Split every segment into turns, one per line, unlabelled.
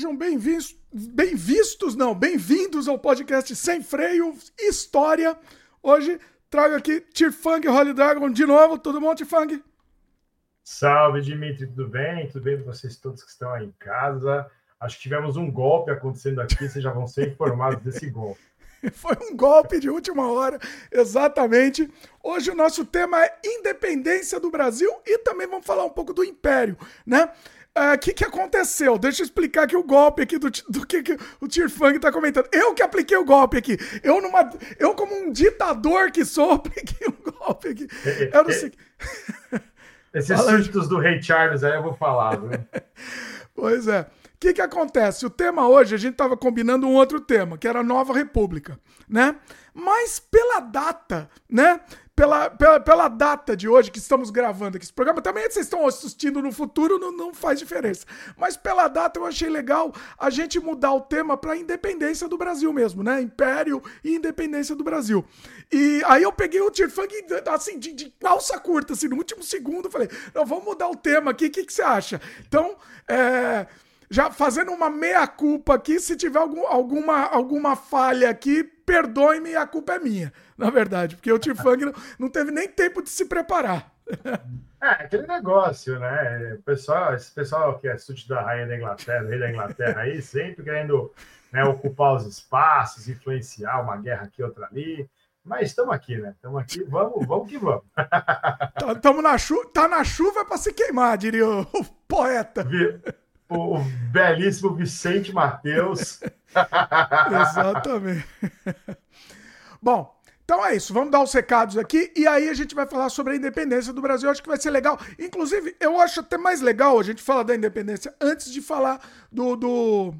Sejam bem-vindos, bem vistos, não, bem-vindos ao podcast Sem Freio História. Hoje trago aqui Tirfang Holy Dragon de novo. Tudo bom, Tirfang?
Salve, Dimitri, tudo bem? Tudo bem com vocês todos que estão aí em casa? Acho que tivemos um golpe acontecendo aqui, vocês já vão ser informados desse golpe.
Foi um golpe de última hora, exatamente. Hoje o nosso tema é independência do Brasil e também vamos falar um pouco do Império, né? O uh, que, que aconteceu? Deixa eu explicar aqui o golpe aqui do, do que, que o Tirfang está comentando. Eu que apliquei o golpe aqui. Eu, numa, eu como um ditador que sou, apliquei o golpe aqui. Eu não sei.
Esses súditos do Rei Charles aí eu vou falar, né?
pois é. O que, que acontece? O tema hoje, a gente estava combinando um outro tema, que era a Nova República, né? Mas pela data, né? Pela, pela, pela data de hoje que estamos gravando aqui esse programa, também vocês estão assistindo no futuro, não, não faz diferença. Mas pela data eu achei legal a gente mudar o tema para independência do Brasil mesmo, né? Império e independência do Brasil. E aí eu peguei o Tirfang, assim, de, de calça curta, assim, no último segundo, falei, não, vamos mudar o tema aqui, o que, que você acha? Então, é já fazendo uma meia-culpa aqui, se tiver algum, alguma, alguma falha aqui, perdoe-me, a culpa é minha, na verdade, porque o Tifang não, não teve nem tempo de se preparar.
É, aquele negócio, né? O pessoal, esse pessoal que é súdito da rainha da Inglaterra, rei da Inglaterra aí, sempre querendo né, ocupar os espaços, influenciar uma guerra aqui, outra ali. Mas estamos aqui, né? Estamos aqui, vamos, vamos que vamos.
Estamos tá, na chuva, tá na chuva para se queimar, diria o, o poeta
o, belíssimo Vicente Mateus.
Exatamente. Bom, então é isso. Vamos dar os recados aqui e aí a gente vai falar sobre a independência do Brasil. Acho que vai ser legal. Inclusive, eu acho até mais legal a gente falar da independência antes de falar do, do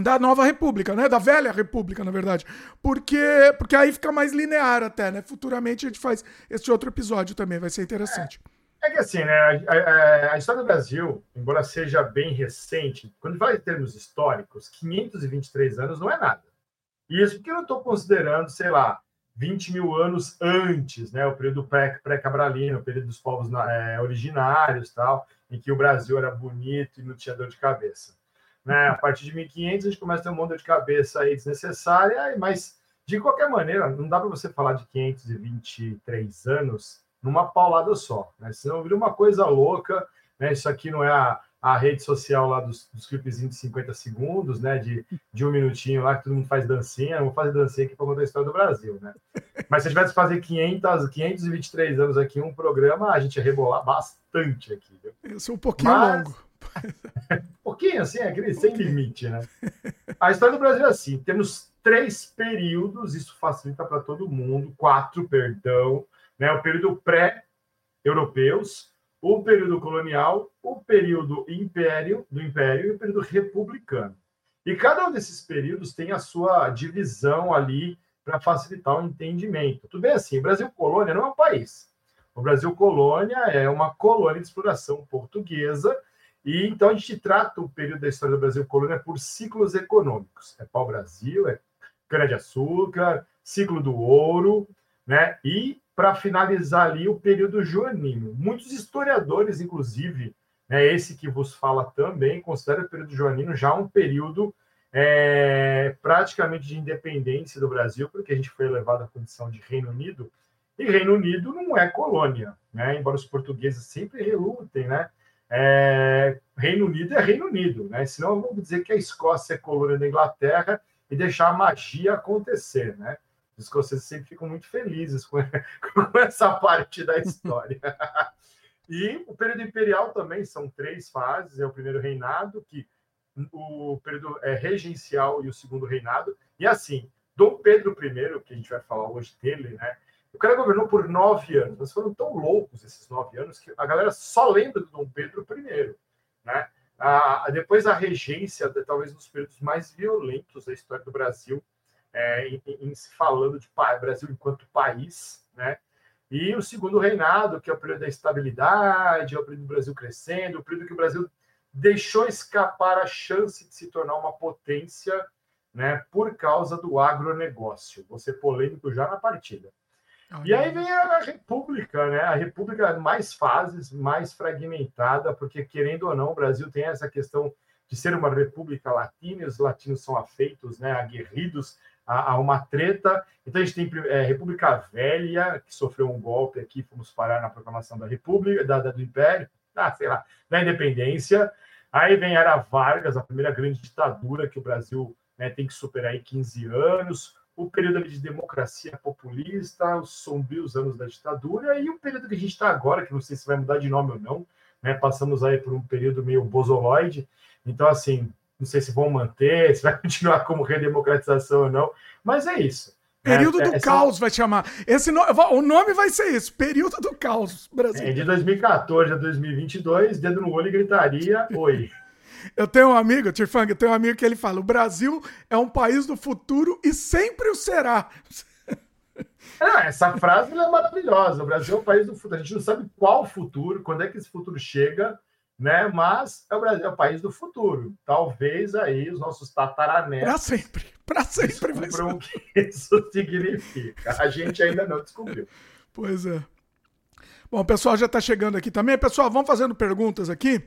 da nova república, né? Da velha república, na verdade. Porque porque aí fica mais linear até, né? Futuramente a gente faz esse outro episódio também, vai ser interessante.
É. É que assim, né, a, a, a, história do Brasil, embora seja bem recente, quando fala em termos históricos, 523 anos não é nada. Isso porque eu não estou considerando, sei lá, 20 mil anos antes, né, o período pré-cabralino, o período dos povos é, originários, tal, em que o Brasil era bonito e não tinha dor de cabeça. Né? A partir de 1500 a gente começa a ter um monte de cabeça aí desnecessária, mas de qualquer maneira, não dá para você falar de 523 anos numa paulada só, né? Senão vira uma coisa louca, né? Isso aqui não é a, a rede social lá dos, dos clipezinhos de 50 segundos, né? De, de um minutinho lá que todo mundo faz dancinha. Eu vou fazer dancinha aqui para contar a história do Brasil, né? Mas se gente tivesse fazer 500, 523 anos aqui um programa, a gente ia rebolar bastante aqui.
Viu? Isso é um pouquinho Mas... longo.
um pouquinho assim, aquele sem limite, né? A história do Brasil é assim: temos três períodos, isso facilita para todo mundo, quatro, perdão né? o período pré-europeus, o período colonial, o período império, do império e o período republicano. E cada um desses períodos tem a sua divisão ali para facilitar o entendimento. Tudo bem assim, o Brasil colônia não é um país. O Brasil colônia é uma colônia de exploração portuguesa e então a gente trata o período da história do Brasil colônia por ciclos econômicos. É pau-brasil, é cana-de-açúcar, ciclo do ouro, né? E para finalizar ali o período joanino. Muitos historiadores, inclusive, né, esse que vos fala também, considera o período joanino já um período é, praticamente de independência do Brasil, porque a gente foi elevado à condição de Reino Unido, e Reino Unido não é colônia, né? embora os portugueses sempre relutem, né? É, Reino Unido é Reino Unido, né? senão vamos dizer que a Escócia é colônia da Inglaterra e deixar a magia acontecer, né? Escoceses sempre ficam muito felizes com, com essa parte da história. e o período imperial também são três fases: é o primeiro reinado, que o período é regencial e o segundo reinado. E assim, Dom Pedro I, que a gente vai falar hoje dele, né? O cara governou por nove anos, mas foram tão loucos esses nove anos que a galera só lembra do Dom Pedro I, né? Ah, depois a regência, talvez um dos períodos mais violentos da história do Brasil, é, em, em, falando de Brasil enquanto país, né? E o segundo reinado, que é o período da estabilidade, é o período do Brasil crescendo, o período que o Brasil deixou escapar a chance de se tornar uma potência, né, por causa do agronegócio. Ser polêmico já na partida. E aí vem a República, né? A República mais fases, mais fragmentada, porque querendo ou não, o Brasil tem essa questão de ser uma república latina, e os latinos são afeitos, né, aguerridos a, a uma treta. Então a gente tem é, República Velha, que sofreu um golpe aqui, fomos parar na proclamação da República, da, da do Império, ah, sei lá, da independência. Aí vem Era Vargas, a primeira grande ditadura que o Brasil né, tem que superar em 15 anos, o período de democracia populista, os sombrios anos da ditadura, e o período que a gente está agora, que não sei se vai mudar de nome ou não, né, passamos aí por um período meio bozoloide, então, assim, não sei se vão manter, se vai continuar como redemocratização ou não, mas é isso.
Período é, do é, caos vai chamar. Esse no... O nome vai ser isso, período do caos,
Brasil. É, de 2014 a 2022, dedo no olho e gritaria, oi.
Eu tenho um amigo, Tirfang, eu tenho um amigo que ele fala: o Brasil é um país do futuro e sempre o será.
É, essa frase é maravilhosa. O Brasil é um país do futuro. A gente não sabe qual futuro, quando é que esse futuro chega, né? Mas é o Brasil é o país do futuro. Talvez aí os nossos tataranetos.
Para sempre. Para sempre
ser. o que isso significa. A gente ainda não descobriu.
Pois é. Bom, o pessoal já está chegando aqui também. Pessoal, vamos fazendo perguntas aqui.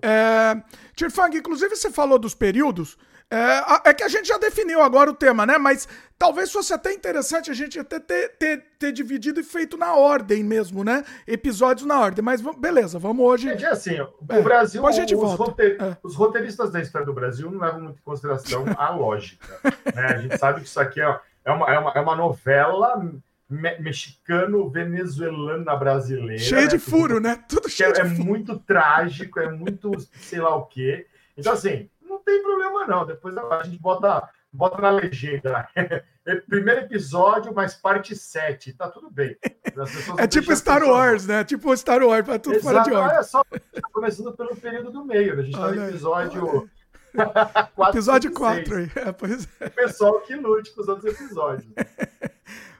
É, Tirfang, inclusive você falou dos períodos. É, é, que a gente já definiu agora o tema, né? Mas talvez fosse até interessante a gente até ter, ter, ter dividido e feito na ordem mesmo, né? Episódios na ordem. Mas beleza, vamos hoje.
É, assim, o é, Brasil, a gente os, roteir, é. os, roteiristas da história do Brasil não levam muito em consideração a lógica. né? A gente sabe que isso aqui é, é, uma, é, uma, é uma novela me mexicano-venezuelana brasileira.
Cheio né? de furo, né?
Tudo cheio é, é muito trágico, é muito sei lá o quê. Então, assim, não tem problema não. Depois a gente bota, bota na legenda. É primeiro episódio, mas parte 7. Tá tudo bem.
É tipo Star Wars, né? Tipo Star Wars, para tudo Exato. fora de ordem.
Olha só, tá começando pelo período do meio. Né? A gente tá no episódio...
4, episódio 4 aí. É, pois
é. O pessoal que lute com os outros episódios.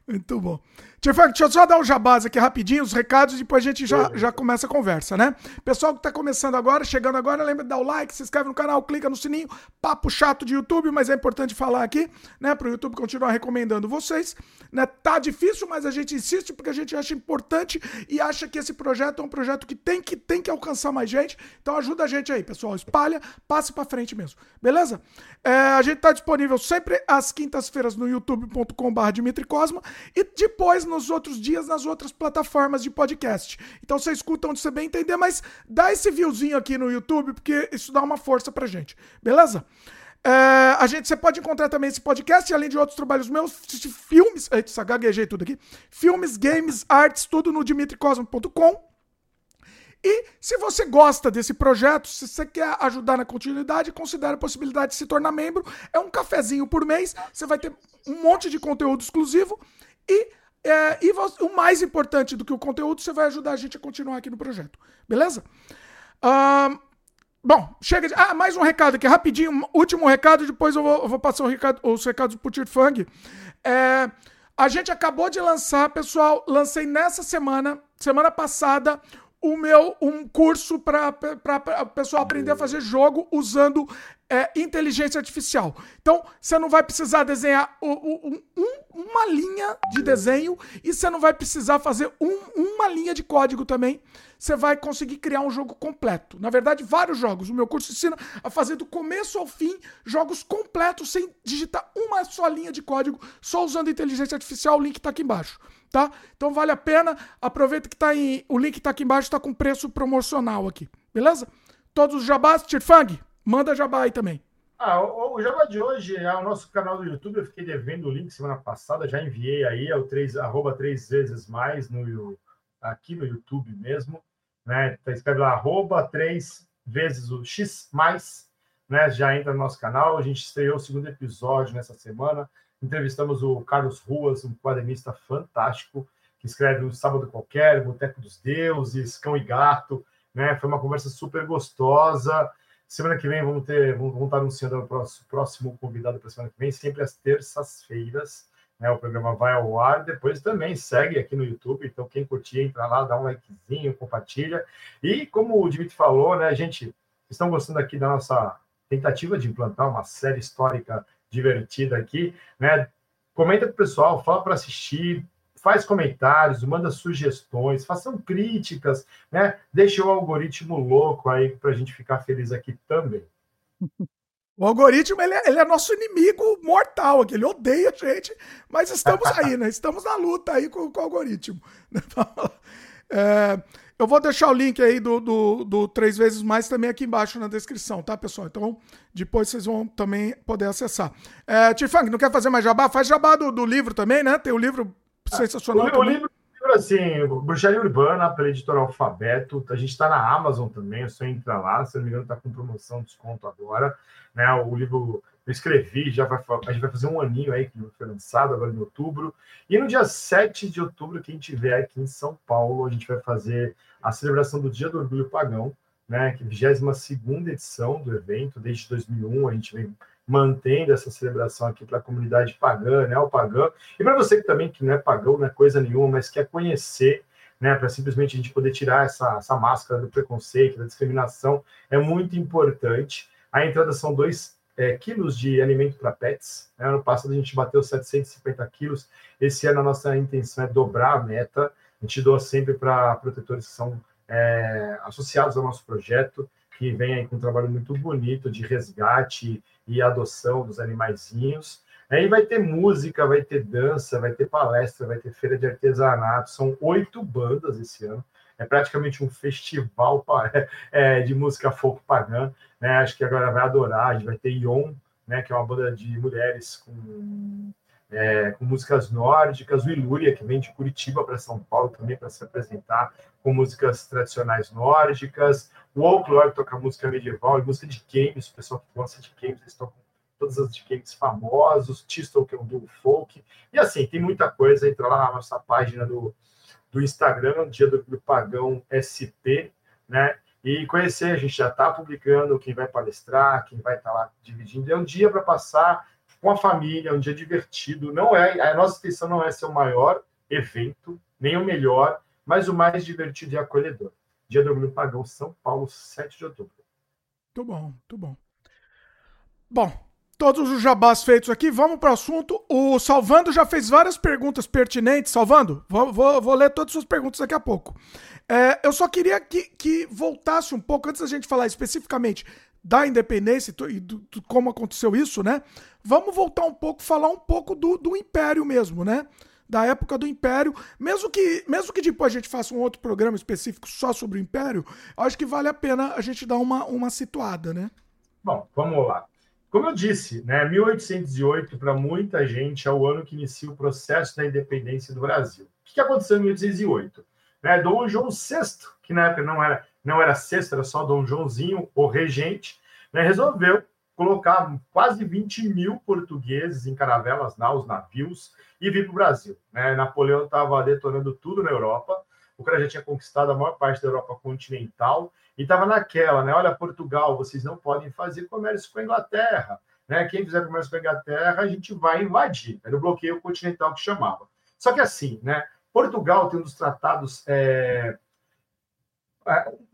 me entumo.
Muito bom. Deixa eu só dar um jabás aqui rapidinho, os recados, e depois a gente já, já começa a conversa, né? Pessoal que tá começando agora, chegando agora, lembra de dar o like, se inscreve no canal, clica no sininho. Papo chato de YouTube, mas é importante falar aqui, né? Pro YouTube continuar recomendando vocês. Né? Tá difícil, mas a gente insiste porque a gente acha importante e acha que esse projeto é um projeto que tem que, tem que alcançar mais gente. Então ajuda a gente aí, pessoal. Espalha, passe pra frente mesmo. Beleza? É, a gente tá disponível sempre às quintas-feiras no youtube.com.br Dimitri Cosma e depois nos outros dias nas outras plataformas de podcast. Então você escuta onde você bem entender, mas dá esse viewzinho aqui no YouTube, porque isso dá uma força pra gente. Beleza? É, a gente, você pode encontrar também esse podcast, além de outros trabalhos meus, filmes, eita, gaguejei tudo aqui, filmes, games, artes, tudo no dimitricosmo.com. E se você gosta desse projeto, se você quer ajudar na continuidade, considere a possibilidade de se tornar membro. É um cafezinho por mês, você vai ter um monte de conteúdo exclusivo e é, e o mais importante do que o conteúdo, você vai ajudar a gente a continuar aqui no projeto. Beleza? Bom, chega de. Ah, mais um recado aqui, rapidinho. Último recado, depois eu vou, eu vou passar recado, os recados pro Tirfang. É, a gente acabou de lançar, pessoal, lancei nessa semana, semana passada, o meu um curso para o pessoal aprender a fazer jogo usando é, inteligência artificial. Então, você não vai precisar desenhar um, uma linha de desenho e você não vai precisar fazer um, uma linha de código também. Você vai conseguir criar um jogo completo. Na verdade, vários jogos. O meu curso ensina a fazer do começo ao fim jogos completos sem digitar uma só linha de código, só usando inteligência artificial. O link está aqui embaixo tá? Então vale a pena, aproveita que tá em, o link tá aqui embaixo, tá com preço promocional aqui, beleza? Todos os jabás, Tirfang, manda jabá aí também.
Ah, o, o jabá de hoje é o nosso canal do YouTube, eu fiquei devendo o link semana passada, já enviei aí, é o 3, arroba três vezes mais no, aqui no YouTube mesmo, né? Tá, escreve lá, arroba três vezes o X mais, né? Já entra no nosso canal, a gente estreou o segundo episódio nessa semana, Entrevistamos o Carlos Ruas, um quadrinista fantástico, que escreve o Sábado Qualquer, Boteco dos Deuses, Cão e Gato. Né? Foi uma conversa super gostosa. Semana que vem vamos ter, vamos, estar anunciando o próximo, próximo convidado para semana que vem, sempre às terças-feiras. Né? O programa vai ao ar. Depois também segue aqui no YouTube. Então, quem curtir, entra lá, dá um likezinho, compartilha. E como o Dimitri falou, né, gente, estão gostando aqui da nossa tentativa de implantar uma série histórica divertida aqui, né? Comenta com o pessoal, fala para assistir, faz comentários, manda sugestões, façam críticas, né? Deixa o algoritmo louco aí para a gente ficar feliz aqui também.
O algoritmo, ele é, ele é, nosso inimigo mortal, que ele odeia a gente, mas estamos aí, né? Estamos na luta aí com, com o algoritmo. É, eu vou deixar o link aí do, do, do, Três Vezes Mais também aqui embaixo na descrição, tá, pessoal? Então, depois vocês vão também poder acessar. É, Tifang, não quer fazer mais jabá? Faz jabá do, do livro também, né? Tem o livro sensacional.
O, o livro assim, Bruxaria Urbana, pela editora Alfabeto. A gente está na Amazon também, é só entrar lá. Se não me engano, está com promoção, desconto agora. Né? O livro eu escrevi, já vai, a gente vai fazer um aninho aí que foi lançado agora em outubro. E no dia 7 de outubro, quem tiver aqui em São Paulo, a gente vai fazer a celebração do Dia do Orgulho Pagão, né? Que é a 22 edição do evento, desde 2001 a gente vem mantendo essa celebração aqui para a comunidade pagã, né, o pagã, e para você que também que não é pagão, não é coisa nenhuma, mas quer conhecer, né, para simplesmente a gente poder tirar essa, essa máscara do preconceito, da discriminação, é muito importante. A entrada são dois é, quilos de alimento para pets. Né? Ano passado a gente bateu 750 quilos. Esse ano a nossa intenção é dobrar a meta. A gente doa sempre para protetores que são é, associados ao nosso projeto, que vem aí com um trabalho muito bonito de resgate e adoção dos animaizinhos. Aí vai ter música, vai ter dança, vai ter palestra, vai ter feira de artesanato. São oito bandas esse ano. É praticamente um festival é, de música folk pagã. Né? Acho que agora vai adorar. A gente vai ter Ion, né? que é uma banda de mulheres com, é, com músicas nórdicas. O Ilúria, que vem de Curitiba para São Paulo também para se apresentar com músicas tradicionais nórdicas. O Folklore toca música medieval e música de games. O pessoal que gosta de games, eles tocam todas as de games famosos. Tistel, que é um duo folk. E assim, tem muita coisa. Entra lá na nossa página do, do Instagram, Dia do Pagão SP, né? E conhecer, a gente já está publicando quem vai palestrar, quem vai estar tá lá dividindo. É um dia para passar com a família, é um dia divertido. Não é, a nossa intenção não é ser o maior evento, nem o melhor, mas o mais divertido e acolhedor. Dia do Orgulho Pagão, São Paulo, 7 de outubro.
Muito bom, muito bom. Bom, todos os jabás feitos aqui, vamos para o assunto. O Salvando já fez várias perguntas pertinentes. Salvando, vou, vou, vou ler todas as suas perguntas daqui a pouco. É, eu só queria que, que voltasse um pouco, antes da gente falar especificamente da independência e do, do, como aconteceu isso, né? Vamos voltar um pouco, falar um pouco do, do Império mesmo, né? da época do Império, mesmo que, mesmo que depois a gente faça um outro programa específico só sobre o Império, acho que vale a pena a gente dar uma, uma situada, né?
Bom, vamos lá. Como eu disse, né, 1808 para muita gente é o ano que inicia o processo da independência do Brasil. O que aconteceu em 1808? Né, Dom João VI, que na época não era não era sexto, era só Dom Joãozinho, o regente, né, resolveu colocar quase 20 mil portugueses em caravelas, naus, navios, e vir para o Brasil. Né? Napoleão estava detonando tudo na Europa, o cara já tinha conquistado a maior parte da Europa continental, e estava naquela, né? Olha, Portugal, vocês não podem fazer comércio com a Inglaterra. Né? Quem fizer comércio com a Inglaterra, a gente vai invadir. Era o bloqueio continental que chamava. Só que assim, né? Portugal tem um dos tratados, é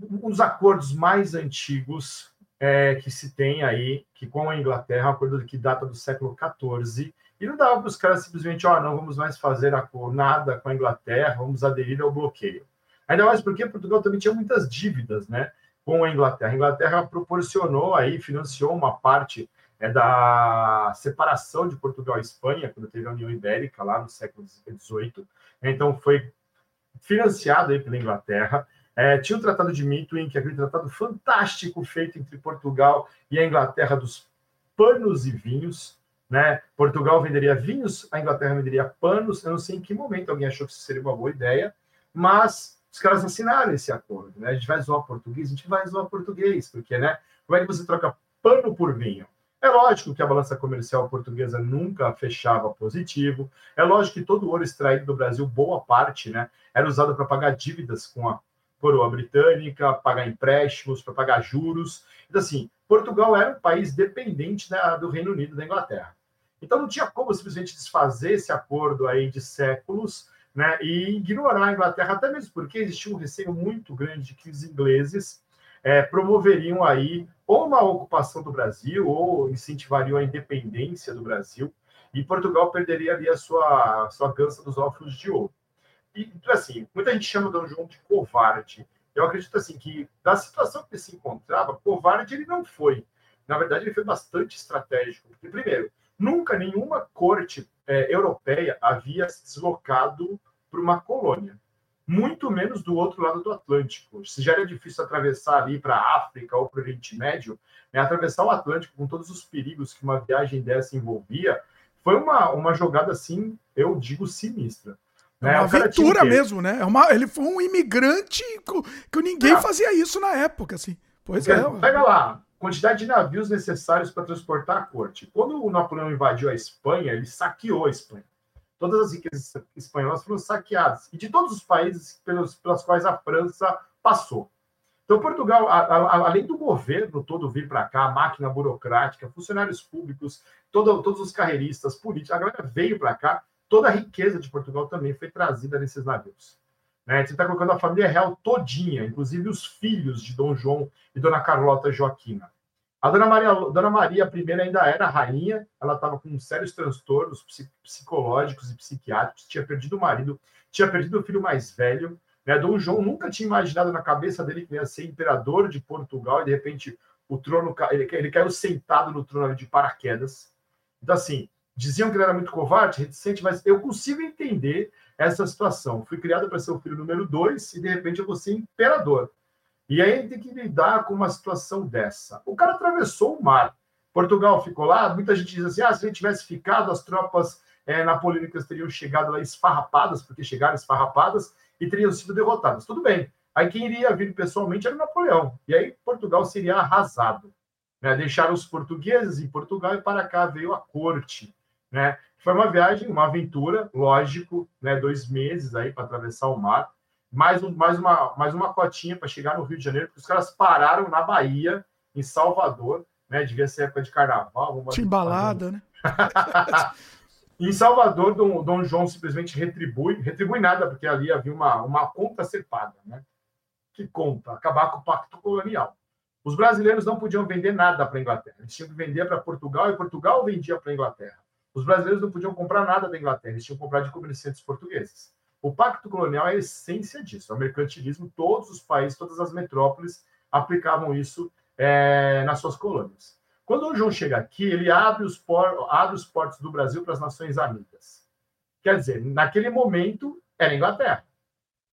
um dos acordos mais antigos é, que se tem aí, que com a Inglaterra, um acordo que data do século XIV, e não dava para os caras simplesmente, ó, oh, não vamos mais fazer nada com a Inglaterra, vamos aderir ao bloqueio. Ainda mais porque Portugal também tinha muitas dívidas, né, com a Inglaterra. A Inglaterra proporcionou aí, financiou uma parte é, da separação de Portugal e Espanha, quando teve a União Ibérica lá no século XVIII. Então foi financiado aí pela Inglaterra. É, tinha o Tratado de Mituin, que é aquele tratado fantástico feito entre Portugal e a Inglaterra dos panos e vinhos. Né? Portugal venderia vinhos, a Inglaterra venderia panos. Eu não sei em que momento alguém achou que isso seria uma boa ideia, mas os caras assinaram esse acordo. Né? A gente vai zoar português, a gente vai zoar português, porque né? como é que você troca pano por vinho? É lógico que a balança comercial portuguesa nunca fechava positivo. É lógico que todo o ouro extraído do Brasil, boa parte, né, era usado para pagar dívidas com a coroa britânica, pagar empréstimos, para pagar juros. Então, assim, Portugal era um país dependente da, do Reino Unido, da Inglaterra. Então, não tinha como simplesmente desfazer esse acordo aí de séculos né, e ignorar a Inglaterra, até mesmo porque existia um receio muito grande de que os ingleses é, promoveriam aí ou uma ocupação do Brasil ou incentivariam a independência do Brasil e Portugal perderia ali a sua, a sua gança dos óculos de ouro. E, então, assim, muita gente chama o Dom João de covarde. Eu acredito, assim, que da situação que ele se encontrava, covarde ele não foi. na verdade, ele foi bastante estratégico. Primeiro, nunca nenhuma corte é, europeia havia se deslocado para uma colônia, muito menos do outro lado do Atlântico. Se já era difícil atravessar ali para a África ou para o Oriente Médio, né, atravessar o Atlântico com todos os perigos que uma viagem dessa envolvia, foi uma, uma jogada assim, eu digo, sinistra.
Né? É uma aventura mesmo, né? É uma, ele foi um imigrante que ninguém é. fazia isso na época, assim. Pois Porque, é.
Pega lá, quantidade de navios necessários para transportar a corte. Quando o Napoleão invadiu a Espanha, ele saqueou a Espanha. Todas as riquezas espanholas foram saqueadas. E de todos os países pelos, pelas quais a França passou. Então, Portugal, a, a, além do governo todo vir para cá, máquina burocrática, funcionários públicos, todo, todos os carreiristas, políticos, a galera veio para cá, toda a riqueza de Portugal também foi trazida nesses navios. Né? Você está colocando a família real todinha, inclusive os filhos de Dom João e Dona Carlota Joaquina. A Dona Maria, Dona Maria I ainda era rainha, ela estava com sérios transtornos psicológicos e psiquiátricos, tinha perdido o marido, tinha perdido o filho mais velho. Né? Dom João nunca tinha imaginado na cabeça dele que ia ser imperador de Portugal e de repente o trono ele, ele caiu sentado no trono de paraquedas. Então, assim, diziam que ele era muito covarde, reticente, mas eu consigo entender essa situação. Fui criado para ser o filho número dois e de repente eu vou ser imperador. E aí tem que lidar com uma situação dessa. O cara atravessou o mar. Portugal ficou lá. Muita gente diz assim: ah, se ele tivesse ficado, as tropas é, napoleônicas teriam chegado lá esfarrapadas, porque chegaram esfarrapadas e teriam sido derrotadas. Tudo bem. Aí quem iria vir pessoalmente era Napoleão. E aí Portugal seria arrasado. Né? Deixaram os portugueses em Portugal e para cá veio a corte. Né? Foi uma viagem, uma aventura, lógico, né? dois meses aí para atravessar o mar. Mais, um, mais, uma, mais uma cotinha para chegar no Rio de Janeiro, porque os caras pararam na Bahia, em Salvador, né? Devia ser época de carnaval.
Timbalada, né?
em Salvador, Dom, Dom João simplesmente retribui, retribui nada, porque ali havia uma, uma conta ser paga, né? Que conta? Acabar com o pacto colonial. Os brasileiros não podiam vender nada para a Inglaterra. Eles tinham que vender para Portugal e Portugal vendia para a Inglaterra. Os brasileiros não podiam comprar nada da Inglaterra, eles tinham que comprar de comerciantes portugueses. O pacto colonial é a essência disso, é o mercantilismo. Todos os países, todas as metrópoles aplicavam isso é, nas suas colônias. Quando o João chega aqui, ele abre os, por, abre os portos do Brasil para as nações amigas. Quer dizer, naquele momento era Inglaterra.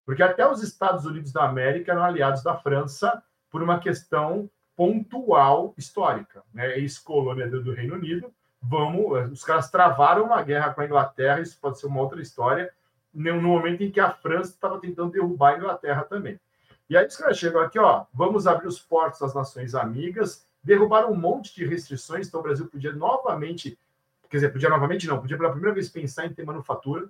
Porque até os Estados Unidos da América eram aliados da França por uma questão pontual histórica. Né? Ex-colônia do Reino Unido, vamos, os caras travaram uma guerra com a Inglaterra, isso pode ser uma outra história, no momento em que a França estava tentando derrubar a Inglaterra também. E aí os caras chegam aqui, ó, vamos abrir os portos às nações amigas, derrubaram um monte de restrições, então o Brasil podia novamente, quer dizer, podia novamente não, podia pela primeira vez pensar em ter manufatura,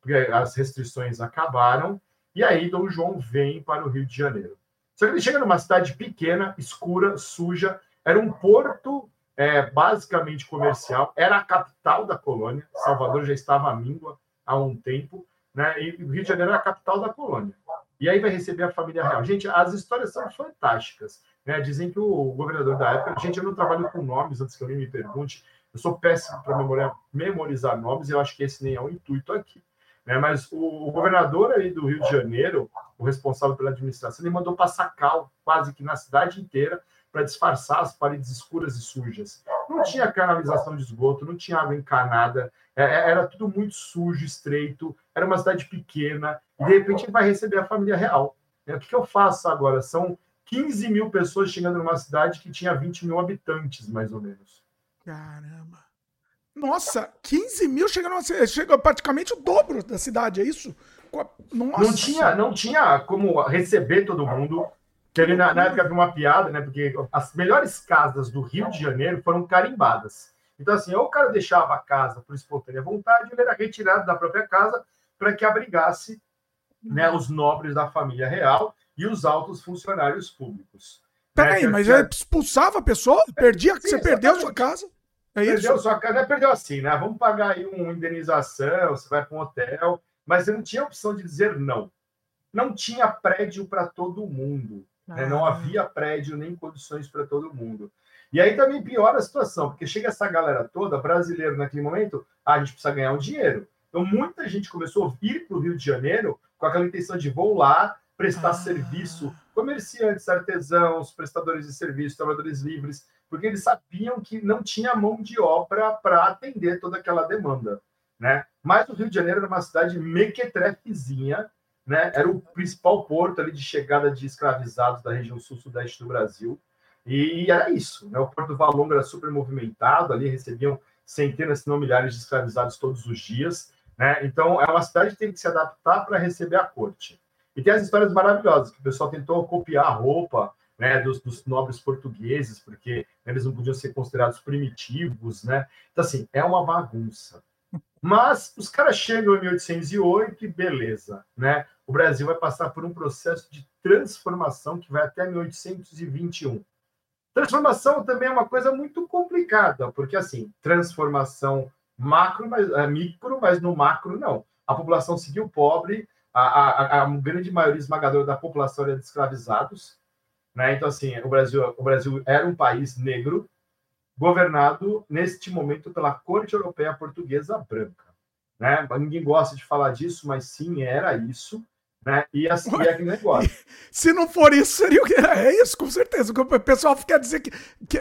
porque as restrições acabaram, e aí Dom João vem para o Rio de Janeiro. Só que ele chega numa cidade pequena, escura, suja, era um porto é, basicamente comercial, era a capital da colônia. Salvador já estava à míngua há um tempo, né? E o Rio de Janeiro era a capital da colônia. E aí vai receber a família real. Gente, as histórias são fantásticas. Né? Dizem que o governador da época. Gente, eu não trabalho com nomes, antes que alguém me pergunte. Eu sou péssimo para memorizar nomes, e eu acho que esse nem é o intuito aqui. Né? Mas o, o, governador aí do Rio de Janeiro, o responsável pela administração, ele mandou passar cal quase que na cidade inteira para disfarçar as paredes escuras e sujas. Não tinha canalização de esgoto, não tinha água encanada, é, é, era tudo muito sujo, estreito, era uma cidade pequena, e de repente vai receber a família real. O que eu faço agora? São 15 mil pessoas chegando numa cidade que tinha 20 mil habitantes, mais ou menos.
Caramba! Nossa, 15 mil chegando chega praticamente o dobro da cidade, é isso?
Nossa. Não tinha, não tinha como receber todo mundo. Que ele, na, na época, havia uma piada, né? Porque as melhores casas do Rio de Janeiro foram carimbadas. Então, assim, ou o cara deixava a casa por espontânea vontade, ou ele era retirado da própria casa para que abrigasse né, os nobres da família real e os altos funcionários públicos.
Peraí, né? mas que... expulsava a pessoa? Perdia, Sim, você perdeu a sua casa?
É perdeu isso? sua casa, não é perdeu assim, né? Vamos pagar aí uma indenização, você vai para um hotel, mas você não tinha opção de dizer não. Não tinha prédio para todo mundo. Né? Não havia prédio nem condições para todo mundo. E aí também piora a situação, porque chega essa galera toda, brasileiro naquele momento, ah, a gente precisa ganhar um dinheiro. Então muita gente começou a vir para o Rio de Janeiro com aquela intenção de vou lá prestar ah. serviço, comerciantes, artesãos, prestadores de serviço, trabalhadores livres, porque eles sabiam que não tinha mão de obra para atender toda aquela demanda. Né? Mas o Rio de Janeiro era uma cidade mequetrefezinha, né? era o principal porto ali de chegada de escravizados da região sul-sudeste do Brasil, e era isso. Né? O Porto do Valongo era super movimentado, ali recebiam centenas, se não milhares de escravizados todos os dias. Né? Então, é uma cidade que tem que se adaptar para receber a corte. E tem as histórias maravilhosas, que o pessoal tentou copiar a roupa né, dos, dos, nobres portugueses, porque eles não podiam ser considerados primitivos, né? Então, assim, é uma bagunça. Mas os caras chegam em 1808 e beleza, né? O Brasil vai passar por um processo de transformação que vai até 1821. Transformação também é uma coisa muito complicada, porque assim, transformação macro, mas, é, micro, mas no macro não. A população seguiu pobre, a, a, a grande maioria esmagadora da população era de escravizados, né? Então assim, o Brasil, o Brasil era um país negro, governado neste momento pela corte europeia portuguesa branca, né? Ninguém gosta de falar disso, mas sim era isso. Né? E assim é aquele negócio.
Se não for isso, seria o que? É isso, com certeza. O pessoal quer dizer que, que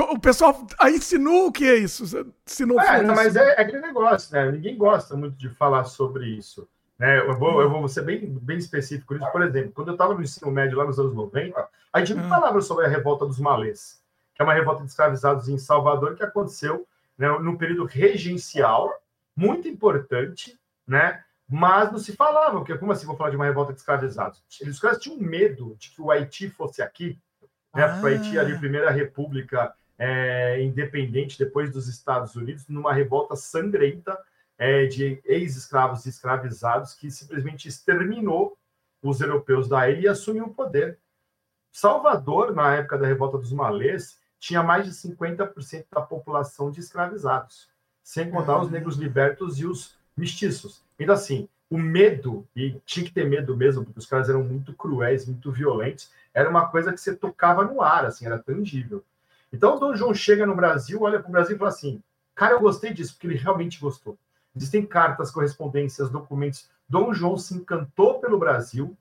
o pessoal insinua o que é isso. Se não
é, não, mas é, é, aquele negócio, né? Ninguém gosta muito de falar sobre isso. Né? Eu, vou, eu vou ser bem, bem específico nisso. Por exemplo, quando eu estava no ensino médio lá nos anos 90, a gente não ah. falava sobre a revolta dos malês, que é uma revolta de escravizados em Salvador que aconteceu né, no período regencial, muito importante, né? Mas não se falava, porque como assim vou falar de uma revolta de escravizados? Os caras tinham medo de que o Haiti fosse aqui, né? Ah. Porque o Haiti ali, a primeira república é, independente depois dos Estados Unidos, numa revolta sangrenta é, de ex-escravos e escravizados que simplesmente exterminou os europeus da ilha e assumiu o poder. Salvador, na época da revolta dos malês, tinha mais de 50% da população de escravizados, sem contar os negros libertos e os mestiços. Então, assim, o medo, e tinha que ter medo mesmo, porque os caras eram muito cruéis, muito violentos, era uma coisa que você tocava no ar, assim, era tangível. Então, o Dom João chega no Brasil, olha para o Brasil e fala assim: cara, eu gostei disso, porque ele realmente gostou. Existem cartas, correspondências, documentos. Dom João se encantou pelo Brasil,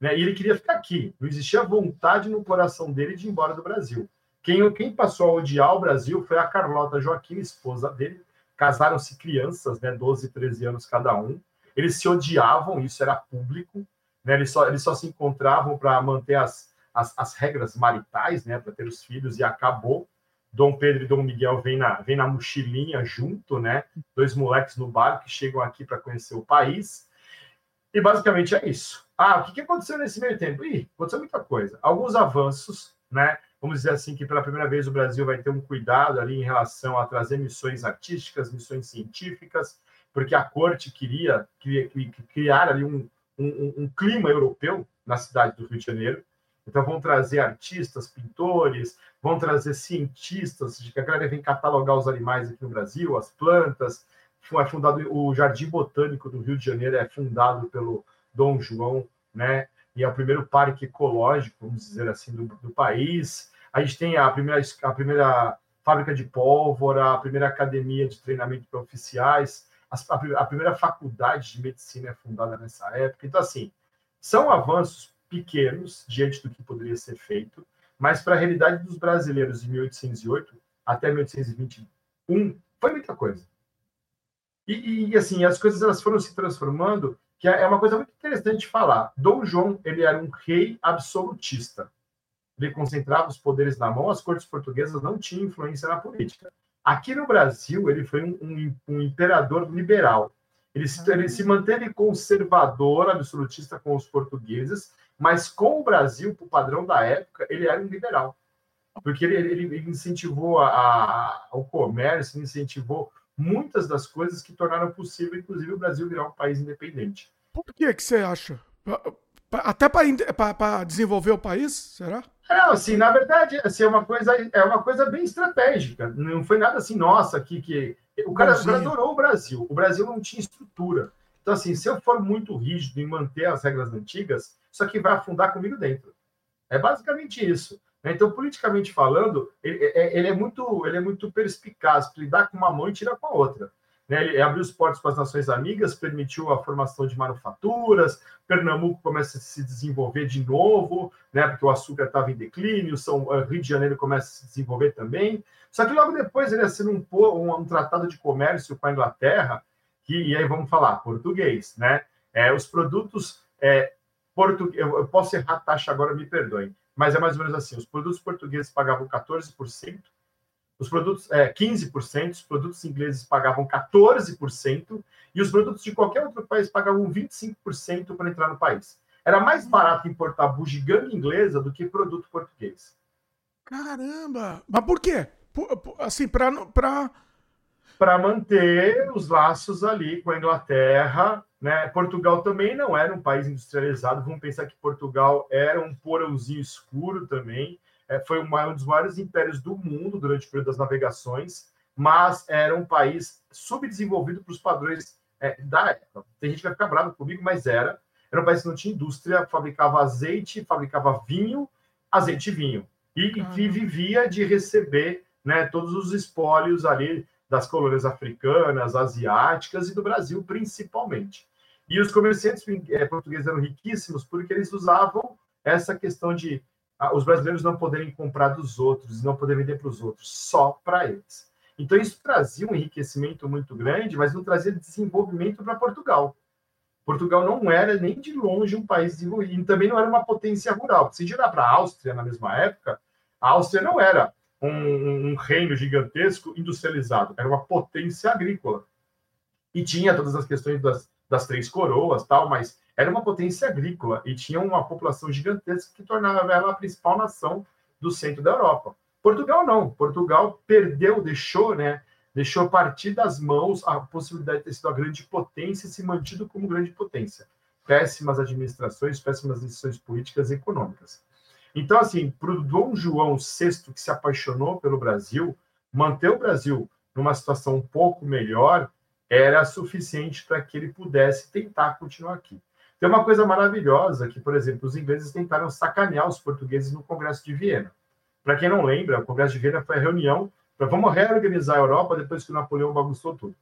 né, e ele queria ficar aqui. Não existia vontade no coração dele de ir embora do Brasil. Quem, quem passou a odiar o Brasil foi a Carlota Joaquim, esposa dele, casaram-se crianças, né, 12, 13 anos cada um. Eles se odiavam, isso era público, né, eles, só, eles só se encontravam para manter as, as, as, regras maritais, né, para ter os filhos, e acabou. Dom Pedro e Dom Miguel vêm na, vem na mochilinha junto, né? Dois moleques no barco que chegam aqui para conhecer o país. E basicamente é isso. Ah, o que, aconteceu nesse meio tempo? Ih, aconteceu muita coisa. Alguns avanços, né? Vamos dizer assim, que pela primeira vez o Brasil vai ter um cuidado ali em relação a trazer missões artísticas, missões científicas, porque a corte queria, queria, criar ali um, um, um clima europeu na cidade do Rio de Janeiro. Então vão trazer artistas, pintores, vão trazer cientistas, que a galera vem catalogar os animais aqui no Brasil, as plantas. Foi fundado o Jardim Botânico do Rio de Janeiro, é fundado pelo Dom João, né? E é o primeiro parque ecológico, vamos dizer assim, do, do país. A gente tem a primeira, a primeira fábrica de pólvora, a primeira academia de treinamento para oficiais, a, a primeira faculdade de medicina é fundada nessa época. Então, assim, são avanços pequenos diante do que poderia ser feito, mas para a realidade dos brasileiros de 1808 até 1821 foi muita coisa. E, e, assim, as coisas elas foram se transformando, que é uma coisa muito interessante de falar. Dom João, ele era um rei absolutista ele concentrava os poderes na mão, as cortes portuguesas não tinham influência na política. Aqui no Brasil, ele foi um, um, um imperador liberal. Ele se, ele se manteve conservador, absolutista com os portugueses, mas com o Brasil, para o padrão da época, ele era um liberal. Porque ele, ele, incentivou a, a, o comércio, incentivou muitas das coisas que tornaram possível, inclusive, o Brasil virar um país independente.
Por que, que você acha? Até para desenvolver o país, será?
Não, assim, na verdade, assim, é uma coisa, é uma coisa bem estratégica. Não foi nada assim, nossa, aqui que. O cara, o cara adorou o Brasil. O Brasil não tinha estrutura. Então, assim, se eu for muito rígido em manter as regras antigas, isso aqui vai afundar comigo dentro. É basicamente isso. Né? Então, politicamente falando, ele, é, ele é muito, ele é muito perspicaz, lidar com uma mão e tirar com a outra. Né? Ele abriu os portos para as nações amigas, permitiu a formação de manufaturas, Pernambuco começa a se desenvolver de novo, né? porque o açúcar estava em declínio, São eh, Rio de Janeiro começa a se desenvolver também. Só que logo depois ele assina um, um, um tratado de comércio com a Inglaterra, que, e aí vamos falar português, né? É, os produtos é, português, eu posso errar a taxa agora, me perdoem, mas é mais ou menos assim: os produtos portugueses pagavam 14%, os produtos é, 15%, os produtos ingleses pagavam 14%, e os produtos de qualquer outro país pagavam 25% para entrar no país. Era mais barato importar bugiganga inglesa do que produto português.
Caramba! Mas por quê? Assim, para
para manter os laços ali com a Inglaterra, né? Portugal também não era um país industrializado. Vamos pensar que Portugal era um porãozinho escuro também. É, foi um dos maiores impérios do mundo durante o período das navegações, mas era um país subdesenvolvido para os padrões é, da época. Tem gente que vai ficar bravo comigo, mas era. Era um país que não tinha indústria, fabricava azeite, fabricava vinho, azeite e vinho. E que vivia de receber né, todos os espólios ali das colônias africanas, asiáticas e do Brasil, principalmente. E os comerciantes é, portugueses eram riquíssimos porque eles usavam essa questão de ah, os brasileiros não poderem comprar dos outros, não poderem vender para os outros, só para eles. Então, isso trazia um enriquecimento muito grande, mas não trazia desenvolvimento para Portugal. Portugal não era nem de longe um país desenvolvido, e também não era uma potência rural. Se girar para a Áustria na mesma época, a Áustria não era um, um, reino gigantesco industrializado, era uma potência agrícola. E tinha todas as questões das, das três coroas, tal, mas era uma potência agrícola e tinha uma população gigantesca que tornava ela a principal nação do centro da Europa. Portugal não. Portugal perdeu, deixou, né? Deixou partir das mãos a possibilidade de ter sido a grande potência e se mantido como grande potência. Péssimas administrações, péssimas decisões políticas e econômicas. Então, assim, para o Dom João VI, que se apaixonou pelo Brasil, manter o Brasil numa situação um pouco melhor era suficiente para que ele pudesse tentar continuar aqui. Tem uma coisa maravilhosa que, por exemplo, os ingleses tentaram sacanear os portugueses no Congresso de Viena. Para quem não lembra, o Congresso de Viena foi a reunião para vamos reorganizar a Europa depois que Napoleão bagunçou tudo.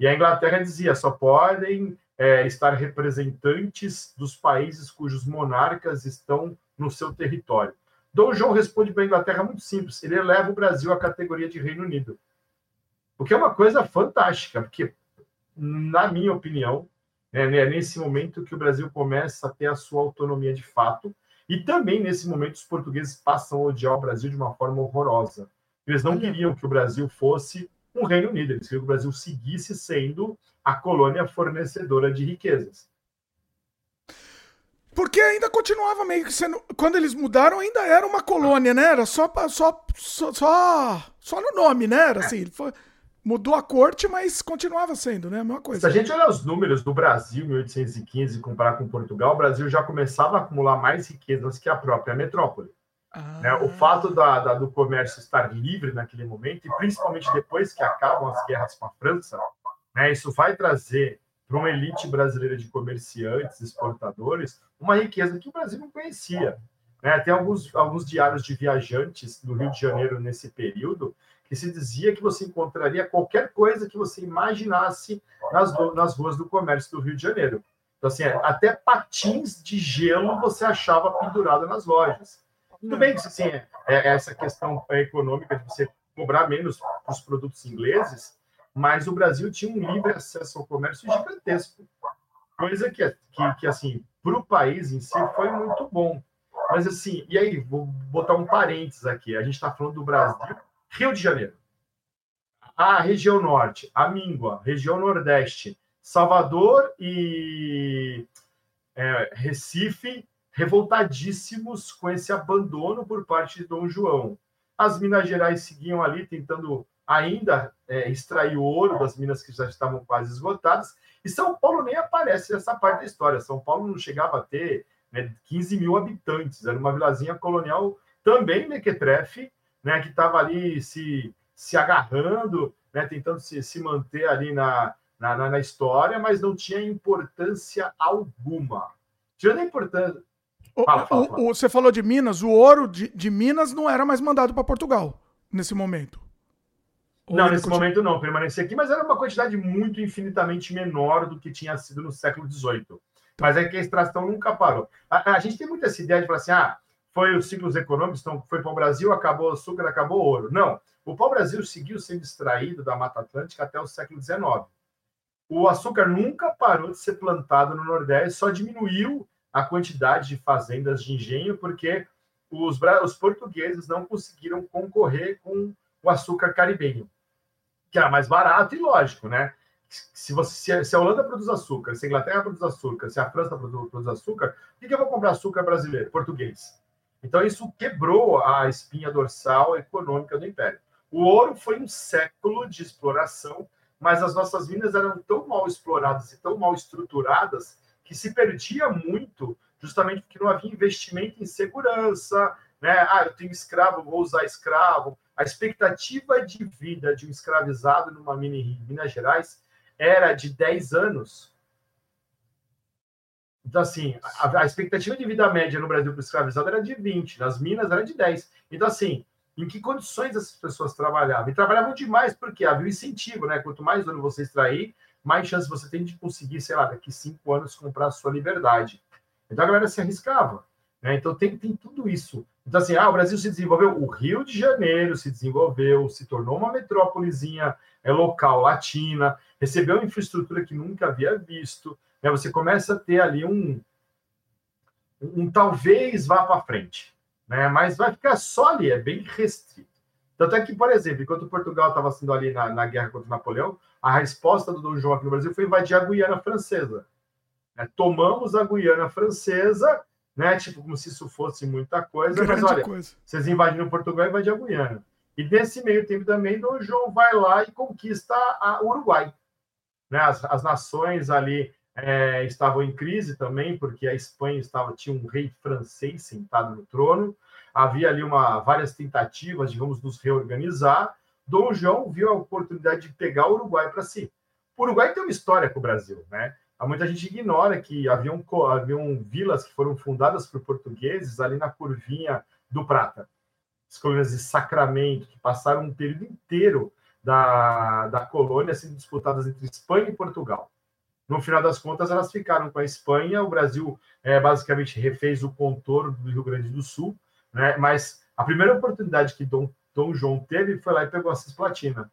E a Inglaterra dizia só podem é, estar representantes dos países cujos monarcas estão no seu território. Dom João responde para a Inglaterra muito simples: ele eleva o Brasil à categoria de Reino Unido. O que é uma coisa fantástica, porque, na minha opinião, é nesse momento que o Brasil começa a ter a sua autonomia de fato, e também nesse momento os portugueses passam a odiar o Brasil de uma forma horrorosa. Eles não queriam que o Brasil fosse um Reino Unido, eles queriam que o Brasil seguisse sendo a colônia fornecedora de riquezas.
Porque ainda continuava meio que sendo. Quando eles mudaram, ainda era uma colônia, né? Era só, só, só, só, só no nome, né? Era assim. Foi, mudou a corte, mas continuava sendo, né? A mesma coisa.
Se a gente olhar os números do Brasil em 1815 e comparar com Portugal, o Brasil já começava a acumular mais riquezas que a própria metrópole. Ah. Né? O fato da, da, do comércio estar livre naquele momento, e principalmente depois que acabam as guerras com a França, né? isso vai trazer para uma elite brasileira de comerciantes, exportadores, uma riqueza que o Brasil não conhecia. Né? Tem alguns, alguns diários de viajantes do Rio de Janeiro nesse período que se dizia que você encontraria qualquer coisa que você imaginasse nas, nas ruas do comércio do Rio de Janeiro. Então, assim, até patins de gelo você achava pendurado nas lojas. Tudo bem que assim, é, é essa questão econômica de você cobrar menos os produtos ingleses, mas o Brasil tinha um livre acesso ao comércio gigantesco. Coisa que, que, que assim, para o país em si foi muito bom. Mas assim, e aí, vou botar um parênteses aqui. A gente está falando do Brasil, Rio de Janeiro. A região norte, a Míngua, região nordeste, Salvador e é, Recife, revoltadíssimos com esse abandono por parte de Dom João. As Minas Gerais seguiam ali tentando ainda é, extrair o ouro das minas que já estavam quase esgotadas, e São Paulo nem aparece nessa parte da história. São Paulo não chegava a ter né, 15 mil habitantes, era uma vilazinha colonial também mequetrefe, né, que estava ali se, se agarrando, né, tentando se, se manter ali na, na, na história, mas não tinha importância alguma. Tirando a importância.
Fala, fala, fala. O, o, você falou de Minas, o ouro de, de Minas não era mais mandado para Portugal nesse momento.
não, nesse momento não, permanecia aqui, mas era uma quantidade muito infinitamente menor do que tinha sido no século XVIII. Mas é que a extração nunca parou. A, a gente tem muita essa ideia de falar assim, ah, foi os ciclos econômicos, então foi para o Brasil, acabou o açúcar, acabou o ouro. Não, o pau-brasil seguiu sendo extraído da Mata Atlântica até o século XIX. O açúcar nunca parou de ser plantado no Nordeste, só diminuiu a quantidade de fazendas de engenho, porque os, os portugueses não conseguiram concorrer com o açúcar caribenho que era mais barato e lógico, né? Se, você, se a Holanda produz açúcar, se a Inglaterra produz açúcar, se a França produz, produz açúcar, por que, eu vou comprar açúcar brasileiro, português? Então, isso quebrou a espinha dorsal econômica do Império. O ouro foi um século de exploração, mas as nossas minas eram tão mal exploradas e tão mal estruturadas que se perdia muito, justamente porque não havia investimento em segurança, né? Ah, eu tenho escravo, vou usar escravo. A expectativa de vida de um escravizado numa mina em Minas Gerais era de 10 anos. Então, assim, a, a expectativa de vida média no Brasil para o escravizado era de 20, nas Minas era de 10. Então, assim, em que condições essas pessoas trabalhavam? E trabalhavam demais, porque havia um incentivo, né? Quanto mais ouro você extrair, mais chance você tem de conseguir, sei lá, daqui cinco anos comprar a sua liberdade. Então a galera se arriscava. Né? Então tem, tem tudo isso. Então, assim, ah, o Brasil se desenvolveu, o Rio de Janeiro se desenvolveu, se tornou uma metrópolezinha é, local, latina, recebeu uma infraestrutura que nunca havia visto. Né? Você começa a ter ali um, um, talvez vá para frente, né? mas vai ficar só ali, é bem restrito. Tanto é que, por exemplo, enquanto Portugal estava sendo ali na, na guerra contra Napoleão, a resposta do Dom João aqui no Brasil foi invadir a Guiana Francesa. Né? Tomamos a Guiana Francesa né? Tipo, como se isso fosse muita coisa. Grande mas olha, coisa. vocês invadiram Portugal e invadiram a Guiana. E nesse meio tempo também, Dom João vai lá e conquista a Uruguai. Né? As, as nações ali é, estavam em crise também, porque a Espanha estava tinha um rei francês sentado no trono. Havia ali uma, várias tentativas, digamos, nos reorganizar. Dom João viu a oportunidade de pegar o Uruguai para si. O Uruguai tem uma história com o Brasil, né? muita gente ignora que haviam, haviam vilas que foram fundadas por portugueses ali na curvinha do Prata. As colônias de Sacramento, que passaram um período inteiro da, da colônia sendo disputadas entre Espanha e Portugal. No final das contas, elas ficaram com a Espanha. O Brasil é, basicamente refez o contorno do Rio Grande do Sul, né? mas a primeira oportunidade que Dom, Dom João teve foi lá e pegou a Cisplatina.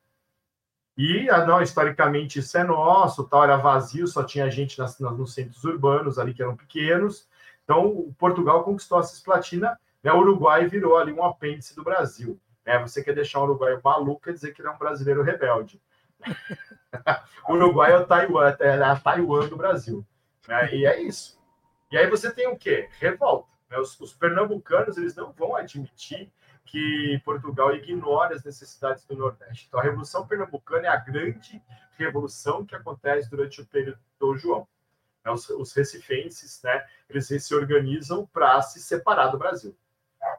E, ah, não, historicamente, isso é nosso, tal, era vazio, só tinha gente nas, nos centros urbanos ali que eram pequenos. Então, Portugal conquistou a Cisplatina, né, o Uruguai virou ali um apêndice do Brasil. Né? Você quer deixar o Uruguai maluco, quer dizer que ele é um brasileiro rebelde. Uruguai é, o Taiwan, é a Taiwan do Brasil. Né? E é isso. E aí você tem o quê? Revolta. Né? Os, os pernambucanos eles não vão admitir que Portugal ignora as necessidades do Nordeste. Então, a Revolução Pernambucana é a grande revolução que acontece durante o período do João. Né, os, os recifenses, né, eles se organizam para se separar do Brasil.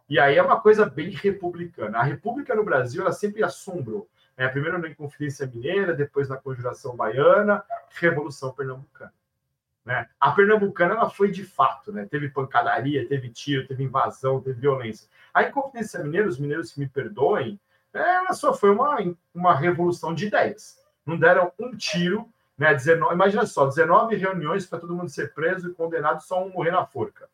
E aí é uma coisa bem republicana. A República no Brasil, ela sempre assombrou. Né? Primeiro na Inconfidência Mineira, depois na Conjuração Baiana, Revolução Pernambucana. Né? A pernambucana ela foi de fato, né? teve pancadaria, teve tiro, teve invasão, teve violência. A Inconfidência Mineira, os mineiros que me perdoem, ela só foi uma, uma revolução de ideias. Não deram um tiro, né? 19, imagina só, 19 reuniões para todo mundo ser preso e condenado, só um morrer na forca.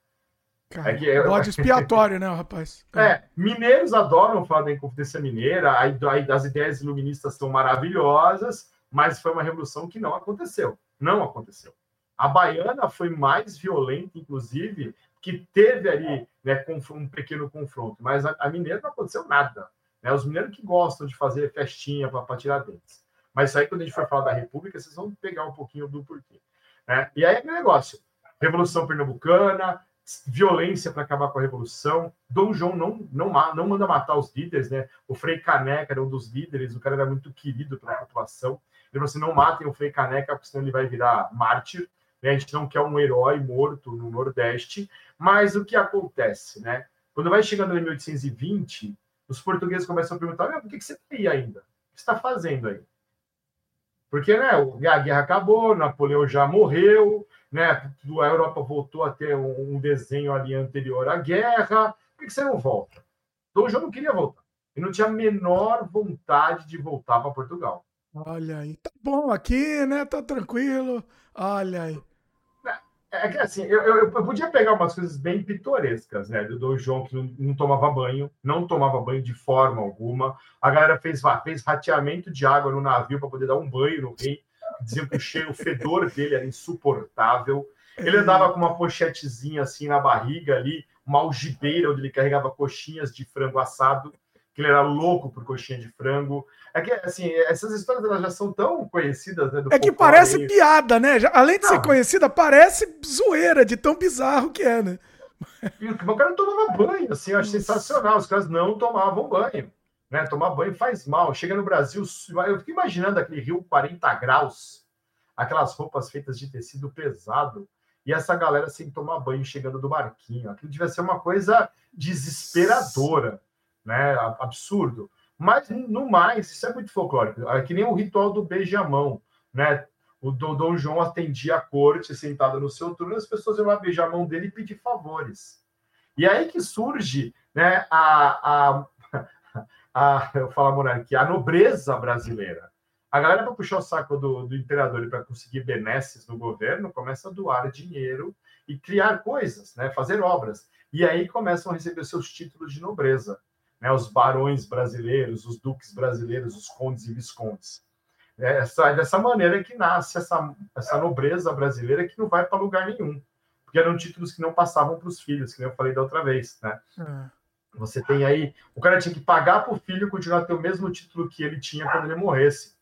Cara, é que, bode expiatório, né, rapaz?
É, mineiros adoram falar da Inconfidência Mineira, aí, aí as ideias iluministas são maravilhosas, mas foi uma revolução que não aconteceu. Não aconteceu. A baiana foi mais violenta, inclusive, que teve ali né, um pequeno confronto, mas a, a mineira não aconteceu nada. Né? Os mineiros que gostam de fazer festinha para tirar dentes. Mas isso aí, quando a gente for falar da República, vocês vão pegar um pouquinho do porquê. Né? E aí é aquele negócio: Revolução Pernambucana, violência para acabar com a Revolução. Dom João não, não, não manda matar os líderes, né? O Frei Caneca era um dos líderes, o cara era muito querido pela população. Ele falou assim: não matem o Frei Caneca, porque senão ele vai virar mártir. Né? A gente não quer um herói morto no Nordeste, mas o que acontece, né? Quando vai chegando em 1820, os portugueses começam a perguntar: por que, você está aí ainda? O que você está fazendo aí? Porque né, a guerra acabou, Napoleão já morreu, né, a Europa voltou a ter um desenho ali anterior à guerra. Por que você não volta? Dom João não queria voltar. e não tinha a menor vontade de voltar para Portugal.
Olha aí, tá bom aqui, né? Tá tranquilo. Olha aí.
É, é que assim, eu, eu, eu, podia pegar umas coisas bem pitorescas, né? Do Dom João que não, não, tomava banho, não tomava banho de forma alguma. A galera fez, fez rateamento de água no navio para poder dar um banho no rei. Diziam que o cheiro, o fedor dele era insuportável. Ele andava com uma pochetezinha assim na barriga ali, uma algibeira onde ele carregava coxinhas de frango assado, que ele era louco por coxinha de frango. É que, assim, essas histórias elas já são tão conhecidas, né?
é que parece aí. piada, né? Além de não. ser conhecida, parece zoeira de tão bizarro que é, né?
E o cara não tomava banho, assim, eu acho sensacional. Os caras não tomavam banho. Né? Tomar banho faz mal. Chega no Brasil, eu fico imaginando aquele rio 40 graus, aquelas roupas feitas de tecido pesado e essa galera sem tomar banho chegando do barquinho. Aquilo devia ser uma coisa desesperadora, né? Absurdo. Mas, no mais, isso é muito folclórico. É que nem o ritual do beijamão, né? O Dom João atendia a corte sentado no seu turno, as pessoas iam lá beijar a mão dele e pedir favores. E aí que surge né, a, a, a, eu falo a monarquia, a nobreza brasileira. A galera, para puxar o saco do, do imperador e para conseguir benesses no governo, começa a doar dinheiro e criar coisas, né? fazer obras. E aí começam a receber seus títulos de nobreza. Né? Os barões brasileiros, os duques brasileiros, os condes e viscondes. É essa, dessa maneira que nasce essa, essa nobreza brasileira que não vai para lugar nenhum. Porque eram títulos que não passavam para os filhos, que eu falei da outra vez. Né? Hum. Você tem aí. O cara tinha que pagar para o filho continuar a ter o mesmo título que ele tinha quando ele morresse.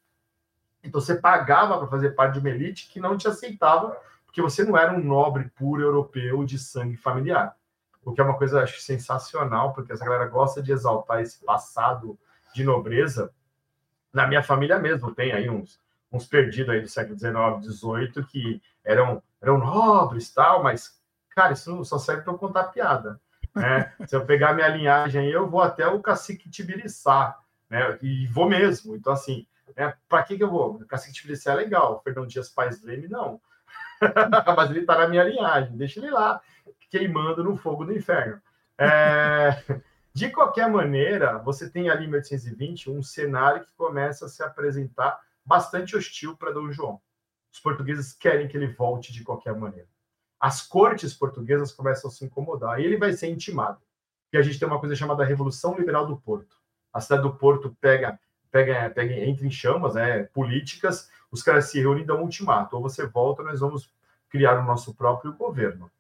Então você pagava para fazer parte de uma elite que não te aceitava, porque você não era um nobre puro europeu de sangue familiar. O que é uma coisa, acho, sensacional, porque essa galera gosta de exaltar esse passado de nobreza. Na minha família mesmo, tem aí uns, uns perdidos aí do século XIX, XVIII, que eram, eram nobres tal, mas, cara, isso só serve para eu contar piada. Né? Se eu pegar minha linhagem aí, eu vou até o cacique Tibiriçá, né? E vou mesmo. Então, assim, é, para que, que eu vou? O cacique Felice é legal, Fernão Dias Pais Leme, não. Mas ele está na minha linhagem, deixa ele lá, queimando no fogo do inferno. É, de qualquer maneira, você tem ali em 1820 um cenário que começa a se apresentar bastante hostil para Dom João. Os portugueses querem que ele volte de qualquer maneira. As cortes portuguesas começam a se incomodar e ele vai ser intimado. E a gente tem uma coisa chamada Revolução Liberal do Porto. A cidade do Porto pega pega, pega, entra em chamas né, políticas, os caras se reúnem e dão um ultimato. Ou você volta, nós vamos criar o nosso próprio governo.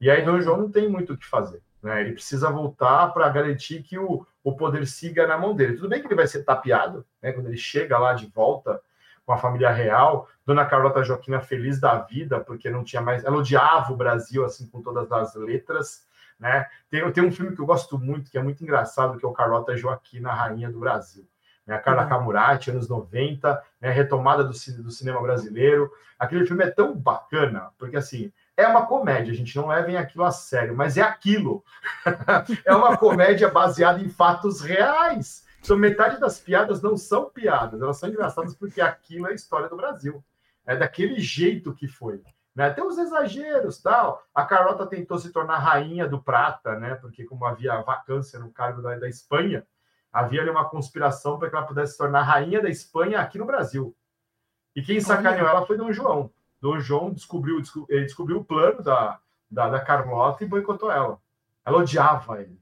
E aí Dom João não tem muito o que fazer. Né? Ele precisa voltar para garantir que o, o poder siga na mão dele. Tudo bem que ele vai ser tapeado, né? quando ele chega lá de volta com a família real, Dona Carlota Joaquina feliz da vida, porque não tinha mais... Ela odiava o Brasil, assim, com todas as letras, né? Tem, tem um filme que eu gosto muito, que é muito engraçado, que é o Carlota Joaquina, Rainha do Brasil né? a Carla Camurati, anos 90, né? retomada do, do cinema brasileiro. Aquele filme é tão bacana, porque assim, é uma comédia, a gente não leva aquilo a sério, mas é aquilo. é uma comédia baseada em fatos reais. Então, metade das piadas não são piadas, elas são engraçadas porque aquilo é a história do Brasil. É daquele jeito que foi. Né? Tem os exageros, tal. A Carlota tentou se tornar rainha do prata, né? Porque como havia vacância no cargo da, da Espanha, havia ali uma conspiração para que ela pudesse se tornar rainha da Espanha aqui no Brasil. E quem sacaneou ela foi Dom João. Dom João descobriu, ele descobriu o plano da, da, da Carlota e boicotou ela. Ela odiava ele.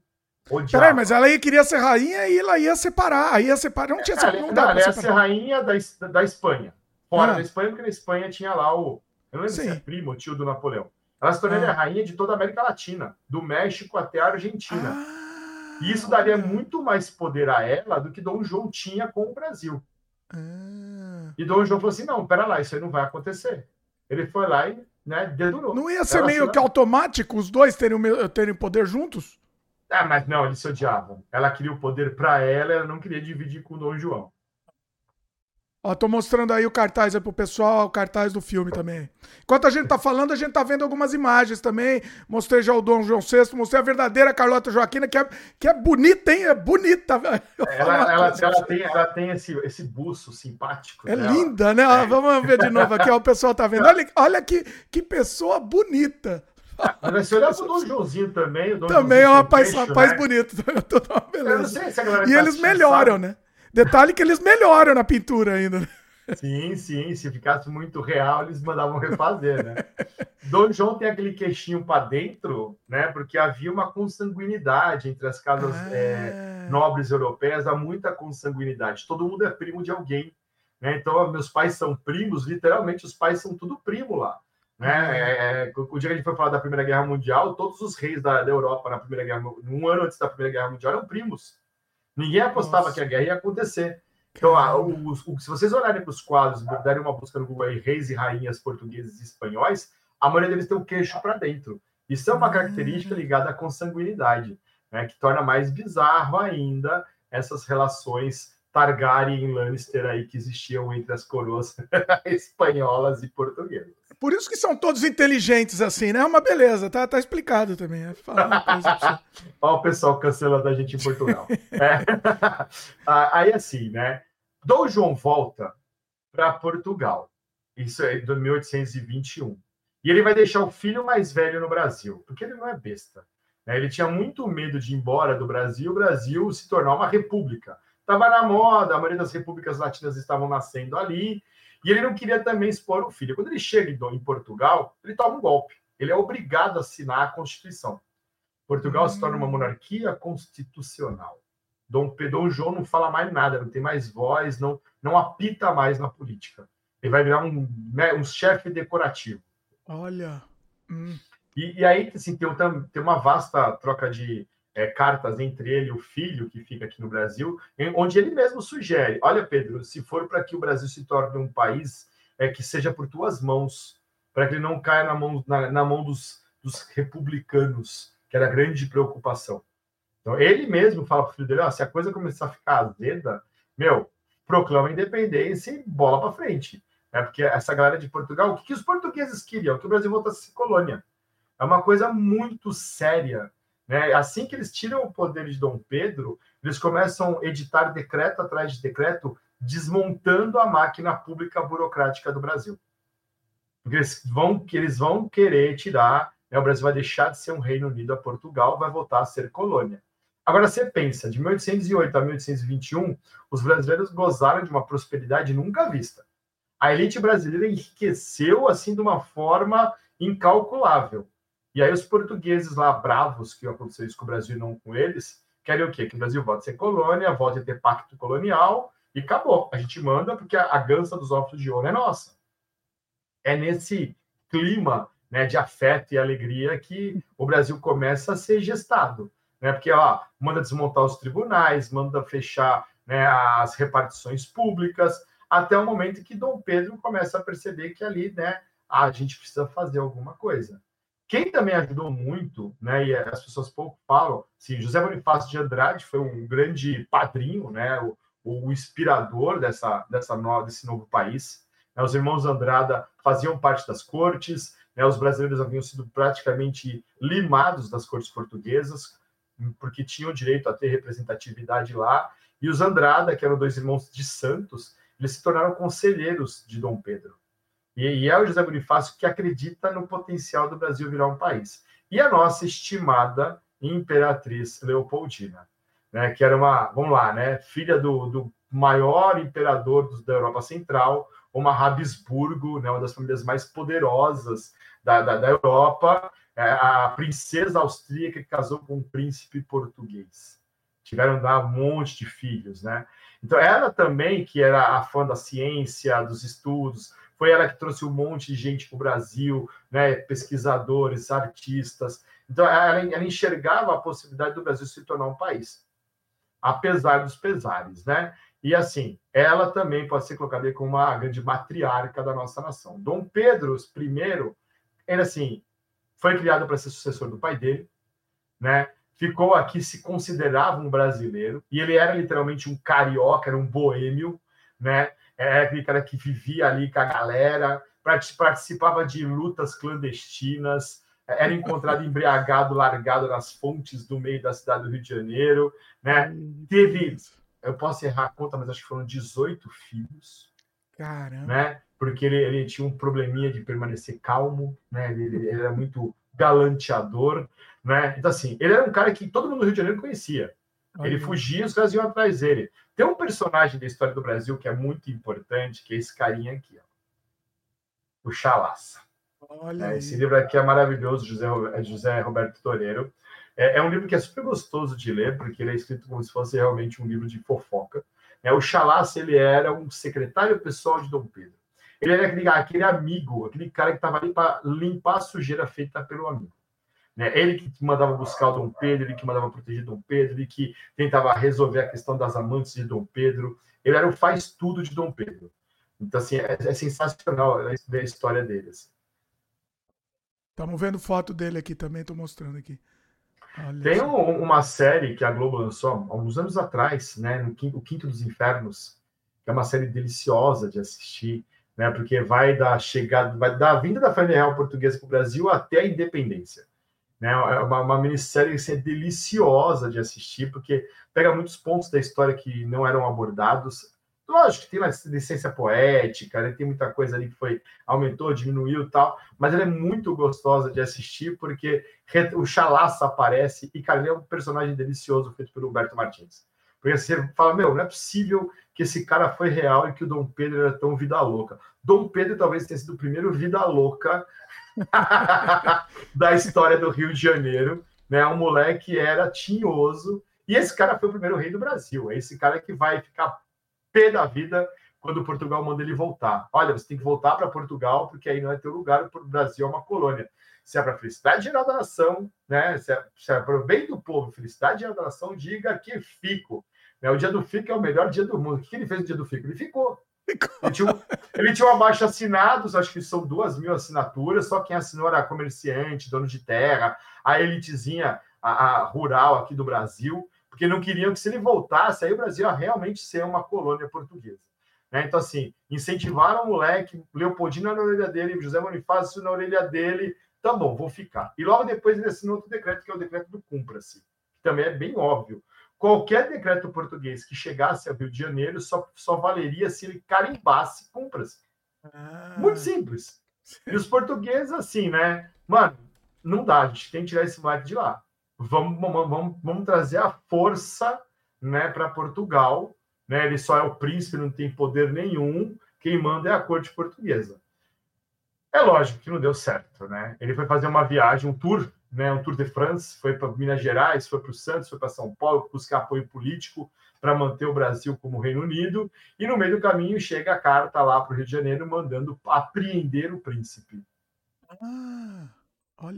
Odiava. Peraí, mas ela ia, queria ser rainha e ela ia separar. Aí ia separar. Não tinha
é, não, não, ela ia ser rainha da, da Espanha. Fora ah. da Espanha, porque na Espanha tinha lá o. Eu não lembro Sim. se é primo, tio do Napoleão. Ela se tornaria ah. rainha de toda a América Latina, do México até a Argentina. Ah. E isso daria muito mais poder a ela do que Dom João tinha com o Brasil. Ah. E Dom João falou assim: não, pera lá, isso aí não vai acontecer. Ele foi lá e né, dedurou.
Não ia ser ela meio que automático os dois terem, terem poder juntos?
Ah, mas não, eles se odiavam. Ela queria o poder para ela, ela não queria dividir com o Dom João.
Ó, tô mostrando aí o cartaz aí pro pessoal, o cartaz do filme também. Enquanto a gente tá falando, a gente tá vendo algumas imagens também. Mostrei já o Dom João VI, mostrei a verdadeira Carlota Joaquina, que é, que é bonita, hein? É bonita,
velho. Ela, ela, ela, tem, ela tem esse, esse buço simpático.
É dela. linda, né? É. Vamos ver de novo aqui, ó, o pessoal tá vendo. Olha, olha que, que pessoa bonita.
Mas se olhar pro Dom Joãozinho também, o Dom
também é um rapaz,
queixo,
rapaz
né?
bonito.
Eu não sei se a galera
E
tá
eles melhoram,
sabe.
né? Detalhe que eles melhoram na pintura ainda. né?
Sim, sim. Se ficasse muito real, eles mandavam refazer, né? Dom João tem aquele queixinho para dentro, né? Porque havia uma consanguinidade entre as casas é,
Ah,
nobres europeias, há muita consanguinidade. Todo mundo é primo de alguém, né? Então, meus pais são primos, literalmente, os pais são tudo primo lá. Né? É, é, o dia que a gente foi falar da Primeira Guerra Mundial, todos os reis da, da Europa na Primeira Guerra, um ano antes da Primeira Guerra Mundial eram primos. Ninguém apostava
Nossa.
que a guerra ia acontecer. Então, se vocês olharem para os quadros, darem uma busca no Google aí, reis e rainhas portugueses e espanhóis, a maioria deles tem o queixo para dentro. Isso é uma
Ah.
característica ligada à consanguinidade, né, que torna mais bizarro ainda essas relações Targaryen e Lannister aí que existiam entre as coroas espanholas e portuguesas.
Por isso que são todos inteligentes assim, né? É uma beleza, tá, tá explicado também. É.
Olha o pessoal cancelando a gente em Portugal. É. Ah, Aí assim, né? Dom João volta para Portugal. Isso é de 1821. E ele vai deixar o filho mais velho no Brasil, porque ele não é besta. né? Ele tinha muito medo de ir embora do Brasil, o Brasil se tornar uma república. Estava na moda, a maioria das repúblicas latinas estavam nascendo ali, e ele não queria também expor o filho. Quando ele chega em em Portugal, ele toma um golpe. Ele é obrigado a assinar a Constituição. Portugal se torna uma monarquia constitucional. Dom Pedro João não fala mais nada, não tem mais voz, não, não apita mais na política. Ele vai virar um, né, um chefe decorativo.
Olha. Hum.
E, e aí, assim, tem, tem uma vasta troca de é, cartas entre ele e o filho, que fica aqui no Brasil, onde ele mesmo sugere: olha, Pedro, se for para que o Brasil se torne um país é, que seja por tuas mãos, para que ele não caia na mão, na, na mão dos, dos republicanos, que era a grande preocupação. Então, ele mesmo fala para o filho dele: se a coisa começar a ficar azeda, meu, proclama a independência e bola para frente. É porque essa galera de Portugal, o que, que os portugueses queriam? Que o Brasil voltasse a ser colônia. É uma coisa muito séria. Né? Assim que eles tiram o poder de Dom Pedro, eles começam a editar decreto atrás de decreto, desmontando a máquina pública burocrática do Brasil. Porque eles vão, eles vão querer tirar, né? o Brasil vai deixar de ser um Reino Unido a Portugal, vai voltar a ser colônia. Agora você pensa, de 1808 a 1821, os brasileiros gozaram de uma prosperidade nunca vista. A elite brasileira enriqueceu assim de uma forma incalculável. E aí os portugueses lá, bravos, que aconteceu isso com o Brasil e não com eles, querem o quê? Que o Brasil volte a ser colônia, volte a ter pacto colonial e acabou. A gente manda porque a, a gança dos ovos de ouro é nossa. É nesse clima né, de afeto e alegria que o Brasil começa a ser gestado. Né? Porque ó, manda desmontar os tribunais, manda fechar né, as repartições públicas, até o momento que Dom Pedro começa a perceber que ali né, a gente precisa fazer alguma coisa. Quem também ajudou muito, né, e as pessoas pouco falam, sim, José Bonifácio de Andrade foi um grande padrinho, né, o, o inspirador dessa, dessa no, desse novo país. Né, os irmãos Andrada faziam parte das cortes, né, os brasileiros haviam sido praticamente limados das cortes portuguesas, porque tinham direito a ter representatividade lá. E os Andrada, que eram dois irmãos de Santos, eles se tornaram conselheiros de Dom Pedro. E, é o José Bonifácio que acredita no potencial do Brasil virar um país. E a nossa estimada imperatriz Leopoldina, né, que era uma, vamos lá, né, filha do, do maior imperador da Europa Central, uma Habsburgo, né, uma das famílias mais poderosas da, da, da Europa, é, a princesa austríaca que casou com um príncipe português. Tiveram dar um monte de filhos, né? Então, ela também, que era a fã da ciência, dos estudos, foi ela que trouxe um monte de gente para o Brasil, né? pesquisadores, artistas. Então, ela, ela, enxergava a possibilidade do Brasil se tornar um país, apesar dos pesares, né? E assim, ela também pode ser colocada como uma grande matriarca da nossa nação. Dom Pedro I, ele assim, foi criado para ser sucessor do pai dele, né? Ficou aqui, se considerava um brasileiro, e ele era literalmente um carioca, era um boêmio, né? Era aquele cara que vivia ali com a galera, participava de lutas clandestinas, era encontrado embriagado, largado nas fontes do meio da cidade do Rio de Janeiro, né? Teve, eu posso errar a conta, mas acho que foram 18 filhos.
Caramba.
Né? Porque ele, ele tinha um probleminha de permanecer calmo, né? Ele, ele era muito galanteador, né? Então, assim, ele era um cara que todo mundo no Rio de Janeiro conhecia. Ele fugia, os caras iam atrás dele. Tem um personagem da história do Brasil que é muito importante, que é esse carinha aqui, ó. O Chalaça. É, esse livro aqui é maravilhoso, José, é José Roberto Toreiro. É, é, um livro que é super gostoso de ler, porque ele é escrito como se fosse realmente um livro de fofoca. É, o Chalaça, ele era um secretário pessoal de Dom Pedro. Ele era aquele, aquele amigo, aquele cara que estava ali para limpar a sujeira feita pelo amigo. Né? Ele que mandava buscar o Dom Pedro, ele que mandava proteger Dom Pedro, ele que tentava resolver a questão das amantes de Dom Pedro. Ele era o faz tudo de Dom Pedro. Então, assim, é, é sensacional a história dele.
Estamos assim. vendo foto dele aqui também, estou mostrando aqui.
Olha Tem um, uma série que a Globo lançou há alguns anos atrás, né, no Quinto, o Quinto dos Infernos, que é uma série deliciosa de assistir, né, porque vai da chegada, vai da vinda da família real portuguesa para o Brasil até a independência. Né? É uma, uma minissérie assim, é deliciosa de assistir, porque pega muitos pontos da história que não eram abordados. Lógico que tem uma licença poética, né? tem muita coisa ali que foi aumentou, diminuiu tal, mas ela é muito gostosa de assistir porque o Chalaça aparece e, cara, ele é um personagem delicioso feito pelo Humberto Martins. Porque você fala, meu, não é possível que esse cara foi real e que o Dom Pedro era tão vida louca. Dom Pedro talvez tenha sido o primeiro vida louca da história do Rio de Janeiro, né? Um moleque era tinhoso e esse cara foi o primeiro rei do Brasil. É esse cara que vai ficar pé da vida quando Portugal manda ele voltar. Olha, você tem que voltar para Portugal porque aí não é teu lugar, o Brasil é uma colônia. Se é para felicidade geral da nação, né? Se é, é para bem do povo, felicidade geral da nação, diga que fico. Né? O dia do fico é o melhor dia do mundo. O que ele fez no dia do fico? Ele ficou. Ele tinha, ele tinha um abaixo assinados, acho que são duas mil assinaturas, só quem assinou era comerciante, dono de terra, a elitezinha a, a rural aqui do Brasil, porque não queriam que se ele voltasse, aí o Brasil ia realmente ser uma colônia portuguesa. Né? Então, assim, incentivaram o moleque, Leopoldina na orelha dele, José Bonifácio na orelha dele, tá bom, vou ficar. E logo depois ele assinou outro decreto, que é o decreto do Cumpra-se, que também é bem óbvio qualquer decreto português que chegasse ao Rio de Janeiro só, só valeria se ele carimbasse cumpras. Ah. Muito simples. E os portugueses, assim, né? Mano, não dá, a gente tem que tirar esse moleque de lá. Vamos, vamos, vamos trazer a força né, para Portugal. Né? Ele só é o príncipe, não tem poder nenhum. Quem manda é a corte portuguesa. É lógico que não deu certo, né? Ele foi fazer uma viagem, um tour né, um Tour de France, foi para Minas Gerais, foi para o Santos, foi para São Paulo, buscar apoio político para manter o Brasil como Reino Unido, e no meio do caminho chega a carta lá para o Rio de Janeiro mandando apreender o príncipe. Ah,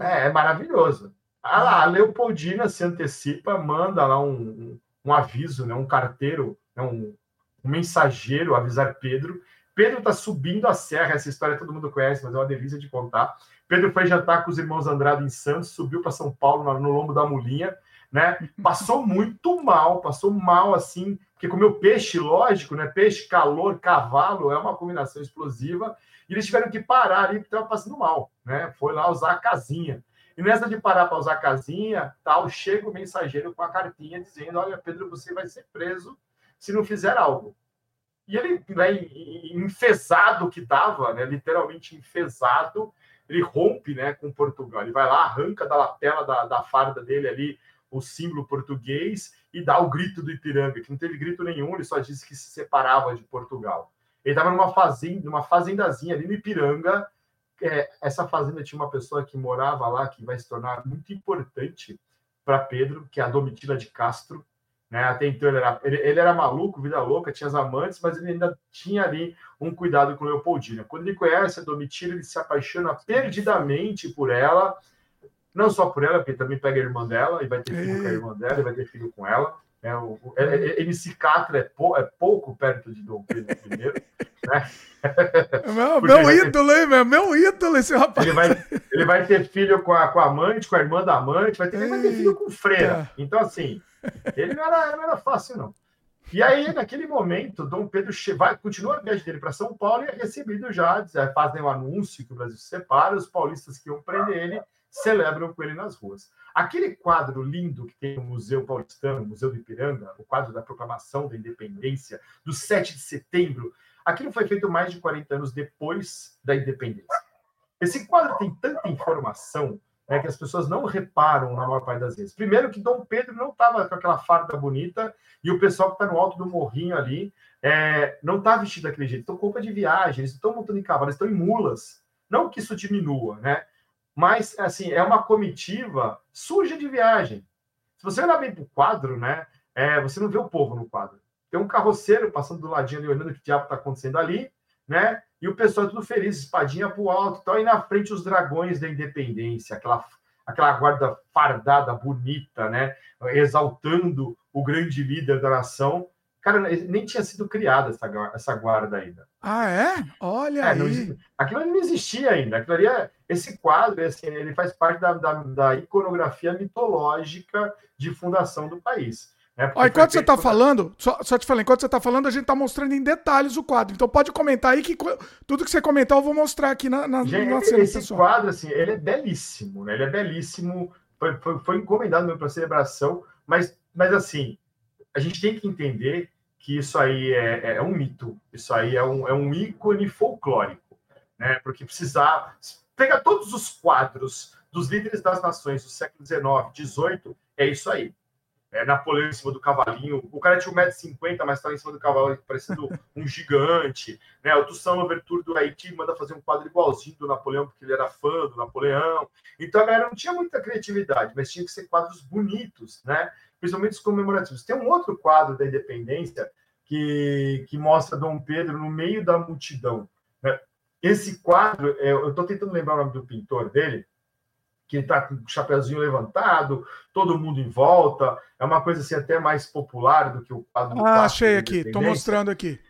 é, é, maravilhoso. Ah, lá, a Leopoldina se antecipa, manda lá um, um, um aviso, né, um carteiro, né, um, um mensageiro avisar Pedro. Pedro está subindo a serra, essa história todo mundo conhece, mas é uma delícia de contar. Pedro foi jantar com os irmãos Andrade em Santos, subiu para São Paulo no, no lombo da mulinha, né? Passou muito mal, passou mal assim, porque comeu peixe, lógico, né? Peixe, calor, cavalo, é uma combinação explosiva. E eles tiveram que parar ali porque estava passando mal, né? Foi lá usar a casinha. E nessa de parar para usar a casinha, tal, chega o mensageiro com a cartinha dizendo: Olha, Pedro, você vai ser preso se não fizer algo. E ele, né, enfesado que estava, né, literalmente enfesado, ele rompe né, com Portugal. Ele vai lá, arranca da lapela da, da farda dele ali o símbolo português e dá o grito do Ipiranga, que não teve grito nenhum, ele só disse que se separava de Portugal. Ele estava numa fazenda, numa fazendazinha ali no Ipiranga. É, essa fazenda tinha uma pessoa que morava lá, que vai se tornar muito importante para Pedro, que é a Domitila de Castro, né? Até então ele era, ele, ele, era maluco, vida louca, tinha as amantes, mas ele ainda tinha ali um cuidado com Leopoldina. Quando ele conhece a Domitila, ele se apaixona perdidamente por ela, não só por ela, porque também pega a irmã dela e vai ter filho com a irmã dela, e vai ter filho com ela. Né? O, o, MC Catra é, pou, é pouco perto de Dom Pedro I, né?
Meu, meu ídolo, hein, meu, meu ídolo esse rapaz.
Ele vai, ele vai ter filho com a, com a amante, com a irmã da amante, vai ter, ele vai ter filho com freira. Então, assim, ele não era, não era fácil, não. E aí, naquele momento, Dom Pedro vai, continua a viagem dele para São Paulo e é recebido já, fazem o um anúncio que o Brasil se separa, os paulistas que iam prender ele celebram com ele nas ruas. Aquele quadro lindo que tem no Museu Paulistano, Museu do Ipiranga, o quadro da proclamação da independência, do 7 de setembro, aquilo foi feito mais de 40 anos depois da independência. Esse quadro tem tanta informação né, que as pessoas não reparam na maior parte das vezes. Primeiro que Dom Pedro não estava com aquela farda bonita e o pessoal que está no alto do morrinho ali é, não está vestido daquele jeito. Estão com roupa de viagem, eles estão montando em cavalo, estão em mulas. Não que isso diminua, né? Mas, assim, é uma comitiva suja de viagem. Se você olhar bem para o quadro, né? É, você não vê o povo no quadro. Tem um carroceiro passando do ladinho ali, olhando o que diabo está acontecendo ali, né? E o pessoal tudo feliz, espadinha para o alto, tal, e na frente os dragões da independência, aquela, aquela guarda fardada, bonita, né? Exaltando o grande líder da nação. Cara, nem tinha sido criada essa, essa guarda ainda.
Ah, é? Olha é, aí.
Não, aquilo não existia ainda. Aquilo ali é, esse quadro, assim, ele faz parte da, da, da iconografia mitológica de fundação do país.
É Ó, enquanto você está falando, só, só te falando, enquanto você está falando, a gente está mostrando em detalhes o quadro. Então pode comentar aí que tudo que você comentar eu vou mostrar aqui na, na,
gente, na cena, Esse pessoal. quadro, assim, ele é belíssimo, né? Ele é belíssimo, foi, foi, foi encomendado para celebração, mas, mas assim, a gente tem que entender que isso aí é, é um mito, isso aí é um, é um ícone folclórico, né? Porque precisar pegar todos os quadros dos líderes das nações do século XIX, XVIII, é isso aí é, Napoleão em cima do cavalinho. O cara tinha 1,50m, mas estava em cima do cavalo parecendo um gigante. Né? O Toussaint Louverture do Haiti manda fazer um quadro igualzinho do Napoleão, porque ele era fã do Napoleão. Então a galera não tinha muita criatividade, mas tinha que ser quadros bonitos, né? principalmente os comemorativos. Tem um outro quadro da independência que, que mostra Dom Pedro no meio da multidão. Né? Esse quadro, é, eu estou tentando lembrar o nome do pintor dele, que está com o chapeuzinho levantado, todo mundo em volta. É uma coisa assim até mais popular do que o quadro.
Ah, achei aqui, estou mostrando aqui.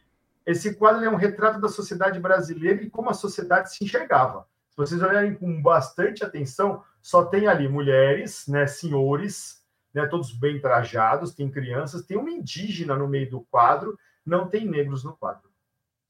Esse quadro é um retrato da sociedade brasileira e como a sociedade se enxergava. Se vocês olharem com bastante atenção, só tem ali mulheres, né, senhores, né, todos bem trajados, tem crianças, tem uma indígena no meio do quadro, não tem negros no quadro.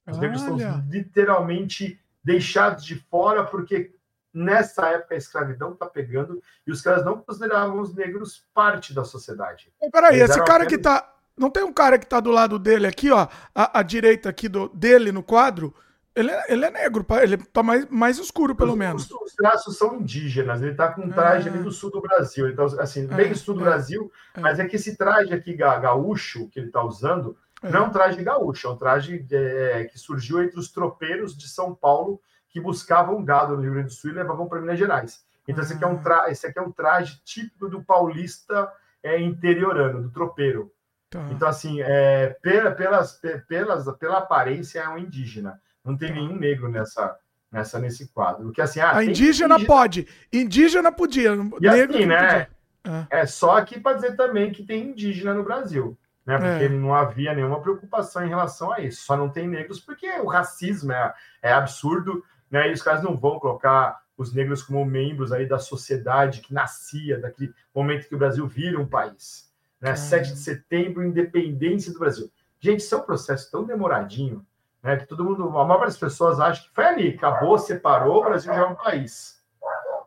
Os Olha. negros estão literalmente deixados de fora porque nessa época a escravidão está pegando e os caras não consideravam os negros parte da sociedade.
peraí, esse cara que tá. Não tem um cara que tá do lado dele aqui, ó, a, a direita aqui do, dele no quadro? Ele é, ele é negro, ele tá mais, mais escuro, pelo
os,
menos.
Os, traços são indígenas, ele tá com um traje ali do sul do Brasil. Então, assim, bem é, do sul do é, Brasil, é. mas é que esse traje aqui gaúcho que ele tá usando é. não é um traje gaúcho, é um traje é, que surgiu entre os tropeiros de São Paulo que buscavam gado no Rio Grande do Sul e levavam para Minas Gerais. Então, esse aqui, é um tra... esse aqui é um traje típico do paulista é, interiorano, do tropeiro. Tá. Então, assim, é, pela, pelas, pelas, pela aparência, é um indígena. Não tem nenhum negro nessa, nessa nesse quadro. Que, assim,
ah, a indígena, indígena, pode. Indígena podia.
E negro assim, né? É. é só aqui para dizer também que tem indígena no Brasil. Né, porque é. não havia nenhuma preocupação em relação a isso. Só não tem negros porque o racismo é, é absurdo né? E os caras não vão colocar os negros como membros aí da sociedade que nascia daquele momento que o Brasil vira um país. Né? 7 de setembro, independência do Brasil. Gente, isso é um processo tão demoradinho, né? Que todo mundo, a maioria das pessoas acha que foi ali, acabou, separou, o Brasil já é um país.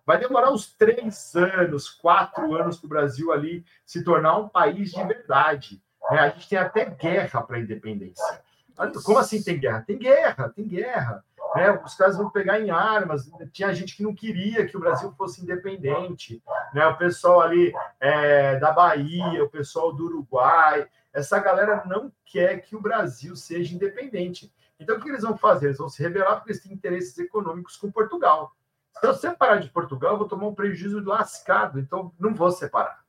Vai demorar uns três anos, quatro anos para o Brasil ali se tornar um país de verdade. Né? A gente tem até guerra para a independência. Como assim tem guerra? Tem guerra, tem guerra. Né? Os caras vão pegar em armas. Tinha gente que não queria que o Brasil fosse independente. Né? O pessoal ali é, da Bahia, o pessoal do Uruguai. Essa galera não quer que o Brasil seja independente. Então, o que eles vão fazer? Eles vão se rebelar porque eles têm interesses econômicos com Portugal. Se eu separar de Portugal, eu vou tomar um prejuízo lascado. Então, não vou separar.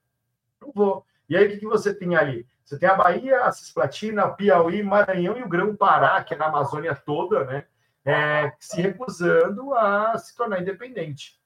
Não vou. E aí, o que você tem ali? Você tem a Bahia, a Cisplatina, Piauí, Maranhão e o Grão-Pará, que é na Amazônia toda, né? É, se recusando a se tornar independente.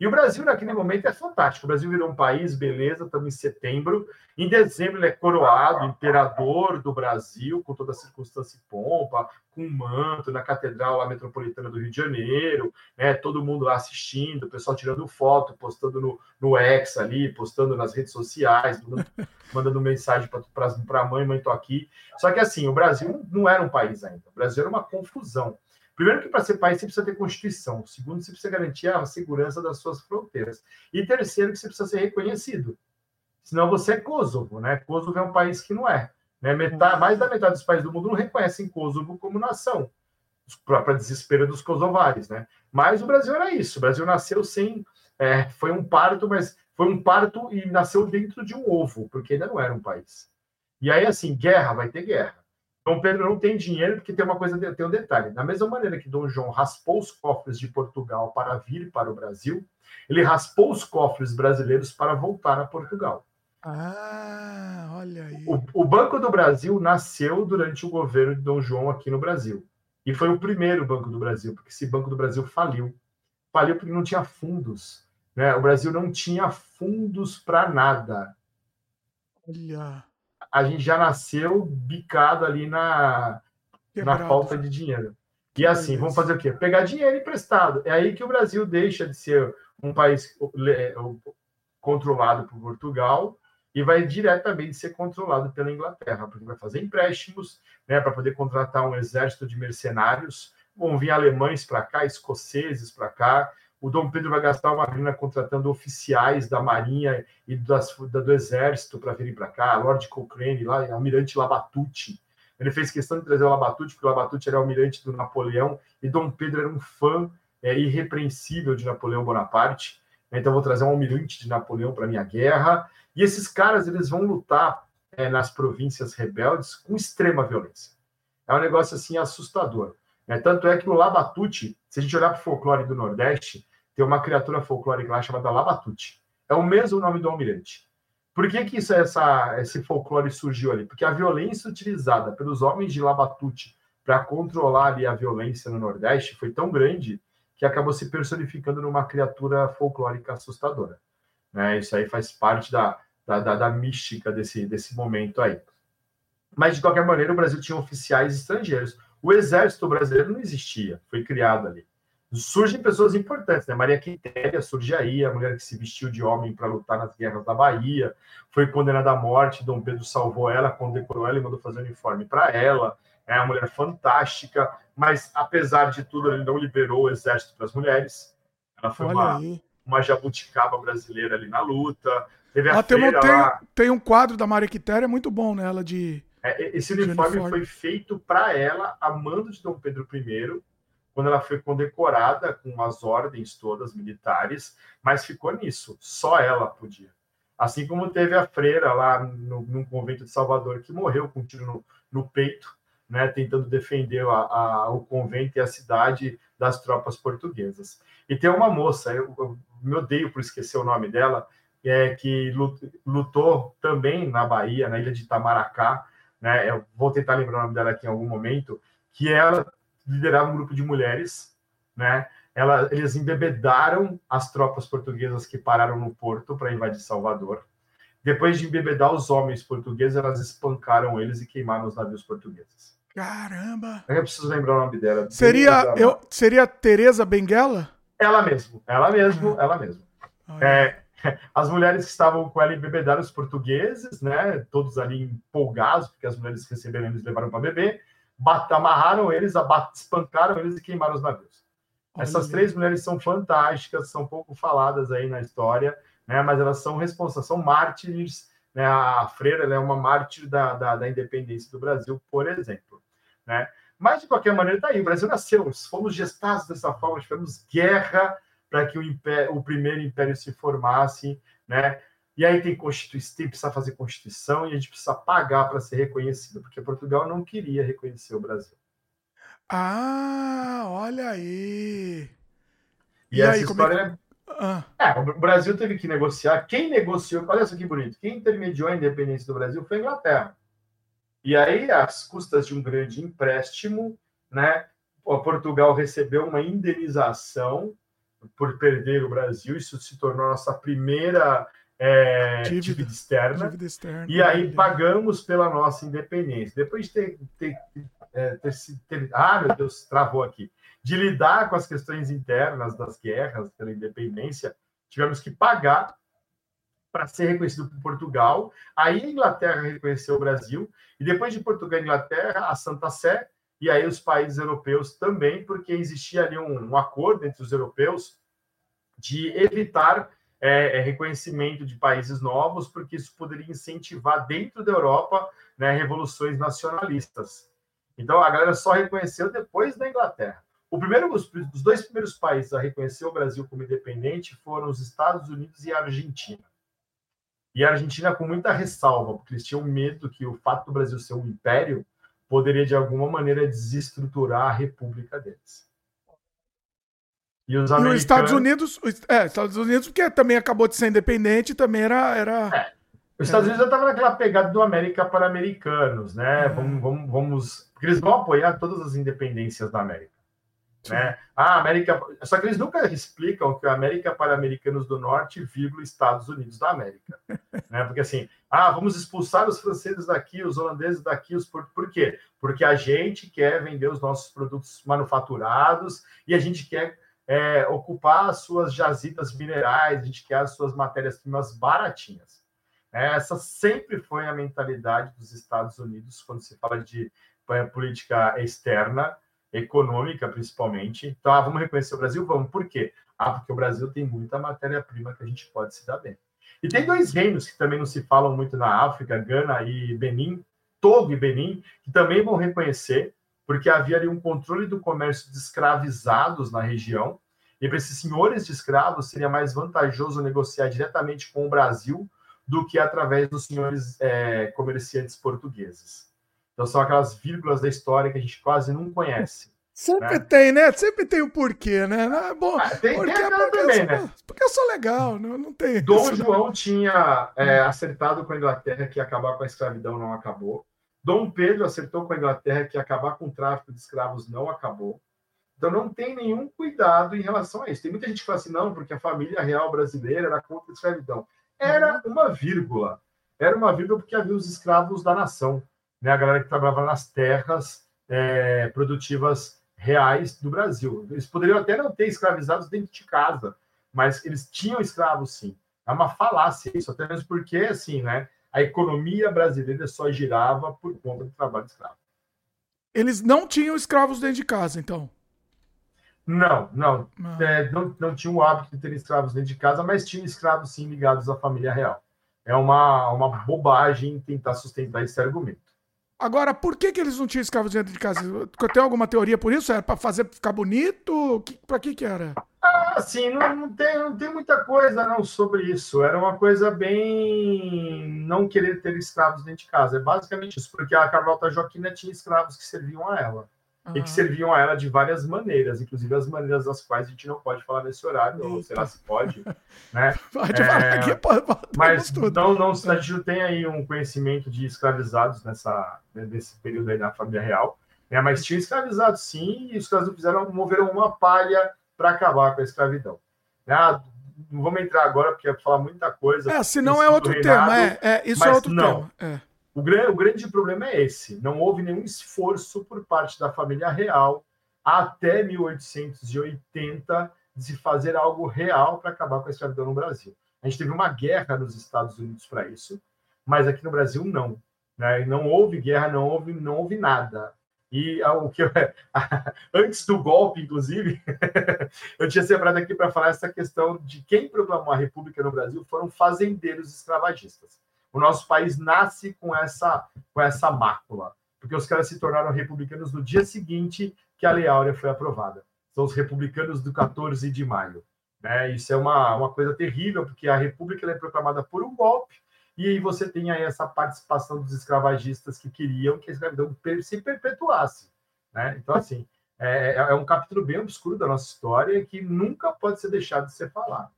E o Brasil, naquele momento, é fantástico. O Brasil virou um país, beleza, estamos em setembro. Em dezembro, ele é coroado, imperador do Brasil, com toda a circunstância e pompa, com um manto na Catedral lá, Metropolitana do Rio de Janeiro, né? todo mundo lá assistindo, o pessoal tirando foto, postando no, no X ali, postando nas redes sociais, mandando, mandando mensagem para a mãe, mãe, tô aqui. Só que assim, o Brasil não era um país ainda. O Brasil era uma confusão. Primeiro que para ser país você precisa ter constituição. Segundo, você precisa garantir a segurança das suas fronteiras. E terceiro, que você precisa ser reconhecido. Senão você é Kosovo, né? Kosovo é um país que não é. Né? Metade, mais da metade dos países do mundo não reconhecem Kosovo como nação, para desespero dos kosovares, né? Mas o Brasil era isso. O Brasil nasceu sem é, foi um parto, mas foi um parto e nasceu dentro de um ovo, porque ainda não era um país. E aí, assim, guerra, vai ter guerra. Dom Pedro não tem dinheiro, porque tem uma coisa, tem um detalhe. Da mesma maneira que Dom João raspou os cofres de Portugal para vir para o Brasil, ele raspou os cofres brasileiros para voltar a Portugal.
Ah, olha aí.
O, o, Banco do Brasil nasceu durante o governo de Dom João aqui no Brasil. E foi o primeiro Banco do Brasil, porque esse Banco do Brasil faliu. Faliu porque não tinha fundos. Né? O Brasil não tinha fundos para nada.
Olha.
A gente já nasceu bicado ali na, na falta de dinheiro. E assim, vamos fazer o quê? Pegar dinheiro emprestado. É aí que o Brasil deixa de ser um país controlado por Portugal e vai diretamente ser controlado pela Inglaterra, porque vai fazer empréstimos né, para poder contratar um exército de mercenários. Vão vir alemães para cá, escoceses para cá. O Dom Pedro vai gastar uma grana contratando oficiais da Marinha e das, da, do Exército para virem para cá. Lord Cochrane, lá, Almirante Labatute. Ele fez questão de trazer o Labatute, porque o Labatute era almirante do Napoleão e Dom Pedro era um fã é, irrepreensível de Napoleão Bonaparte. Então, vou trazer um almirante de Napoleão para minha guerra. E esses caras, eles vão lutar é, nas províncias rebeldes com extrema violência. É um negócio, assim, assustador. Né? Tanto é que o Labatute, se a gente olhar para o folclore do Nordeste, tem uma criatura folclórica lá chamada Labatute. É o mesmo nome do almirante. Por que, que isso, essa, esse folclore surgiu ali? Porque a violência utilizada pelos homens de Labatute para controlar ali a violência no Nordeste foi tão grande que acabou se personificando numa criatura folclórica assustadora. Né? Isso aí faz parte da, da, da, da mística desse, desse momento aí. Mas, de qualquer maneira, o Brasil tinha oficiais estrangeiros. O exército brasileiro não existia, foi criado ali. Surgem pessoas importantes, né? Maria Quitéria surge aí, a mulher que se vestiu de homem para lutar nas guerras da Bahia, foi condenada à morte, Dom Pedro salvou ela, condecorou ela e mandou fazer um uniforme para ela. É uma mulher fantástica, mas apesar de tudo, ele não liberou o exército para as mulheres. Ela foi uma, uma jabuticaba brasileira ali na luta. Teve a
ah, tem, um, tem, tem, um quadro da Maria Quitéria muito bom nela de.
É, esse uniforme, uniforme, foi feito para ela, a mando de Dom Pedro I, quando ela foi condecorada com as ordens todas militares, mas ficou nisso, só ela podia. Assim como teve a freira lá no, no convento de Salvador, que morreu com um tiro no, no peito, né, tentando defender a, a, o convento e a cidade das tropas portuguesas. E tem uma moça, eu, eu me odeio por esquecer o nome dela, é, que lutou também na Bahia, na ilha de Itamaracá, né, eu vou tentar lembrar o nome dela aqui em algum momento, que ela liderava um grupo de mulheres, né, ela, eles embebedaram as tropas portuguesas que pararam no porto para invadir Salvador. Depois de embebedar os homens portugueses, elas espancaram eles e queimaram os navios portugueses.
Caramba!
Eu preciso lembrar o nome dela.
Seria, eu, seria Teresa Benguela?
Ela mesmo, ela mesmo, ah. ela mesmo. É, as mulheres que estavam com ela embebedaram os portugueses, né? Todos ali empolgados, porque as mulheres receberam eles levaram para beber, amarraram eles, espancaram eles e queimaram os navios. Olha Essas três mulheres são fantásticas, são pouco faladas aí na história, né? Mas elas são responsáveis, são mártires né? A freira é uma mártir da, da, da, independência do Brasil, por exemplo. Né? Mas, de qualquer maneira, está aí. O Brasil nasceu, fomos gestados dessa forma, tivemos guerra para que o, império, o primeiro império se formasse. Né? E aí tem Constituição, tem, precisa fazer Constituição e a gente precisa pagar para ser reconhecido, porque Portugal não queria reconhecer o Brasil.
Ah, olha aí.
E, e essa aí, história é... Ah. É, o Brasil teve que negociar. Quem negociou, olha só que bonito, quem intermediou a independência do Brasil foi a Inglaterra. E aí, às custas de um grande empréstimo, né, Portugal recebeu uma indenização por perder o Brasil. Isso se tornou a nossa primeira é, dívida, dívida, externa. dívida, externa. E aí pagamos pela nossa independência. Depois de ter, ter, é, ter, ter, Ah, meu Deus, travou aqui de lidar com as questões internas das guerras pela independência, tivemos que pagar para ser reconhecido por Portugal. Aí a Inglaterra reconheceu o Brasil, e depois de Portugal e Inglaterra, a Santa Sé, e aí os países europeus também, porque existia ali um, um acordo entre os europeus de evitar é, é, reconhecimento de países novos, porque isso poderia incentivar dentro da Europa né, revoluções nacionalistas. Então a galera só reconheceu depois da Inglaterra. O primeiro, os, os dois primeiros países a reconhecer o Brasil como independente foram os Estados Unidos e a Argentina. E a Argentina com muita ressalva, porque eles tinham medo que o fato do Brasil ser um império poderia, de alguma maneira, desestruturar a república deles.
E os, americanos... e os Estados Unidos, é, Estados Unidos, porque também acabou de ser independente, também era. era... É.
Os Estados Unidos já estavam naquela pegada do América para americanos, né? Uhum. Vamos, vamos, vamos. Porque eles vão apoiar todas as independências da América. Né? A América, só que eles nunca explicam que a América para americanos do Norte, vírgula, Estados Unidos da América, né? Porque assim, ah, vamos expulsar os franceses daqui, os holandeses daqui, os por, por quê? Porque a gente quer vender os nossos produtos manufaturados e a gente quer é, ocupar as suas jazidas minerais, a gente quer as suas matérias-primas baratinhas. É, essa sempre foi a mentalidade dos Estados Unidos quando se fala de política externa econômica, principalmente. Então, ah, vamos reconhecer o Brasil? Vamos. Por quê? Ah, porque o Brasil tem muita matéria-prima que a gente pode se dar bem. E tem dois reinos que também não se falam muito na África, Gana e Benin, Togo e Benin, que também vão reconhecer, porque havia ali um controle do comércio de escravizados na região, e para esses senhores de escravos seria mais vantajoso negociar diretamente com o Brasil do que através dos senhores é, comerciantes portugueses. Então são aquelas vírgulas da história que a gente quase não conhece.
Sempre né? tem, né? Sempre tem o um porquê, né? É bom, ah, tem, porque, tem porque, também, sou, né? porque eu sou legal, não, não tem.
Dom isso, João não. tinha é, acertado com a Inglaterra que acabar com a escravidão não acabou. Dom Pedro acertou com a Inglaterra que acabar com o tráfico de escravos não acabou. Então não tem nenhum cuidado em relação a isso. Tem muita gente que fala assim, não, porque a família real brasileira era contra a escravidão. Era uhum. uma vírgula. Era uma vírgula porque havia os escravos da nação né, a galera que trabalhava nas terras é, produtivas reais do Brasil. Eles poderiam até não ter escravizados dentro de casa, mas eles tinham escravos sim. É uma falácia isso, até mesmo porque, assim, né, a economia brasileira só girava por conta do trabalho escravo.
Eles não tinham escravos dentro de casa, então?
Não, não. Ah. É, não, não tinham o hábito de ter escravos dentro de casa, mas tinham escravos sim ligados à família real. É uma, uma bobagem tentar sustentar esse argumento.
Agora, por que, que eles não tinham escravos dentro de casa? Tem alguma teoria por isso? Era para fazer ficar bonito? Para que que era?
Ah, sim, não, não, tem, não tem muita coisa não sobre isso. Era uma coisa bem não querer ter escravos dentro de casa. É basicamente isso, porque a Carlota Joaquina tinha escravos que serviam a ela. Uhum. E que serviam a ela de várias maneiras, inclusive as maneiras das quais a gente não pode falar nesse horário, ou sei lá se pode, né? Pode é, falar aqui, pode, pode, mas não, não, a gente não tem aí um conhecimento de escravizados nessa, nesse período aí na família real, né? mas tinha escravizados sim, e os caras fizeram, moveram uma palha para acabar com a escravidão. Né? Ah, não vamos entrar agora, porque é falar muita coisa.
É, se não é outro reinado, tema, é, é isso é outro não. tema. É.
O, grande, o grande problema é esse: não houve nenhum esforço por parte da família real até 1880 de se fazer algo real para acabar com a escravidão no Brasil. A gente teve uma guerra nos Estados Unidos para isso, mas aqui no Brasil não. Né? Não houve guerra, não houve, não houve nada. E o que eu, antes do golpe, inclusive, eu tinha separado aqui para falar essa questão de quem proclamou a República no Brasil foram fazendeiros escravagistas. O nosso país nasce com essa, com essa mácula, porque os caras se tornaram republicanos no dia seguinte que a Lei Áurea foi aprovada. São os republicanos do 14 de maio. Né? Isso é uma, uma coisa terrível, porque a República é proclamada por um golpe, e aí você tem aí essa participação dos escravagistas que queriam que a escravidão se perpetuasse. Né? Então, assim, é, é um capítulo bem obscuro da nossa história que nunca pode ser deixado de ser falado.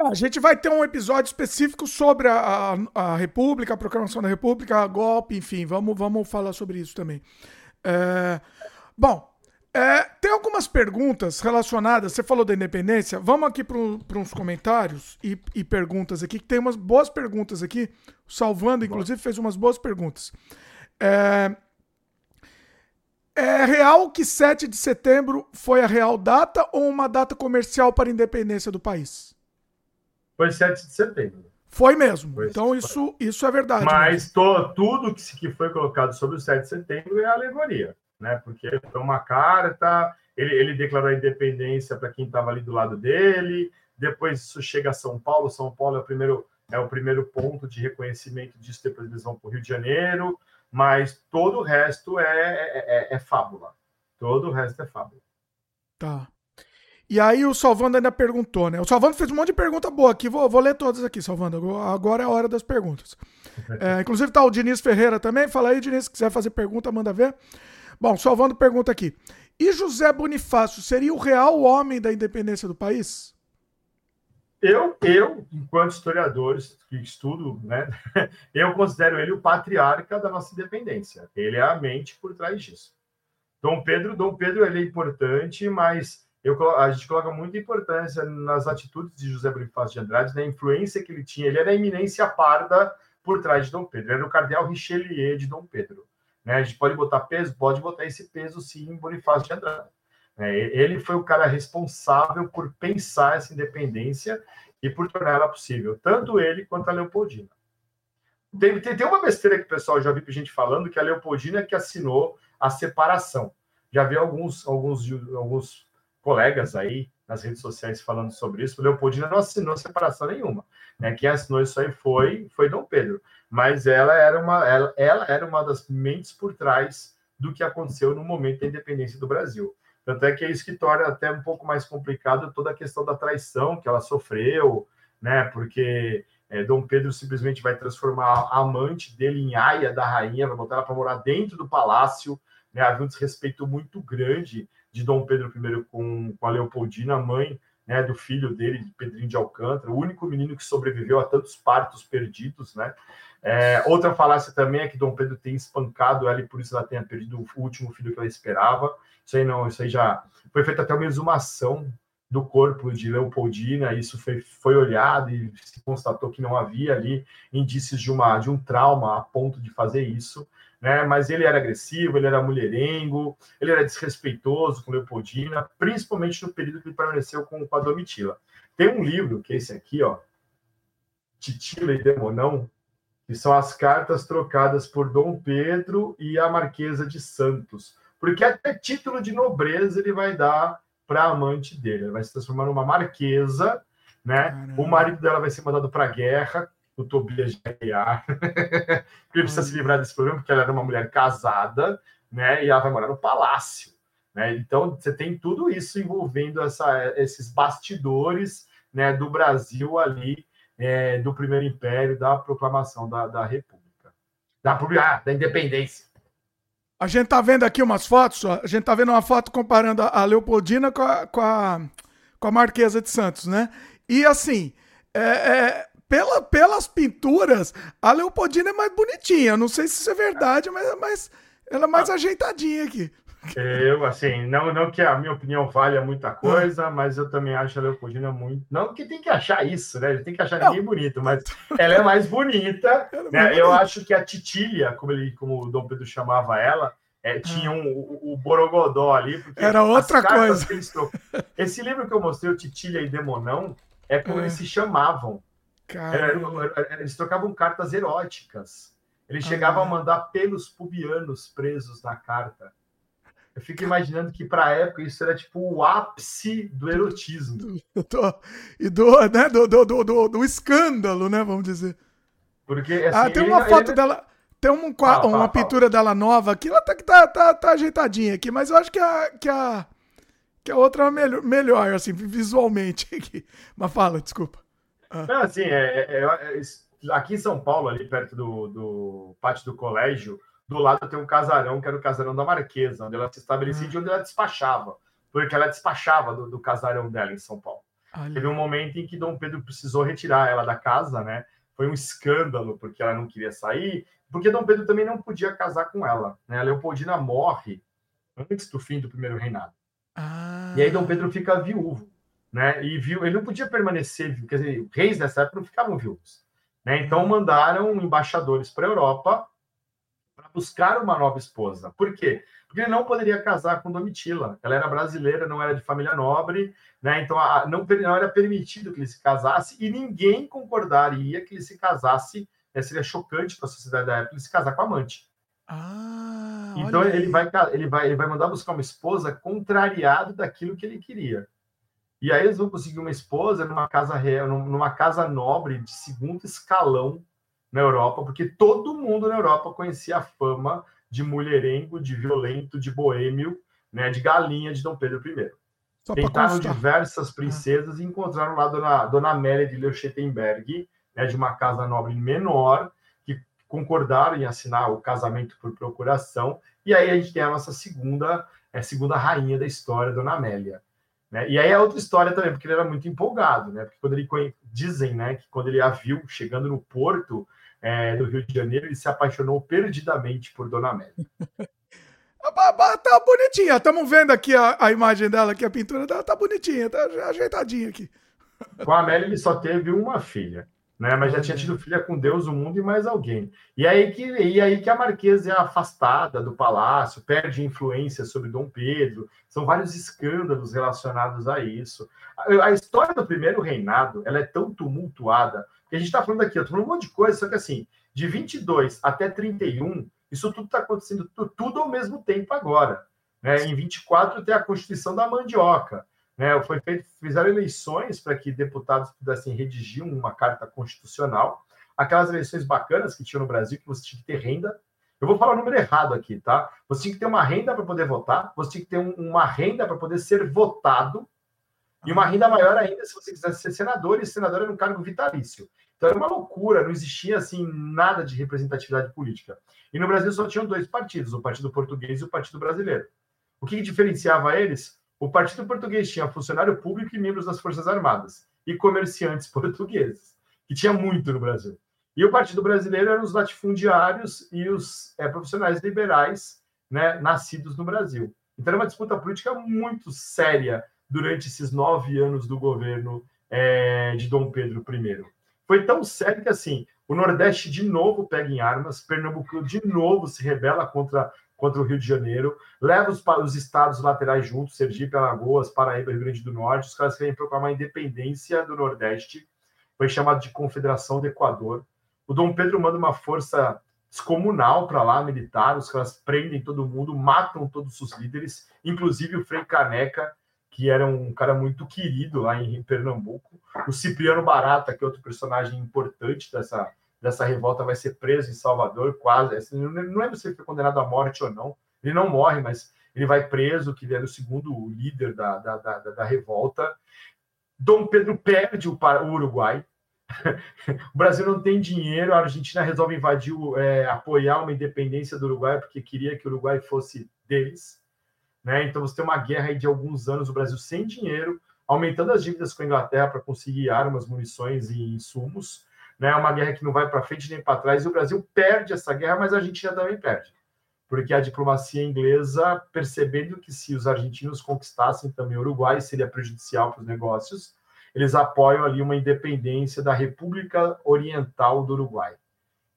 A gente vai ter um episódio específico sobre a, a, a República, a proclamação da República, golpe, enfim, vamos, vamos falar sobre isso também. É, bom, é, tem algumas perguntas relacionadas, você falou da independência, vamos aqui para uns comentários e, e, perguntas aqui, que tem umas boas perguntas aqui, Salvando, inclusive, fez umas boas perguntas. É, é real que 7 de setembro foi a real data ou uma data comercial para a independência do país?
Foi 7 de setembro.
Foi mesmo. Foi então, isso, isso é verdade.
Mas to, tudo que, que foi colocado sobre o 7 de setembro é alegoria, né? Porque foi uma carta, ele, ele declarou a independência para quem estava ali do lado dele, depois isso chega a São Paulo, São Paulo é o primeiro, é o primeiro ponto de reconhecimento disso, depois eles vão para o Rio de Janeiro, mas todo o resto é, é, é, é fábula. Todo o resto é fábrica.
Tá. E aí o Salvando ainda perguntou, né? O Salvando fez um monte de pergunta boa aqui, vou, vou ler todas aqui, Salvando. Agora é a hora das perguntas. É, inclusive tá o Diniz Ferreira também. Fala aí, Diniz, se quiser fazer pergunta, manda ver. Bom, Salvando pergunta aqui. E José Bonifácio seria o real homem da independência do país?
Eu, eu, enquanto historiador que estudo, né, eu considero ele o patriarca da nossa independência. Ele é a mente por trás disso. Dom Pedro, Dom Pedro ele é importante, mas eu, a gente coloca muita importância nas atitudes de José Bonifácio de Andrade, na influência que ele tinha. Ele era a eminência parda por trás de Dom Pedro. Ele era o cardeal Richelieu de Dom Pedro. Né? A gente pode botar peso? Pode botar esse peso, sim, em Bonifácio de Andrade. É, ele foi o cara responsável por pensar essa independência e por torná-la possível, tanto ele quanto a Leopoldina. Tem, tem, tem, uma besteira que o pessoal já vi gente falando que a Leopoldina que assinou a separação. Já vi alguns, alguns, alguns colegas aí nas redes sociais falando sobre isso. O Leopoldina não assinou separação nenhuma. Né? Quem assinou isso aí foi, foi Dom Pedro. Mas ela era, uma, ela, ela era uma das mentes por trás do que aconteceu no momento da independência do Brasil. Tanto é que é isso que torna até um pouco mais complicado toda a questão da traição que ela sofreu, né? Porque é, Dom Pedro simplesmente vai transformar a amante dele em aia da rainha, vai botar ela para morar dentro do palácio. Né? Havia um desrespeito muito grande de Dom Pedro I com, com a Leopoldina, mãe né, do filho dele, de Pedrinho de Alcântara, o único menino que sobreviveu a tantos partos perdidos, né? É, outra falácia também é que Dom Pedro tem espancado ela e por isso ela tenha perdido o último filho que ela esperava. Isso aí não, isso aí já foi feita até uma exumação do corpo de Leopoldina, isso foi, foi olhado e se constatou que não havia ali indícios de, uma, de um trauma a ponto de fazer isso, né? Mas ele era agressivo, ele era mulherengo, ele era desrespeitoso com Leopoldina, principalmente no período que ele permaneceu com, com a Domitila. Tem um livro, que é esse aqui, ó, Titila e Demonão, que são as cartas trocadas por Dom Pedro e a Marquesa de Santos porque até título de nobreza ele vai dar para a amante dele. Ele vai se transformar numa marquesa, né? Caramba. O marido dela vai ser mandado para a guerra, o Tobias de Aguiar. ele precisa se livrar desse problema, porque ela era uma mulher casada, né? E ela vai morar no palácio. Né? Então, você tem tudo isso envolvendo essa, esses bastidores né, do Brasil ali, é, do Primeiro Império, da proclamação da, da República, da, ah, da independência.
A gente tá vendo aqui umas fotos, ó. a gente tá vendo uma foto comparando a Leopoldina com a, com a, com a Marquesa de Santos, né? E assim, é, é, pela, pelas pinturas, a Leopoldina é mais bonitinha. Não sei se isso é verdade, mas, mas ela é mais ah. ajeitadinha aqui.
Eu, assim, não, não que a minha opinião valha muita coisa, mas eu também acho a Leopoldina muito. Não que tem que achar isso, né? Ele tem que achar ninguém bonito, mas ela é mais bonita. É né? Eu acho que a Titília, como, ele, como o Dom Pedro chamava ela, é, tinha um, o, o Borogodó ali.
Era outra coisa.
Esse livro que eu mostrei, o Titília e Demonão, é como é. eles se chamavam. Era, eles trocavam cartas eróticas. Ele chegava ah. a mandar pelos pubianos presos na carta. Eu fico imaginando que para a época isso era tipo o ápice do erotismo.
e do, né, do, do, do, do, escândalo, né? Vamos dizer.
Porque,
assim, ah, tem uma ele, foto ele... dela. Tem um, fala, uma fala, pintura fala. dela nova aqui, ela tá, tá, tá, tá ajeitadinha aqui, mas eu acho que a, que a, que a outra é melhor, melhor, assim, visualmente aqui. Mas fala, desculpa.
Ah. Não, assim, é, é, é, aqui em São Paulo, ali perto do, do pátio do colégio, do lado tem um casarão, que era o casarão da Marquesa, onde ela se estabelecia e de onde ela despachava, porque ela despachava do, do casarão dela em São Paulo. Olha. Teve um momento em que Dom Pedro precisou retirar ela da casa, né? Foi um escândalo, porque ela não queria sair, porque Dom Pedro também não podia casar com ela. Né? A Leopoldina morre antes do fim do primeiro reinado. Ah. E aí Dom Pedro fica viúvo. Né? E viu, ele não podia permanecer, quer dizer, reis dessa época não ficavam viúvos. Né? Então mandaram embaixadores para a Europa para buscar uma nova esposa. Por quê? Porque ele não poderia casar com Domitila. Ela era brasileira, não era de família nobre, né? Então a, não, não, era permitido que ele se casasse e ninguém concordaria que ele se casasse. Né? Seria chocante para a sociedade da época ele se casar com a amante. Ah, então ele vai, ele, vai, ele vai mandar buscar uma esposa contrariado daquilo que ele queria. E aí eles vão conseguir uma esposa numa casa real, numa casa nobre de segundo escalão na Europa, porque todo mundo na Europa conhecia a fama de mulherengo, de violento, de boêmio, né, de galinha de Dom Pedro I. Só Tentaram diversas princesas e encontraram lá Dona, Dona Amélia de Leuchtenberg, né, de uma casa nobre menor, que concordaram em assinar o casamento por procuração. E aí a gente tem a nossa segunda, é, segunda rainha da história, Dona Amélia. Né? E aí é outra história também, porque ele era muito empolgado, né? Porque quando ele dizem, né, que quando ele a viu chegando no porto é, do Rio de Janeiro, ele se apaixonou perdidamente por Dona Amélia.
tá bonitinha, estamos vendo aqui a, a, imagem dela, aqui a pintura dela tá bonitinha, tá ajeitadinha aqui.
Com a Amélia ele só teve uma filha né? Mas já tinha tido filha com Deus, o mundo e mais alguém. E aí que, e aí que a Marquesa é afastada do palácio, perde influência sobre Dom Pedro. São vários escândalos relacionados a isso. A, a história do primeiro reinado ela é tão tumultuada que a gente está falando aqui, eu tô falando um monte de coisa, só que assim, de 22 até 31, isso tudo está acontecendo tudo ao mesmo tempo agora. Né? Em 24 tem a Constituição da Mandioca. Né, foi feito, fizeram eleições para que deputados pudessem redigir uma carta constitucional. Aquelas eleições bacanas que tinha no Brasil, que você tinha que ter renda. Eu vou falar o número errado aqui, tá? Você tinha que ter uma renda para poder votar, você tinha que ter um, uma renda para poder ser votado, e uma renda maior ainda se você quisesse ser senador, e senador era um cargo vitalício. Então era uma loucura, não existia assim nada de representatividade política. E no Brasil só tinham dois partidos, o Partido Português e o Partido Brasileiro. O que, que diferenciava eles? O Partido Português tinha funcionário público e membros das Forças Armadas, e comerciantes portugueses, que tinha muito no Brasil. E o Partido Brasileiro eram os latifundiários e os é, profissionais liberais né, nascidos no Brasil. Então, era uma disputa política muito séria durante esses nove anos do governo é, de Dom Pedro I. Foi tão sério que, assim, o Nordeste de novo pega em armas, Pernambuco de novo se rebela contra contra o Rio de Janeiro, leva os, os estados laterais juntos, Sergipe, Alagoas, Paraíba, Rio Grande do Norte, os caras querem proclamar a independência do Nordeste, foi chamado de Confederação do Equador. O Dom Pedro manda uma força descomunal para lá, militar, os caras prendem todo mundo, matam todos os líderes, inclusive o Frei Caneca, que era um cara muito querido lá em Pernambuco, o Cipriano Barata, que é outro personagem importante dessa, dessa revolta vai ser preso em Salvador, quase. Assim, não lembro se ele foi condenado à morte ou não. Ele não morre, mas ele vai preso, que ele era o segundo líder da, da, da, da revolta. Dom Pedro perde o, o Uruguai. o Brasil não tem dinheiro, a Argentina resolve invadir, é, apoiar uma independência do Uruguai, porque queria que o Uruguai fosse deles. Né? Então você tem uma guerra de alguns anos, o Brasil sem dinheiro, aumentando as dívidas com a Inglaterra para conseguir armas, munições e insumos né? Uma guerra que não vai para frente nem para trás. E o Brasil perde essa guerra, mas a Argentina também perde. Porque a diplomacia inglesa, percebendo que se os argentinos conquistassem também o Uruguai, seria prejudicial para os negócios, eles apoiam ali uma independência da República Oriental do Uruguai.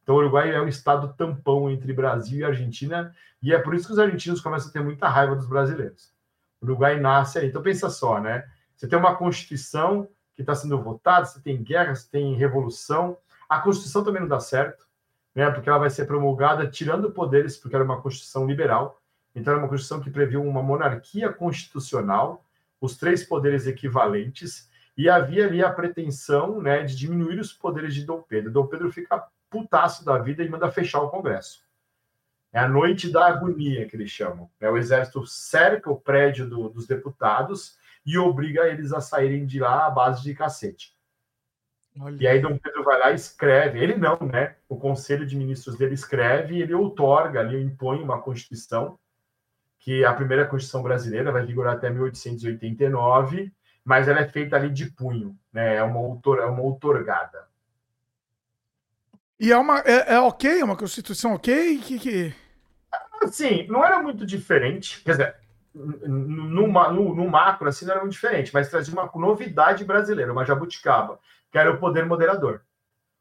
Então, o Uruguai é um estado tampão entre Brasil e Argentina, e é por isso que os argentinos começam a ter muita raiva dos brasileiros. O Uruguai nasce aí. Então, pensa só, né? Você tem uma Constituição que está sendo votada, você tem guerra, você tem revolução. A Constituição também não dá certo, né? Porque ela vai ser promulgada tirando poderes, porque era uma Constituição liberal. Então, era uma Constituição que previu uma monarquia constitucional, os três poderes equivalentes, e havia ali a pretensão né, de diminuir os poderes de Dom Pedro. Dom Pedro fica putaço da vida e manda fechar o Congresso. É a noite da agonia que eles chamam. É, o exército cerca o prédio do, dos deputados e obriga eles a saírem de lá à base de cacete. Olha. E aí Dom Pedro vai lá e escreve, ele não, né? O conselho de ministros dele escreve e ele outorga ali, impõe uma constituição, que é a primeira constituição brasileira vai vigorar até 1889, mas ela é feita ali de punho, né? É uma, outor, é uma outorgada.
E é uma é, é ok, é uma constituição ok? Que, que...
Sim, não era muito diferente. Quer dizer, no, no, no, macro, assim, não era muito diferente, mas trazia uma novidade brasileira, uma jabuticaba, que era o poder moderador.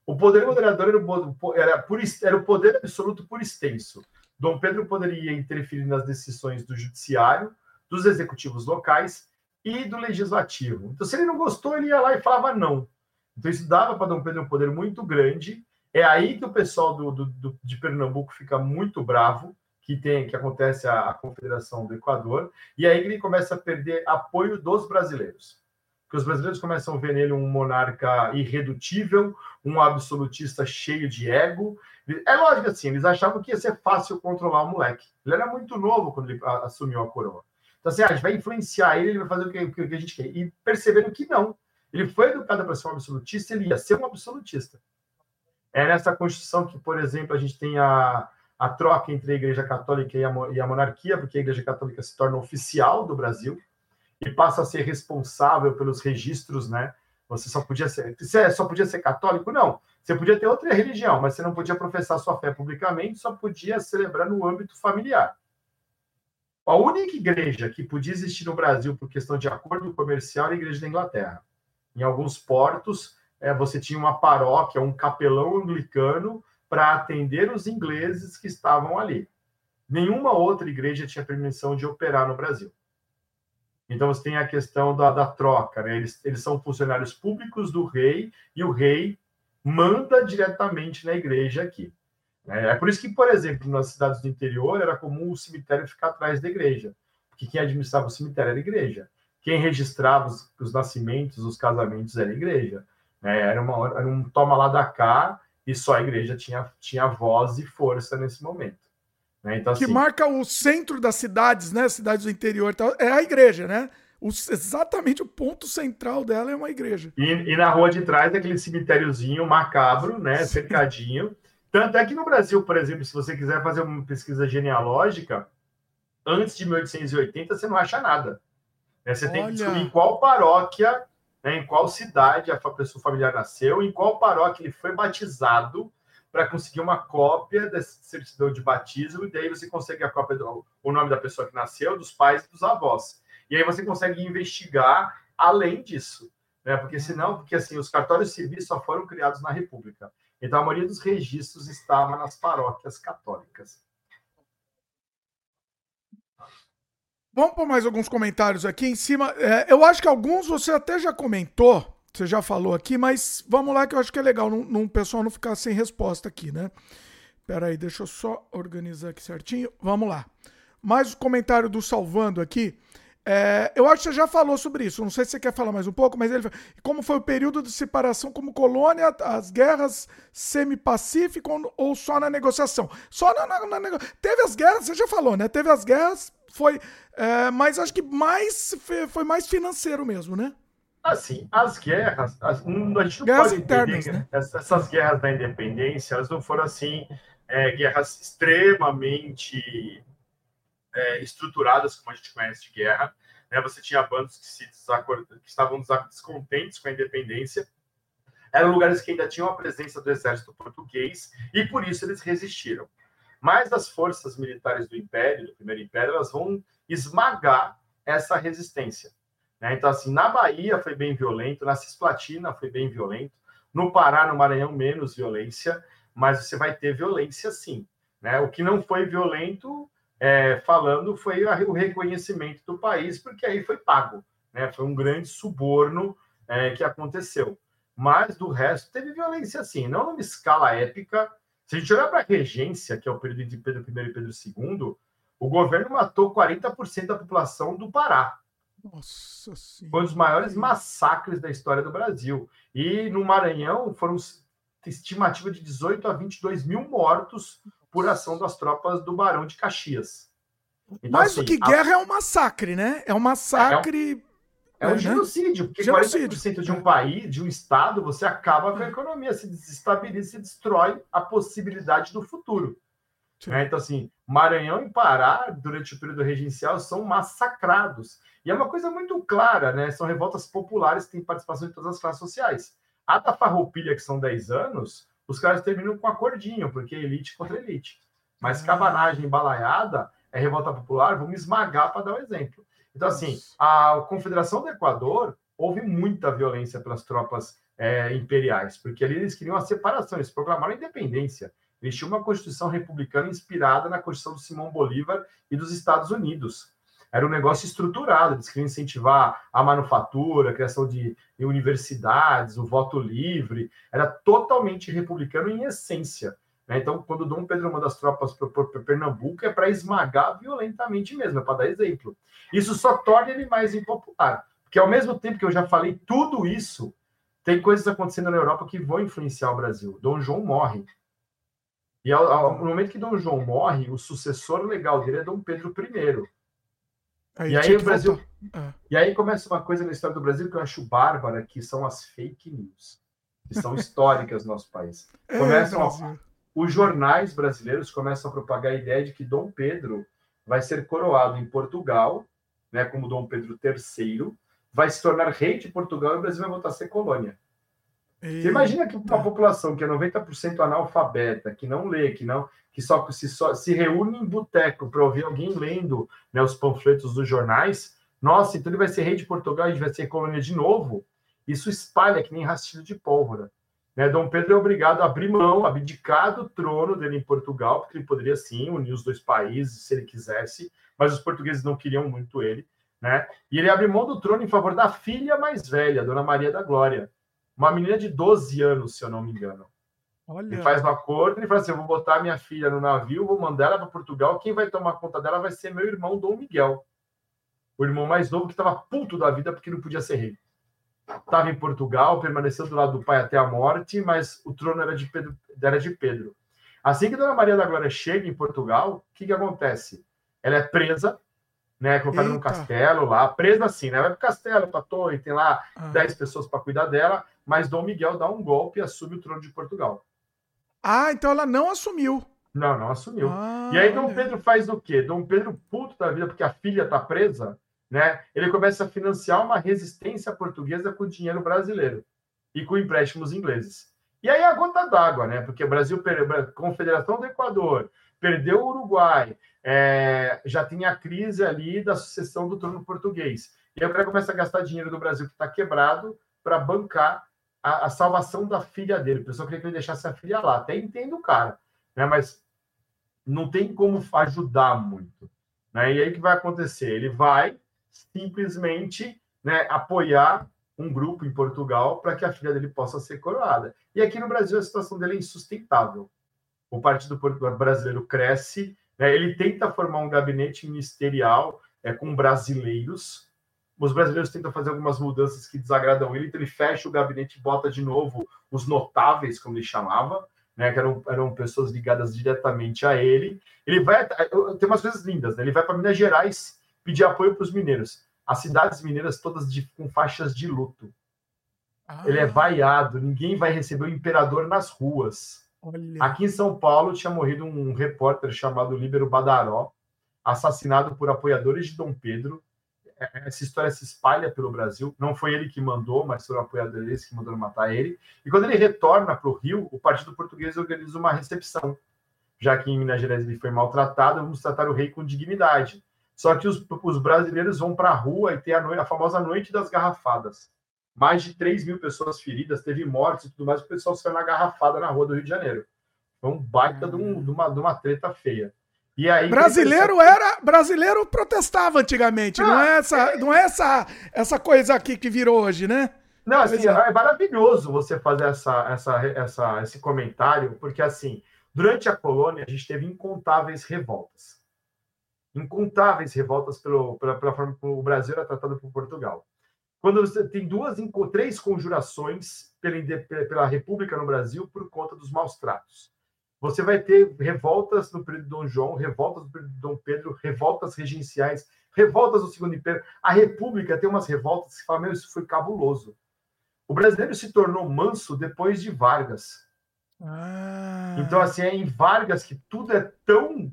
O poder moderador era era, por, era o poder absoluto por extenso. Dom Pedro poderia interferir nas decisões do judiciário, dos executivos locais e do legislativo. Então, se ele não gostou, ele ia lá e falava não. Então, isso dava para Dom Pedro um poder muito grande. É aí que o pessoal do, do, do de Pernambuco fica muito bravo, que tem que acontece a, a Confederação do Equador, e aí ele começa a perder apoio dos brasileiros. Porque os brasileiros começam a ver nele um monarca irredutível, um absolutista cheio de ego. É lógico assim, eles achavam que ia ser fácil controlar o moleque. Ele era muito novo quando ele assumiu a coroa. Então, assim, ah, a gente vai influenciar ele, ele vai fazer o que, o que a gente quer. E percebendo que não. Ele foi educado para ser um absolutista, ele ia ser um absolutista. É nessa Constituição que, por exemplo, a gente tem a, a troca entre a Igreja Católica e a, e a monarquia, porque a Igreja Católica se torna oficial do Brasil e passa a ser responsável pelos registros, né? Você só podia ser, você só podia ser católico? Não. Você podia ter outra religião, mas você não podia professar sua fé publicamente, só podia celebrar no âmbito familiar. A única igreja que podia existir no Brasil por questão de acordo comercial era a Igreja da Inglaterra. Em alguns portos, é, você tinha uma paróquia, um capelão anglicano para atender os ingleses que estavam ali. Nenhuma outra igreja tinha permissão de operar no Brasil. Então você tem a questão da, da troca, né? Eles, eles são funcionários públicos do rei e o rei manda diretamente na igreja aqui. Né? É por isso que, por exemplo, nas cidades do interior era comum o cemitério ficar atrás da igreja, porque quem administrava o cemitério era a igreja. Quem registrava os, os nascimentos, os casamentos era a igreja. Né? Era, uma, era um toma lá da cá e só a igreja tinha, tinha voz e força nesse momento. Né?
Então, que assim, marca o centro das cidades, né? Cidades do interior, é a igreja, né? O, exatamente o ponto central dela é uma igreja.
E, e na rua de trás é aquele cemitériozinho macabro, né? Cercadinho. Tanto é que no Brasil, por exemplo, se você quiser fazer uma pesquisa genealógica, antes de 1880 você não acha nada. Né? Você Olha. tem que descobrir qual paróquia, né, em qual cidade a pessoa familiar nasceu, em qual paróquia ele foi batizado, para conseguir uma cópia dessa certidão de batismo, e daí você consegue a cópia do o nome da pessoa que nasceu, dos pais e dos avós. E aí você consegue investigar além disso, né? Porque senão, porque assim, os cartórios civis só foram criados na República. Então a maioria dos registros estava nas paróquias católicas.
Vamos por mais alguns comentários aqui em cima. É, eu acho que alguns você até já comentou, você já falou aqui, mas vamos lá que eu acho que é legal não, pessoal não ficar sem resposta aqui, né? Pera aí, deixa eu só organizar aqui certinho. Vamos lá. Mais o um comentário do Salvando aqui. É, eu acho que você já falou sobre isso. Não sei se você quer falar mais um pouco, mas ele como foi o período de separação como colônia, as guerras semi-pacíficas ou só na negociação? Só na, na, na, Teve as guerras, você já falou, né? Teve as guerras, foi. É, mas acho que mais foi mais financeiro mesmo, né?
Assim, as guerras, as, a gente não guerras pode internas, entender né? essas guerras da independência, elas não foram assim é, guerras extremamente é, estruturadas como a gente conhece de guerra. Né? Você tinha bandos que, se que estavam descontentes com a independência, eram lugares que ainda tinham a presença do exército português e por isso eles resistiram. Mas as forças militares do Império, do Primeiro Império, elas vão esmagar essa resistência. Né? Então, assim, na Bahia foi bem violento, na Cisplatina foi bem violento, no Pará, no Maranhão, menos violência, mas você vai ter violência sim. Né? O que não foi violento, é, falando, foi o reconhecimento do país, porque aí foi pago. Né? Foi um grande suborno é, que aconteceu. Mas do resto, teve violência sim, não numa escala épica. Se a gente olhar para a regência, que é o período de Pedro I e Pedro II, o governo matou 40% da população do Pará. Nossa senhora. Foi um dos maiores massacres da história do Brasil. E no Maranhão foram estimativa de 18 a 22 mil mortos por ação das tropas do Barão de Caxias.
Então, Mais assim, do que guerra a... é um massacre, né? É um massacre.
É um, é um né? genocídio, porque genocídio. 40% de um país, de um estado, você acaba com a economia, se desestabiliza, se destrói a possibilidade do futuro. Né? Então, assim, Maranhão e Pará, durante o período regencial, são massacrados. E é uma coisa muito clara, né? São revoltas populares que têm participação de todas as classes sociais. A da Farroupilha, que são 10 anos, os caras terminam com acordinho, porque é elite contra elite. Mas ah. cabanagem balaiada é revolta popular, vamos esmagar para dar um exemplo. Então, assim, a Confederação do Equador houve muita violência pelas tropas é, imperiais, porque ali eles queriam a separação, eles proclamaram a independência. Eles tinham uma Constituição republicana inspirada na Constituição do Simão Bolívar e dos Estados Unidos era um negócio estruturado, eles queriam incentivar a manufatura, a criação de universidades, o voto livre, era totalmente republicano em essência. Né? Então, quando Dom Pedro manda as tropas para Pernambuco, é para esmagar violentamente mesmo, é para dar exemplo. Isso só torna ele mais impopular, porque ao mesmo tempo que eu já falei tudo isso, tem coisas acontecendo na Europa que vão influenciar o Brasil. Dom João morre. E ao, ao, no momento que Dom João morre, o sucessor legal dele é Dom Pedro I. Aí e aí o Brasil. É. E aí começa uma coisa na história do Brasil que eu acho bárbara, que são as fake news, que são históricas no nosso país. É, Começam é, a... Os jornais brasileiros começam a propagar a ideia de que Dom Pedro vai ser coroado em Portugal, né, como Dom Pedro III, vai se tornar rei de Portugal e o Brasil vai voltar a ser colônia. Eita. Você imagina que uma população que é 90% analfabeta, que não lê, que não, que só se, só, se reúne em boteco para ouvir alguém lendo né, os panfletos dos jornais, nossa, então ele vai ser rei de Portugal a gente vai ser colônia de novo. Isso espalha que nem rastilho de pólvora. Né? Dom Pedro é obrigado a abrir mão, abdicar do trono dele em Portugal, porque ele poderia sim unir os dois países se ele quisesse, mas os portugueses não queriam muito ele. Né? E ele abre mão do trono em favor da filha mais velha, Dona Maria da Glória uma menina de 12 anos, se eu não me engano. Olha. Ele faz um acordo, ele fala assim: eu vou botar minha filha no navio, vou mandar ela para Portugal. Quem vai tomar conta dela vai ser meu irmão Dom Miguel, o irmão mais novo que estava puto da vida porque não podia ser rei. Estava em Portugal, permaneceu do lado do pai até a morte, mas o trono era de Pedro. Era de Pedro. Assim que Dona Maria da Glória chega em Portugal, o que, que acontece? Ela é presa, né? Colocada num castelo lá, presa assim, né? Vai pro castelo, pra torre, tem lá ah. 10 pessoas para cuidar dela mas Dom Miguel dá um golpe e assume o trono de Portugal.
Ah, então ela não assumiu.
Não, não assumiu. Ah, e aí Dom Pedro faz o quê? Dom Pedro, puto da vida, porque a filha está presa, né? Ele começa a financiar uma resistência portuguesa com dinheiro brasileiro e com empréstimos ingleses. E aí a gota d'água, né? Porque o Brasil perdeu, Confederação do Equador, perdeu o Uruguai, é, já tinha a crise ali da sucessão do trono português. E aí o cara começa a gastar dinheiro do Brasil que está quebrado para bancar a, a, salvação da filha dele. O pessoal queria que ele deixasse a filha lá. Até entendo o cara, né? Mas não tem como ajudar muito. Né? E aí o que vai acontecer? Ele vai simplesmente né, apoiar um grupo em Portugal para que a filha dele possa ser coroada. E aqui no Brasil a situação dele é insustentável. O Partido Brasileiro cresce, né? ele tenta formar um gabinete ministerial é, com brasileiros, os brasileiros tentam fazer algumas mudanças que desagradam ele, então ele fecha o gabinete e bota de novo os notáveis, como ele chamava, né, que eram, eram pessoas ligadas diretamente a ele. Ele vai. Tem umas coisas lindas, né? Ele vai para Minas Gerais pedir apoio para os mineiros. As cidades mineiras todas de, com faixas de luto. Ah. Ele é vaiado, ninguém vai receber o imperador nas ruas. Olha. Aqui em São Paulo tinha morrido um repórter chamado Líbero Badaró, assassinado por apoiadores de Dom Pedro essa história se espalha pelo Brasil. Não foi ele que mandou, mas foram apoiadores que mandaram matar ele. E quando ele retorna para o Rio, o Partido Português organiza uma recepção. Já que em Minas Gerais ele foi maltratado, vamos tratar o rei com dignidade. Só que os, os brasileiros vão para a rua e tem a, noite, a, famosa Noite das Garrafadas. Mais de 3 mil pessoas feridas, teve mortes e tudo mais, o pessoal saiu na garrafada na rua do Rio de Janeiro. Foi um baita de, um, de, uma, de uma treta feia.
Aí, brasileiro era brasileiro protestava antigamente, ah, não é essa, é... não é essa essa coisa aqui que virou hoje, né?
Não, assim, é. é maravilhoso você fazer essa, essa, essa, esse comentário, porque assim, durante a colônia a gente teve incontáveis revoltas. Incontáveis revoltas pelo, pela, pela forma como o Brasil era tratado por Portugal. Quando você tem duas, três conjurações pela, pela República no Brasil por conta dos maus tratos. Você vai ter revoltas no período de Dom João, revoltas no período de Dom Pedro, revoltas regenciais, revoltas do Segundo Império. A República tem umas revoltas que falam, meu, isso foi cabuloso. O brasileiro se tornou manso depois de Vargas. Ah. Então, assim, é em Vargas que tudo é tão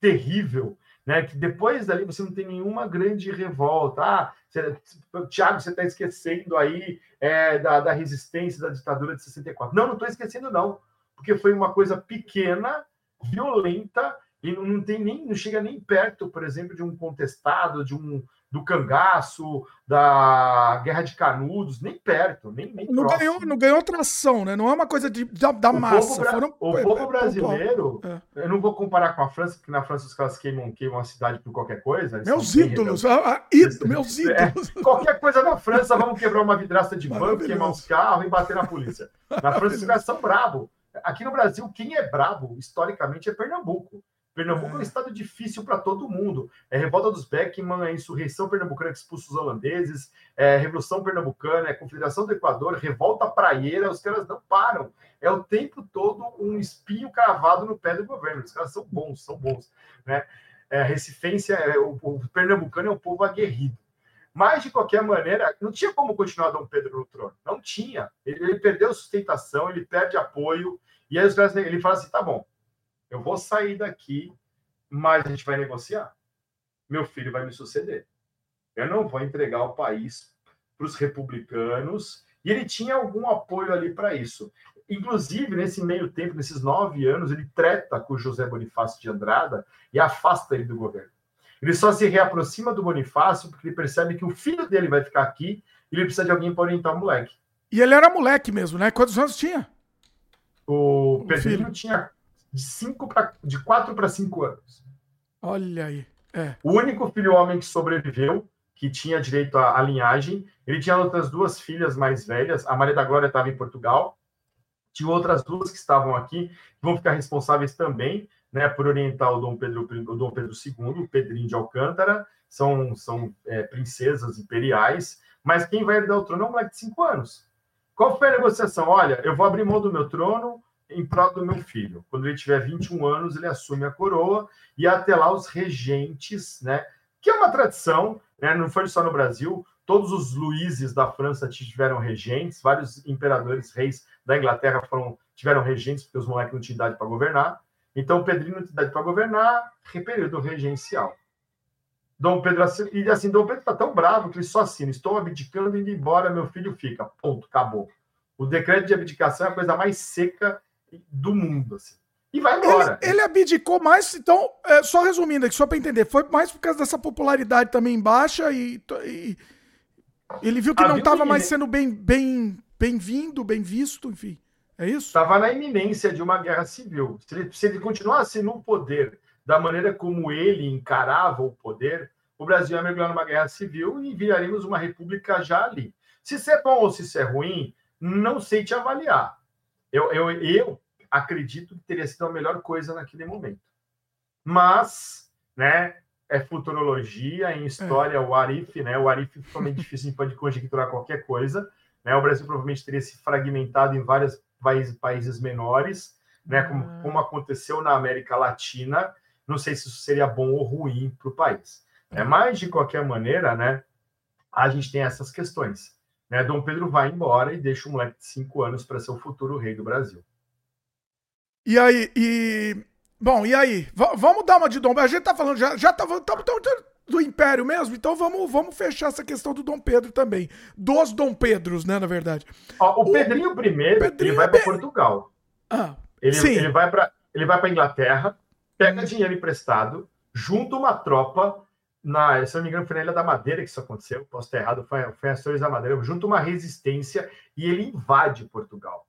terrível, né? Que depois dali você não tem nenhuma grande revolta. Ah, você, Tiago, você está esquecendo aí é, da, da resistência da ditadura de 64. Não, não estou esquecendo, não porque foi uma coisa pequena, violenta, e não tem nem, não chega nem perto, por exemplo, de um contestado, de um do cangaço, da guerra de canudos, nem perto, nem, nem
não ganhou, não ganhou tração, né? Não é uma coisa de, da, da
o
massa.
Povo, Foram, o povo brasileiro, é. eu não vou comparar com a França, porque na França os caras queimam, queimam a cidade por qualquer coisa.
Meus ídolos, a, a, ídolo, meus é, ídolos.
É, qualquer coisa na França, vamos quebrar uma vidraça de banco, queimar os carros e bater na polícia. Na França os caras são bravos. Aqui no Brasil, quem é brabo, historicamente, é Pernambuco. Pernambuco é, um é. estado difícil para todo mundo. É revolta dos Beckman, é insurreição pernambucana que expulsa os holandeses, é revolução pernambucana, é confederação do Equador, revolta praieira, os caras não param. É o tempo todo um espinho cravado no pé do governo. Os caras são bons, são bons, né? é, recifense, é, o, o pernambucano é um povo aguerrido. Mas, de qualquer maneira, não tinha como continuar Dom Pedro no trono. Não tinha. Ele, ele perdeu sustentação, ele perde apoio. E aí os caras, ele fala assim: tá bom, eu vou sair daqui, mas a gente vai negociar. Meu filho vai me suceder. Eu não vou entregar o país para os republicanos. E ele tinha algum apoio ali para isso. Inclusive, nesse meio tempo, nesses nove anos, ele treta com José Bonifácio de Andrada e afasta ele do governo. Ele só se reaproxima do Bonifácio porque ele percebe que o filho dele vai ficar aqui e ele precisa de alguém para orientar o moleque.
E ele era moleque mesmo, né? Quantos anos tinha?
O, Pedrinho tinha de, cinco pra, de quatro para cinco anos.
Olha aí. É.
O único filho homem que sobreviveu, que tinha direito à, à linhagem, ele tinha outras duas filhas mais velhas. A Maria da Glória estava em Portugal. Tinha outras duas que estavam aqui, que vão ficar responsáveis também né, por orientar o Dom Pedro, o Dom Pedro II, o Pedrinho de Alcântara, são, são é, princesas imperiais, mas quem vai herdar o trono é um moleque de 5 anos. Qual foi a negociação? Olha, eu vou abrir mão do meu trono em prol do meu filho. Quando ele tiver 21 anos, ele assume a coroa e até lá os regentes, né? Que é uma tradição, né? Não foi só no Brasil. Todos os Luíses da França tiveram regentes, vários imperadores, reis da Inglaterra foram, tiveram regentes, porque os moleques não tinham idade para governar. Então, Pedrinho não tem idade para governar, período regencial. Dom Pedro e assim, Dom Pedro está tão bravo que ele só assina: estou abdicando e indo embora, meu filho fica. Ponto, acabou. O decreto de abdicação é a coisa mais seca do mundo, assim. E vai embora.
Ele, ele abdicou mais, então, é, só resumindo aqui, só para entender, foi mais por causa dessa popularidade também baixa e, e ele viu que não estava mais sendo bem, bem, bem-vindo, bem visto, enfim. É isso?
Estava na iminência de uma guerra civil. Se ele, se ele continuasse no poder da maneira como ele encarava o poder, o Brasil ia mergulhar numa guerra civil e viraríamos uma república já ali. Se isso é bom ou se isso é ruim, não sei te avaliar. Eu, eu, eu acredito que teria sido a melhor coisa naquele momento. Mas, né, é futurologia, em história, é. o Arif, né? O Arif ficou meio difícil de conjecturar qualquer coisa. Né? O Brasil provavelmente teria se fragmentado em várias países, países menores, né, como, ah. como, aconteceu na América Latina. Não sei se isso seria bom ou ruim para o país. É, mas, de qualquer maneira, né, a gente tem essas questões. Né? Dom Pedro vai embora e deixa o moleque de cinco anos para ser o futuro rei do Brasil.
E aí, e. Bom, e aí? V vamos dar uma de Dom Pedro. A gente tá falando, já, já tá, tá, tá, do Império mesmo, então vamos, vamos fechar essa questão do Dom Pedro também. Dos Dom Pedros, né, na verdade.
Ó, o, o Pedrinho primeiro, Pedrinho ele vai para Portugal. Ah, ele, sim. ele vai para ele vai para Inglaterra, pega hum. dinheiro emprestado, junta uma tropa na, se não me engano, foi na Ilha da Madeira que isso aconteceu, posso estar errado, foi, foi as Torres da Madeira, junta uma resistência e ele invade Portugal.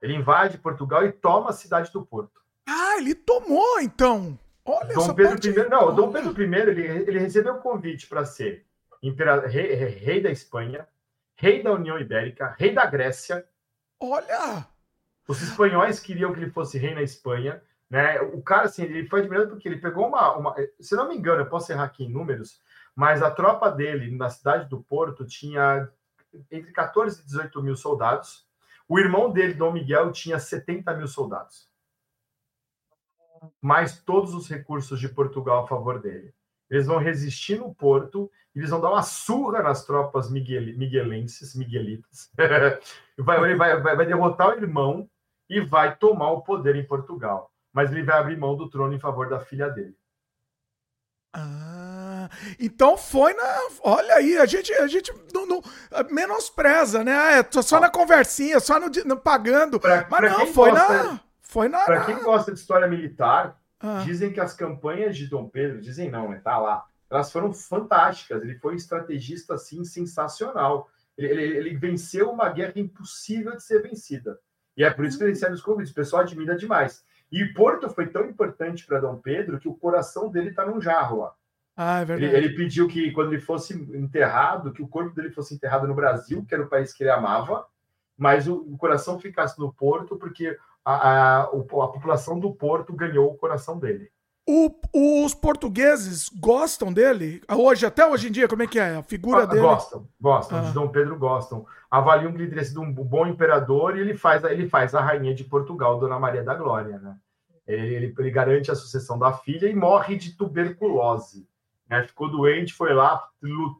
Ele invade Portugal e toma a cidade do Porto.
Ah, ele tomou, então.
Olha Dom Pedro I, não, Dom Pedro I ele, ele recebeu o convite para ser rei, rei, da Espanha, rei da União Ibérica, rei da Grécia.
Olha!
Os espanhóis queriam que ele fosse rei na Espanha, né? O cara assim, ele foi admirado porque ele pegou uma, uma, se não me engano, eu posso errar aqui em números, mas a tropa dele na cidade do Porto tinha entre 14 e 18 mil soldados. O irmão dele, Dom Miguel, tinha 70 mil soldados mais todos os recursos de Portugal a favor dele. Eles vão resistir no porto, eles vão dar uma surra nas tropas miguel, miguelenses, miguelitas. vai, vai, vai, vai derrotar o irmão e vai tomar o poder em Portugal. Mas ele vai abrir mão do trono em favor da filha dele.
Ah, então foi na. Olha aí, a gente, a gente não, não menospreza, né? Ah, é só na conversinha, só no, no pagando. Pra, Mas pra não, foi gosta, na. Foi na.
Para quem gosta de história militar, ah. dizem que as campanhas de Dom Pedro, dizem não, né? Tá lá. Elas foram fantásticas. Ele foi um estrategista assim sensacional. Ele, ele, ele venceu uma guerra impossível de ser vencida. E é por isso que ele recebe os convites. O pessoal admira demais. E Porto foi tão importante para Dom Pedro que o coração dele está num jarro lá.
Ah, é verdade.
Ele, ele, pediu que, quando ele fosse enterrado, que o corpo dele fosse enterrado no Brasil, que era o país que ele amava, mas o, o coração ficasse no Porto, porque a, a, a população do Porto ganhou o coração dele.
O, os portugueses gostam dele? Hoje, até hoje em dia, como é que é? A figura ah, dele?
Gostam, gostam. Ah. De Dom Pedro gostam. Avaliam que ele teria sido um bom imperador e ele faz, ele faz a rainha de Portugal, Dona Maria da Glória, né? Ele, ele, ele, garante a sucessão da filha e morre de tuberculose. Né? Ficou doente, foi lá,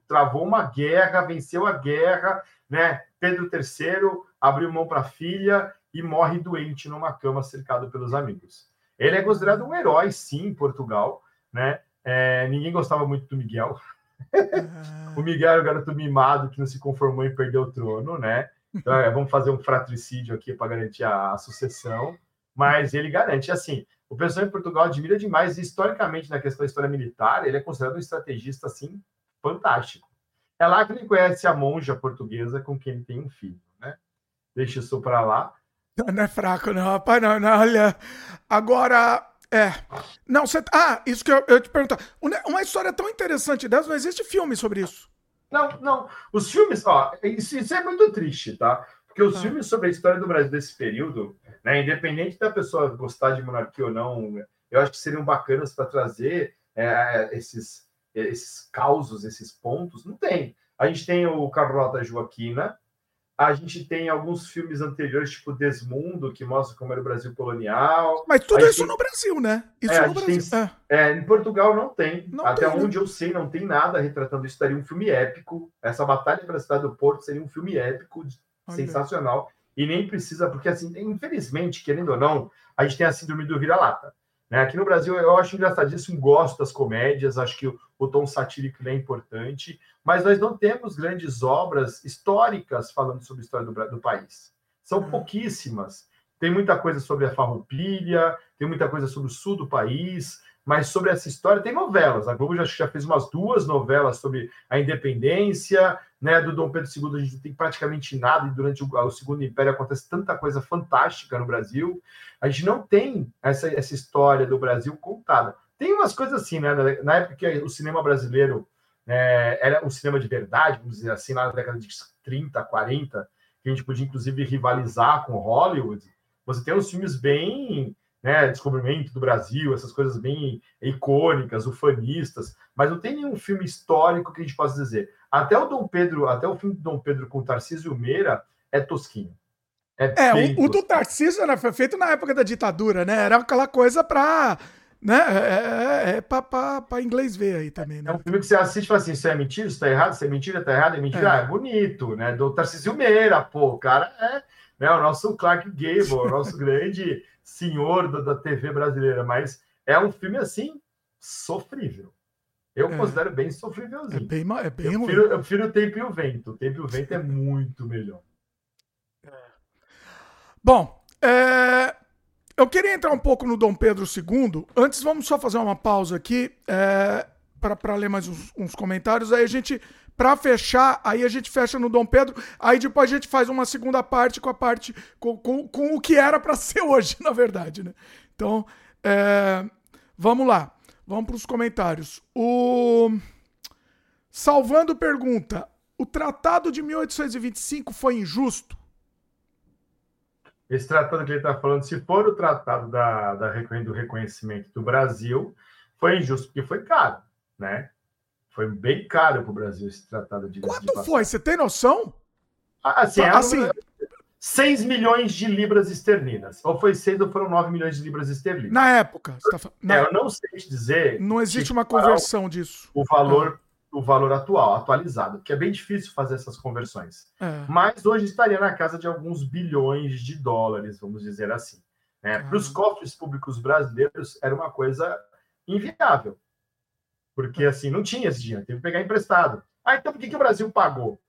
travou uma guerra, venceu a guerra. Né? Pedro III abriu mão para a filha e morre doente numa cama cercado pelos amigos. Ele é considerado um herói, sim, em Portugal. Né? É, ninguém gostava muito do Miguel. Ah. o Miguel era o garoto mimado que não se conformou em perder o trono, né? Então, é, vamos fazer um fratricídio aqui para garantir a, a, sucessão. Mas ele garante, assim, o pessoal em Portugal admira demais, e historicamente, na questão da história militar, ele é considerado um estrategista, assim, fantástico. É lá que ele conhece a monja portuguesa com quem ele tem um filho, né? Deixa isso para lá.
Não, não, é fraco, não, rapaz, não, não, olha. Agora, é. Não, você. Ah, isso que eu, eu te perguntar. Uma história tão interessante dessa, não existe filme sobre isso.
Não, não. Os filmes, ó, isso, isso é muito triste, tá? Porque os ah. filmes sobre a história do Brasil desse período, né, independente da pessoa gostar de monarquia ou não, eu acho que seriam bacanas para trazer é, esses, esses causos, esses pontos. Não tem. A gente tem o Carlota Joaquina, a gente tem alguns filmes anteriores, tipo Desmundo, que mostra como era o Brasil colonial.
Mas tudo isso tem... no Brasil, né? Isso
é, no Brasil. Tem... É. É, em Portugal não tem. Não Até tem, né? onde né? eu sei, não tem nada retratando isso. Daria um filme épico. Essa Batalha pela Cidade do Porto seria um filme épico, Olha. sensacional. E nem precisa, porque assim, infelizmente, querendo ou não, a gente tem a síndrome do vira-lata. Né? Aqui no Brasil, eu acho engraçadíssimo, gosto das comédias, acho que o, o tom satírico é importante, mas nós não temos grandes obras históricas falando sobre a história do, do país. São uhum. pouquíssimas. Tem muita coisa sobre a farroupilha, tem muita coisa sobre o sul do país, mas sobre essa história tem novelas. A Globo já, já fez umas duas novelas sobre a independência, né? Do Dom Pedro II a gente não tem praticamente nada, e durante o, o, Segundo Império acontece tanta coisa fantástica no Brasil. A gente não tem essa, essa história do Brasil contada. Tem umas coisas assim, né? Na época que o cinema brasileiro é, era um cinema de verdade, vamos dizer assim, lá na década de 30, 40, que a gente podia inclusive rivalizar com Hollywood. Você tem uns filmes bem né, descobrimento do Brasil, essas coisas bem icônicas, ufanistas, mas não tem nenhum filme histórico que a gente possa dizer. Até o Dom Pedro, até o filme do Dom Pedro com Tarcísio Meira é tosquinho.
É, é o, o, do Tarcísio era, foi feito na época da ditadura, né? Era aquela coisa para né? É, é, é para inglês ver aí também, né?
É um filme que você assiste e fala assim: isso é mentira, isso tá errado, isso é mentira, tá errado, é mentira. É. Ah, é bonito, né? Do Tarcísio Meira, pô, o cara é né, o nosso Clark Gable, o nosso grande senhor da, da TV brasileira, mas é um filme assim sofrível. Eu é. considero bem sofrívelzinho.
É bem, é bem
eu, prefiro, eu prefiro o Tempo e o Vento. O Tempo e o Vento é muito melhor. É.
Bom, é, eu queria entrar um pouco no Dom Pedro II. Antes, vamos só fazer uma pausa aqui é, para ler mais uns, uns, comentários. Aí a gente, para fechar, aí a gente fecha no Dom Pedro. Aí depois a gente faz uma segunda parte com a parte com, com, com o que era para ser hoje, na verdade, né? Então, é, vamos lá. Vamos para os comentários. O Salvando pergunta: o Tratado de 1825 foi injusto?
Esse tratado que ele está falando, se for o tratado da, da, do reconhecimento do Brasil, foi injusto porque foi caro, né? Foi bem caro para o Brasil esse tratado de
Quanto de foi? Você tem noção?
Assim, assim, 6 milhões de libras esterlinas. Ou foi 6 ou foram 9 milhões de libras esterlinas.
Na época.
Tá... Na... É, eu não sei te dizer.
Não existe uma conversão
o,
disso.
O valor, ah. o valor atual, atualizado, que é bem difícil fazer essas conversões. É. Mas hoje estaria na casa de alguns bilhões de dólares, vamos dizer assim. Né? Ah. Para os cofres públicos brasileiros, era uma coisa inviável. Porque assim, não tinha esse dinheiro, teve que pegar emprestado. Ah, então por que, que o Brasil pagou?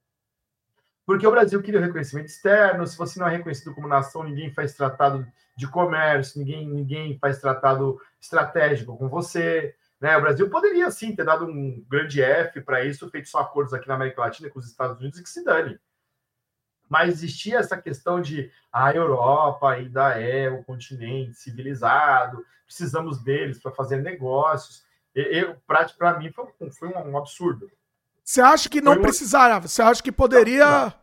porque o Brasil queria o reconhecimento externo. Se você não é reconhecido como nação, ninguém faz tratado de comércio, ninguém, ninguém faz tratado estratégico com você. Né? O Brasil poderia sim ter dado um grande F para isso, feito só acordos aqui na América Latina com os Estados Unidos e que se dane. Mas existia essa questão de a Europa ainda é o continente civilizado, precisamos deles para fazer negócios. Para mim, foi, foi um absurdo.
Você acha que não Foi precisava? Você acha que poderia. Não.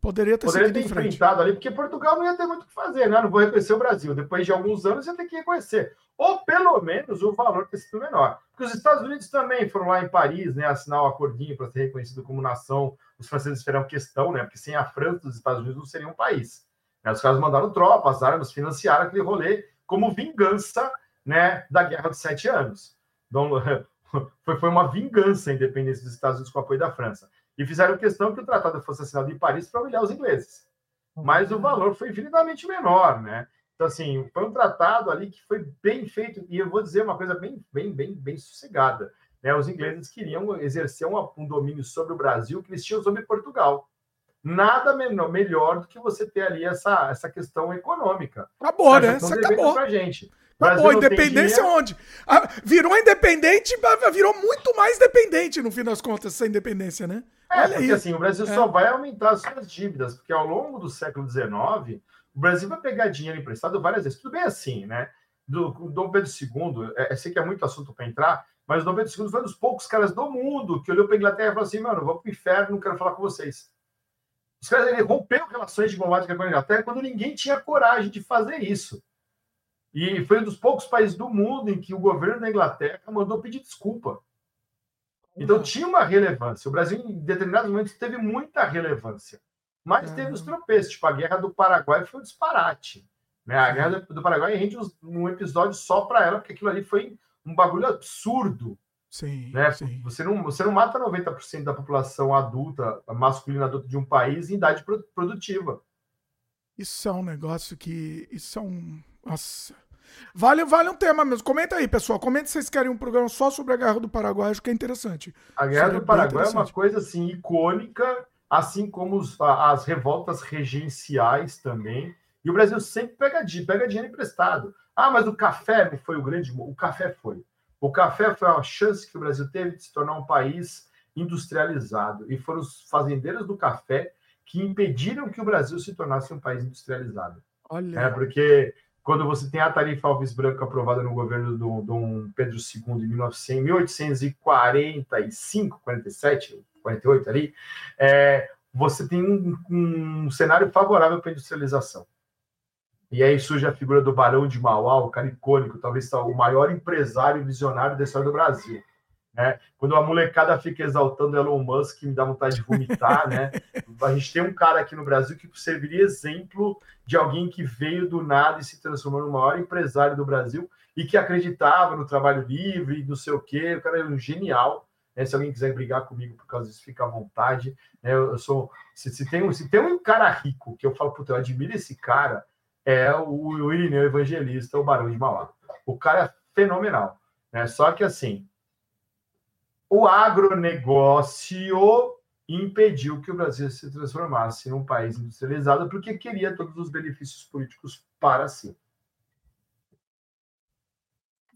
Poderia ter
Poderia ter enfrentado ali, porque Portugal não ia ter muito o que fazer, né? Não vou reconhecer o Brasil. Depois de alguns anos, ia ter que reconhecer. Ou pelo menos o valor ter sido menor. Porque os Estados Unidos também foram lá em Paris, né? Assinar o um acordinho para ser reconhecido como nação. Os franceses fizeram questão, né? Porque sem a França, os Estados Unidos não seriam um país. Os caras mandaram tropas, armas, financiaram aquele rolê como vingança né, da Guerra dos Sete Anos. Foi, foi uma vingança a independência dos Estados Unidos com o apoio da França. E fizeram questão que o tratado fosse assinado em Paris para humilhar os ingleses. Mas o valor foi infinitamente menor, né? Então, assim, foi um tratado ali que foi bem feito, e eu vou dizer uma coisa bem, bem, bem, bem sossegada. Né? Os ingleses queriam exercer um, um domínio sobre o Brasil que eles tinham sobre Portugal. Nada menor, melhor do que você ter ali essa, essa questão econômica.
Acabou, né? Isso acabou.
Pra gente.
Acabou, independência onde? Ah, virou independente, virou muito mais dependente, no fim das contas, essa independência, né?
É, Olha porque assim, o Brasil é. só vai aumentar as suas dívidas, porque ao longo do século XIX, o Brasil vai pegar dinheiro emprestado várias vezes. Tudo bem assim, né? Do, do Dom Pedro II, é, eu sei que é muito assunto para entrar, mas o Dom Pedro II foi um dos poucos caras do mundo que olhou para a Inglaterra e falou assim: mano, vou para o inferno, não quero falar com vocês. Os caras ele rompeu relações diplomáticas com a Inglaterra quando ninguém tinha coragem de fazer isso. E foi um dos poucos países do mundo em que o governo da Inglaterra mandou pedir desculpa. Então tinha uma relevância. O Brasil, em determinados momentos, teve muita relevância. Mas teve os tropeços, tipo a Guerra do Paraguai foi um disparate. Né? A Guerra do Paraguai rende um episódio só para ela, porque aquilo ali foi um bagulho absurdo.
Sim,
né?
sim.
Você, não, você não mata 90% da população adulta, masculina adulta de um país em idade produtiva.
Isso é um negócio que. Isso é um. Nossa. Vale, vale um tema mesmo. Comenta aí, pessoal. Comenta se vocês querem um programa só sobre a Guerra do Paraguai. Acho que é interessante.
A Guerra do Paraguai é uma coisa assim icônica, assim como os, as revoltas regenciais também. E o Brasil sempre pega, pega dinheiro emprestado. Ah, mas o café foi o grande. O café foi. O café foi a chance que o Brasil teve de se tornar um país industrializado. E foram os fazendeiros do café que impediram que o Brasil se tornasse um país industrializado. Olha. É porque quando você tem a tarifa Alves Branco aprovada no governo do Dom Pedro II em 1900, 1845, 47, 48 ali, é, você tem um, um cenário favorável para a industrialização. E aí surge a figura do Barão de Mauá, o cara icônico, talvez o maior empresário visionário da história do Brasil. Né? Quando a molecada fica exaltando Elon Musk, me dá vontade de vomitar, né? A gente tem um cara aqui no Brasil que serviria exemplo de alguém que veio do nada e se transformou no maior empresário do Brasil e que acreditava no trabalho livre, não sei o quê. O cara é um genial. Né? Se alguém quiser brigar comigo por causa disso, fica à vontade. Né? Eu, sou. Se, se, tem, se tem um cara rico que eu falo, puta, eu admiro esse cara, é o, o Irineu Evangelista, o Barão de Mauá. O cara é fenomenal. Né? Só que assim o agronegócio impediu que o Brasil se transformasse num país industrializado porque queria todos os benefícios políticos para si.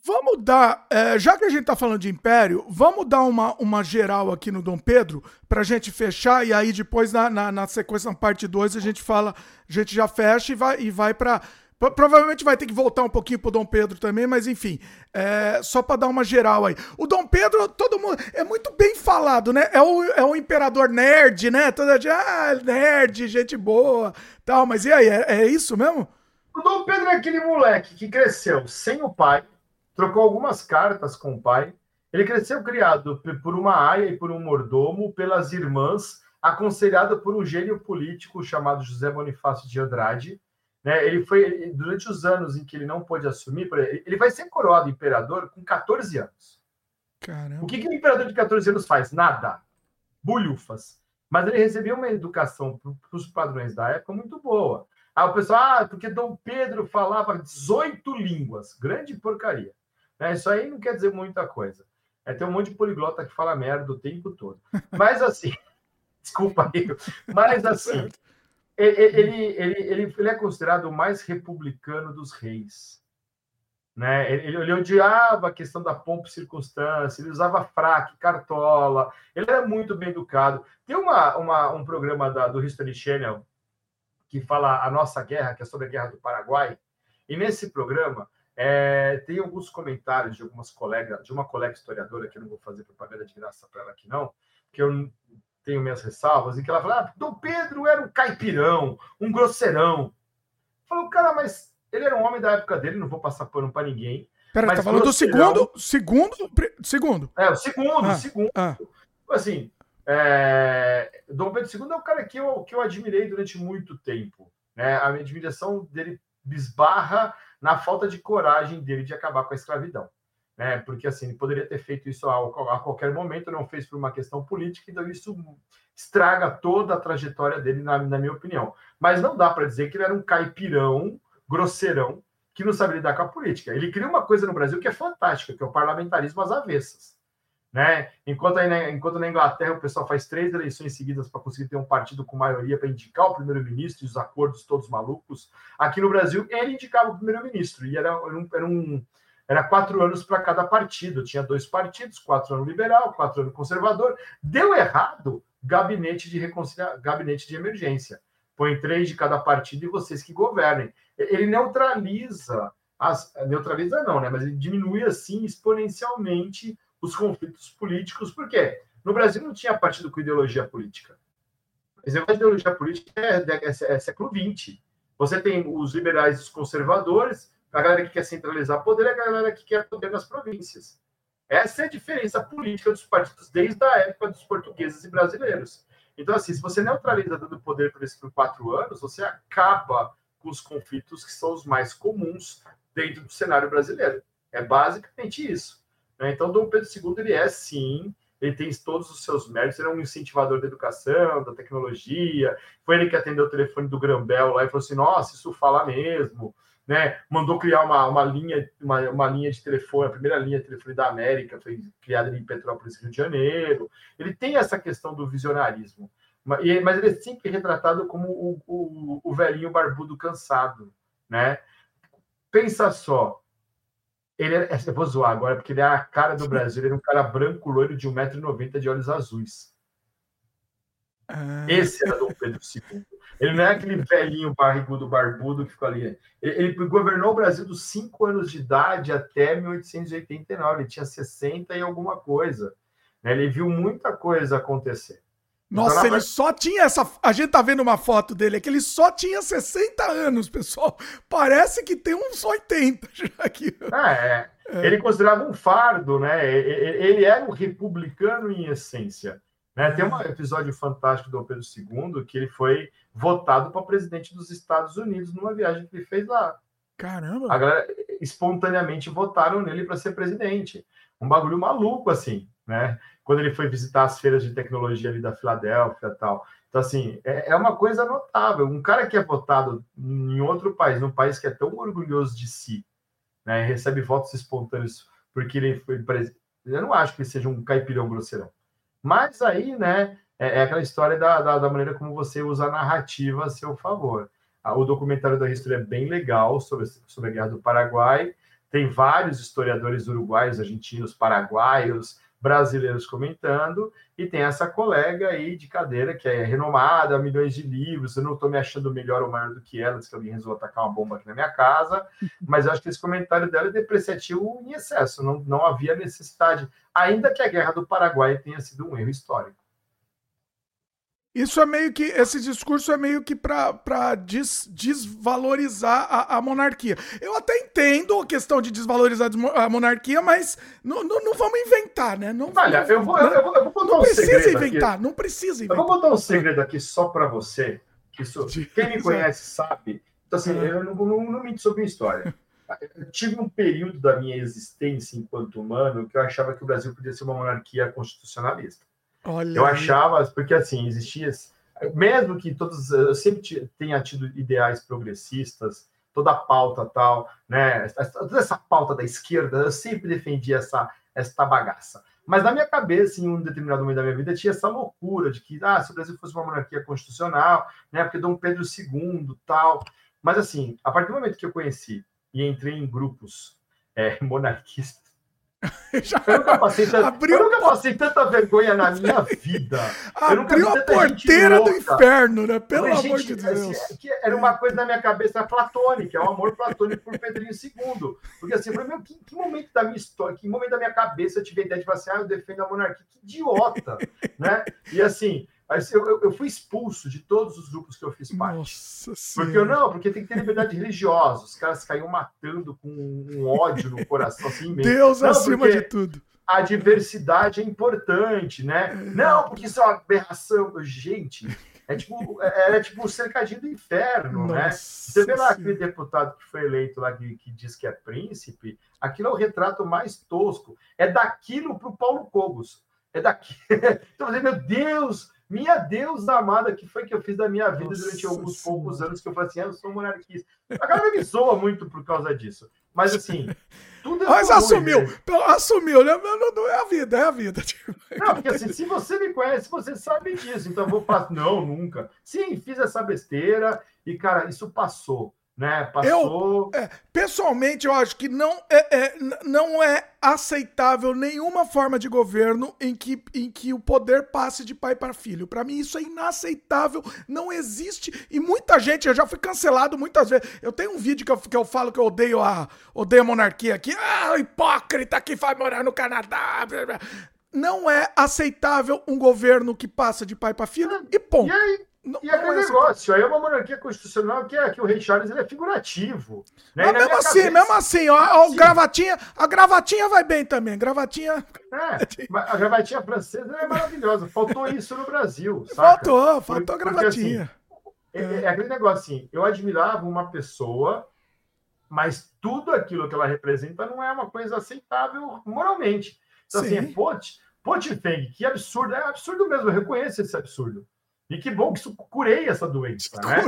Vamos dar, é, já que a gente está falando de império, vamos dar uma, uma geral aqui no Dom Pedro para a gente fechar e aí depois na, na, na sequência, na parte 2, a gente fala, a gente já fecha e vai, e vai para Provavelmente vai ter que voltar um pouquinho pro Dom Pedro também, mas enfim, é, só para dar uma geral aí. O Dom Pedro, todo mundo, é muito bem falado, né? É o, é o imperador nerd, né? Toda gente, ah, nerd, gente boa, tal, mas e aí, é, é isso mesmo?
O Dom Pedro é aquele moleque que cresceu sem o pai, trocou algumas cartas com o pai, ele cresceu criado por uma aia e por um mordomo, pelas irmãs, aconselhado por um gênio político chamado José Bonifácio de Andrade, né? Ele foi, durante os anos em que ele não pôde assumir, ele vai ser coroado imperador com 14 anos.
Caramba.
O que, que o imperador de 14 anos faz? Nada. Bulhufas. Mas ele recebeu uma educação para os padrões da época muito boa. Aí o pessoal, ah, porque Dom Pedro falava 18 línguas. Grande porcaria. Né? Isso aí não quer dizer muita coisa. É, tem um monte de poliglota que fala merda o tempo todo. Mas assim, desculpa aí, mas assim, ele, ele, ele, ele é considerado o mais republicano dos reis. Né? Ele, ele odiava a questão da pompa e circunstância, ele usava fraque, cartola, ele era muito bem educado. Tem uma, uma, um programa da, do History Channel que fala a nossa guerra, que é sobre a guerra do Paraguai, e nesse programa é, tem alguns comentários de algumas colegas, de uma colega historiadora, que eu não vou fazer propaganda de graça para ela aqui não, que eu tenho minhas ressalvas, e que ela fala: ah, Dom Pedro era um caipirão, um grosseirão. Falou, cara, mas ele era um homem da época dele, não vou passar pano para ninguém.
Pera, tá falando do segundo? Segundo? Segundo.
É, o segundo, ah, segundo. Ah. Assim, é, Dom Pedro II é o cara que eu, que eu admirei durante muito tempo. Né? A minha admiração dele bisbarra na falta de coragem dele de acabar com a escravidão. Né? Porque assim, ele poderia ter feito isso a, a qualquer momento, não fez por uma questão política, então isso estraga toda a trajetória dele, na, na minha opinião. Mas não dá para dizer que ele era um caipirão, grosseirão, que não sabe lidar com a política. Ele cria uma coisa no Brasil que é fantástica, que é o parlamentarismo às avessas. Né? Enquanto, aí, né, enquanto na Inglaterra o pessoal faz três eleições seguidas para conseguir ter um partido com maioria para indicar o primeiro-ministro e os acordos todos malucos, aqui no Brasil ele indicava o primeiro-ministro e era, era, um, era, um, era quatro anos para cada partido. Tinha dois partidos, quatro anos liberal, quatro anos conservador. Deu errado, gabinete de reconcilia... gabinete de emergência. Põe três de cada partido e vocês que governem. Ele neutraliza as, neutraliza não, né? Mas ele diminui assim exponencialmente os conflitos políticos, por quê? No Brasil não tinha partido com ideologia política. De ideologia política é, é, é século XX. Você tem os liberais e os conservadores, a galera que quer centralizar poder e a galera que quer poder nas províncias. Essa é a diferença política dos partidos desde a época dos portugueses e brasileiros. Então, assim, se você neutraliza dando poder por esses quatro anos, você acaba com os conflitos que são os mais comuns dentro do cenário brasileiro. É basicamente isso. Né? Então, Dom Pedro II, ele é sim, ele tem todos os seus méritos, ele é um incentivador da educação, da tecnologia, foi ele que atendeu o telefone do Grambel lá e falou assim, nossa, isso fala mesmo, né? Mandou criar uma, uma linha, uma, uma linha de telefone, a primeira linha de telefone da América foi criada em Petrópolis, Rio de Janeiro. Ele tem essa questão do visionarismo, mas ele é sempre retratado como o, o, o velhinho barbudo cansado, né? Pensa só, ele é, eu vou zoar agora, porque ele é a cara do Brasil. Ele é um cara branco, loiro, de 1,90m, de olhos azuis. Ah. Esse era Dom Pedro II. Ele não é aquele velhinho barrigudo, barbudo que ficou ali. Ele, ele, governou o Brasil dos 5 anos de idade até 1889. Ele tinha 60 e alguma coisa. Né? Ele viu muita coisa acontecer.
Nossa, então, ele só tinha essa. A gente tá vendo uma foto dele, é que ele só tinha 60 anos, pessoal. Parece que tem uns 80 já aqui.
É, é. é. Ele considerava um fardo, né? Ele era um republicano em essência. Né? Tem um episódio fantástico do Pedro II que ele foi votado para presidente dos Estados Unidos numa viagem que ele fez lá.
Caramba!
A galera espontaneamente votaram nele para ser presidente. Um bagulho maluco, assim, né? quando ele foi visitar as feiras de tecnologia ali da Filadélfia e tal. Então, assim, é, é, uma coisa notável. Um cara que é votado em outro país, num país que é tão orgulhoso de si, né, recebe votos espontâneos porque ele foi presidente. Eu não acho que ele seja um caipirão grosseirão. Mas aí, né, é, é aquela história da, da, da, maneira como você usa a narrativa a seu favor. Ah, o documentário da History é bem legal sobre, sobre a Guerra do Paraguai. Tem vários historiadores uruguaios, argentinos, paraguaios, brasileiros comentando, e tem essa colega aí de cadeira que é renomada, milhões de livros, eu não estou me achando melhor ou maior do que ela, se alguém resolveu atacar uma bomba aqui na minha casa, mas eu acho que esse comentário dela é depreciativo em excesso, não, não havia necessidade, ainda que a Guerra do Paraguai tenha sido um erro histórico.
Isso é meio que. Esse discurso é meio que para des, desvalorizar a, a, monarquia. Eu até entendo a questão de desvalorizar a monarquia, mas não, não, não vamos inventar, né? Não,
Olha, eu vou, eu, vou, eu vou botar
não
um
precisa inventar, aqui. não precisa inventar.
Eu vou botar um segredo aqui só para você. Isso, quem me conhece sabe. Então, assim, eu não, não, não minto sobre minha história. Eu tive um período da minha existência enquanto humano que eu achava que o Brasil podia ser uma monarquia constitucionalista. Olha eu achava, porque assim, existia, mesmo que todos, eu sempre tenha tido ideais progressistas, toda a pauta tal, né, toda essa pauta da esquerda, eu sempre defendi essa, essa bagaça. Mas na minha cabeça, em um determinado momento da minha vida, tinha essa loucura de que, ah, se o Brasil fosse uma monarquia constitucional, né, porque Dom Pedro II, tal. Mas assim, a partir do momento que eu conheci e entrei em grupos é, monarquistas,
Já...
Eu nunca, passei tanta, abriu... eu nunca passei tanta vergonha na minha vida.
Abriu a porteira do inferno, né? Pelo Mas, amor gente, de Deus.
Assim, era uma coisa na minha cabeça platônica, é o um amor platônico por Pedrinho II. Porque assim, eu falei, meu, que, que, momento da minha história, que momento da minha cabeça eu tive a ideia de falar assim, ah, eu defendo a monarquia, que idiota, né? E assim, eu, eu, fui expulso de todos os grupos que eu fiz parte. Nossa porque eu não, porque tem que ter liberdade religiosa. Os caras caíam matando com um ódio no coração assim
mesmo. Deus não, acima de tudo.
A diversidade é importante, né? É. Não, porque isso é uma aberração. Gente, É tipo, é, é tipo o cercadinho do inferno, né? Nossa né? Você vê lá aquele deputado que foi eleito lá que, que diz que é príncipe, aquilo é o retrato mais tosco. É daquilo para o Paulo Cogos. É daqui. então, meu Deus, minha Deus amada, que foi que eu fiz da minha vida Nossa durante alguns senhora. poucos anos que eu falei assim, ah, eu sou monarquista. A galera me zoa muito por causa disso. Mas assim,
tudo é Mas assumiu, ruim, assumiu, né? Não, não, é a vida, é a vida.
Tipo. Não, porque assim, se você me conhece, você sabe disso. Então eu vou falar, não, nunca. Sim, fiz essa besteira e, cara, isso passou né?
Passou. Eu, é, pessoalmente, eu acho que não é, é, não é aceitável nenhuma forma de governo em que, em que o poder passe de pai para filho. Para mim, isso é inaceitável, não existe. E muita gente, eu já fui cancelado muitas vezes. Eu tenho um vídeo que eu, que eu falo que eu odeio a, odeio a monarquia aqui. Ah, hipócrita que vai morar no Canadá. Não é aceitável um governo que passa de pai para filho e ponto.
E aí? Não, e aquele é negócio, aí é uma monarquia constitucional que, é, que o Rei Charles ele é figurativo.
Né? Mas mesmo assim, cabeça, mesmo assim, ó, ó, gravatinha, a gravatinha vai bem também. Gravatinha.
É, a gravatinha francesa é maravilhosa. Faltou isso no Brasil.
Saca? Faltou, faltou a gravatinha.
Porque, assim, é, é, aquele negócio assim, eu admirava uma pessoa, mas tudo aquilo que ela representa não é uma coisa aceitável moralmente. Então, Sim. assim, é Pot, Potifeng, que absurdo, é absurdo mesmo, eu reconheço esse absurdo. E que bom que isso curei essa doença, né?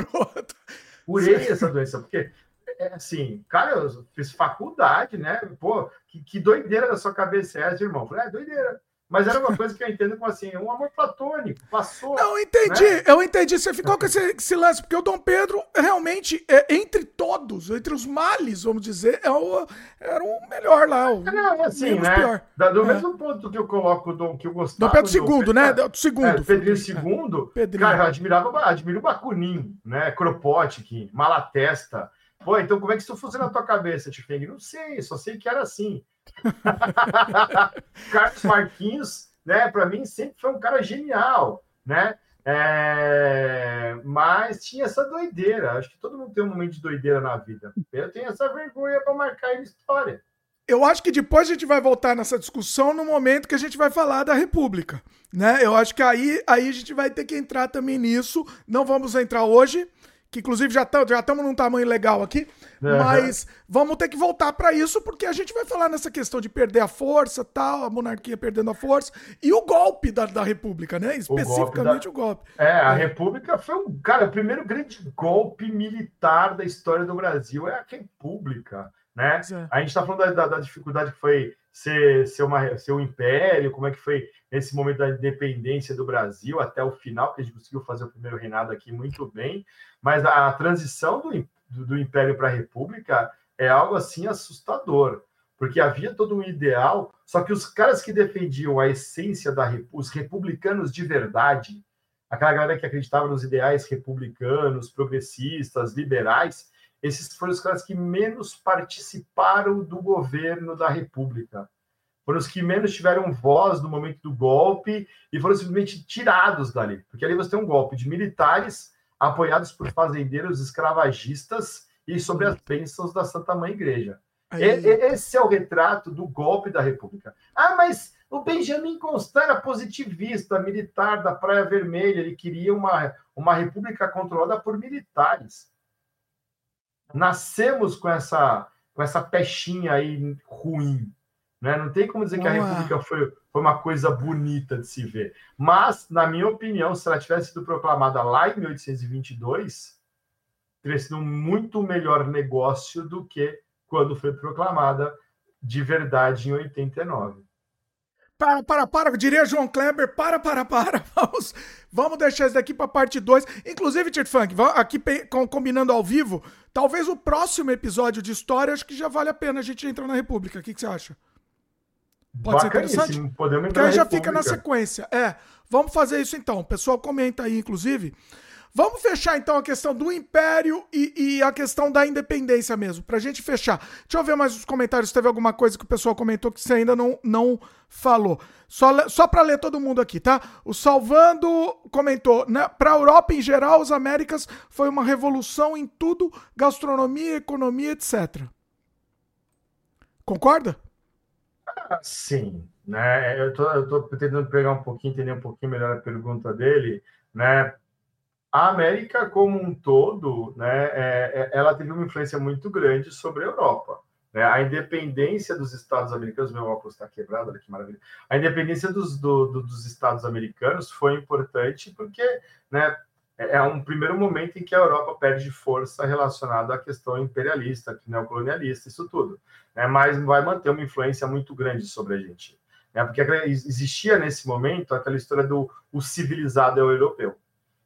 Curei essa doença, porque é, assim, cara, eu fiz faculdade, né? Pô, que, que doideira da sua cabeça é essa, irmão? Eu falei, é doideira. Mas era uma coisa que eu entendo como assim, um amor platônico, passou.
Não, entendi, né? eu entendi. Você ficou com esse, esse, lance, porque o Dom Pedro, realmente, é, entre todos, entre os males, vamos dizer, é o, era o melhor lá. O
não, é assim, né? Pior. Da, do é. mesmo ponto que eu coloco o Dom, que eu gostava.
Dom Pedro II, né? Do segundo. É,
Pedrinho II, Pedrinho. cara, eu admirava, admiro o Bacunin, né? Kropotkin, Malatesta. Pô, então como é que isso funciona na tua cabeça, Tifeng? Não sei, só sei que era assim. Carlos Marquinhos, né, para mim sempre foi um cara genial, né? É... Mas tinha essa doideira. Acho que todo mundo tem um momento de doideira na vida. Eu tenho essa vergonha para marcar em história.
Eu acho que depois a gente vai voltar nessa discussão no momento que a gente vai falar da República, né? Eu acho que aí, aí a gente vai ter que entrar também nisso. Não vamos entrar hoje, que inclusive já estamos já num tamanho legal aqui, uhum. mas vamos ter que voltar para isso, porque a gente vai falar nessa questão de perder a força, tal, a monarquia perdendo a força, e o golpe da, da República, né? Especificamente o golpe.
O golpe. É, a. República foi um. Cara, o primeiro grande golpe militar da história do Brasil é a República. Né? É. A gente está falando da, da, da, dificuldade que foi ser, ser, uma, ser um império, como é que foi esse momento da independência do Brasil até o final, que a gente conseguiu fazer o primeiro reinado aqui muito bem, mas a transição do, do, do Império para a República é algo assim assustador, porque havia todo um ideal, só que os caras que defendiam a essência da os republicanos de verdade, aquela galera que acreditava nos ideais republicanos, progressistas, liberais, esses foram os caras que menos participaram do governo da República. Foram os que menos tiveram voz no momento do golpe e foram simplesmente tirados dali. Porque ali você tem um golpe de militares apoiados por fazendeiros escravagistas e sobre as bênçãos da Santa Mãe Igreja. E, esse é o retrato do golpe da República. Ah, mas o Benjamin Constant era positivista, militar da Praia Vermelha, ele queria uma, uma república controlada por militares. Nascemos com essa, com essa pechinha aí ruim. Né? Não tem como dizer que a República foi, foi uma coisa bonita de se ver. Mas, na minha opinião, se ela tivesse sido proclamada lá em 1822, teria sido um muito melhor negócio do que quando foi proclamada de verdade em 89.
Para, para, para, diria João Kleber, para, para, para. Vamos, vamos deixar isso daqui para parte 2. Inclusive, Tito Funk, aqui combinando ao vivo, talvez o próximo episódio de história, acho que já vale a pena a gente entrar na República. O que, que você acha? Pode ser interessante?
Podemos
Porque aí já fica na sequência. É, vamos fazer isso então. O pessoal comenta aí, inclusive. Vamos fechar então a questão do império e, e, a questão da independência mesmo, pra gente fechar. Deixa eu ver mais os comentários, teve alguma coisa que o pessoal comentou que você ainda não, não falou. Só, só pra ler todo mundo aqui, tá? O Salvando comentou, né? Pra Europa em geral, as Américas foi uma revolução em tudo, gastronomia, economia, etc. Concorda?
Sim, né? Eu tô, eu tô tentando pegar um pouquinho, entender um pouquinho melhor a pergunta dele, né? A América como um todo, né, é, é, ela teve uma influência muito grande sobre a Europa. Né? A independência dos Estados americanos, meu óculos está quebrado, olha que maravilha. A independência dos, do, do, dos Estados americanos foi importante porque né, é, é um primeiro momento em que a Europa perde força relacionada à questão imperialista, neocolonialista, isso tudo. Né? Mas vai manter uma influência muito grande sobre a gente. Né? Porque existia nesse momento aquela história do o civilizado europeu.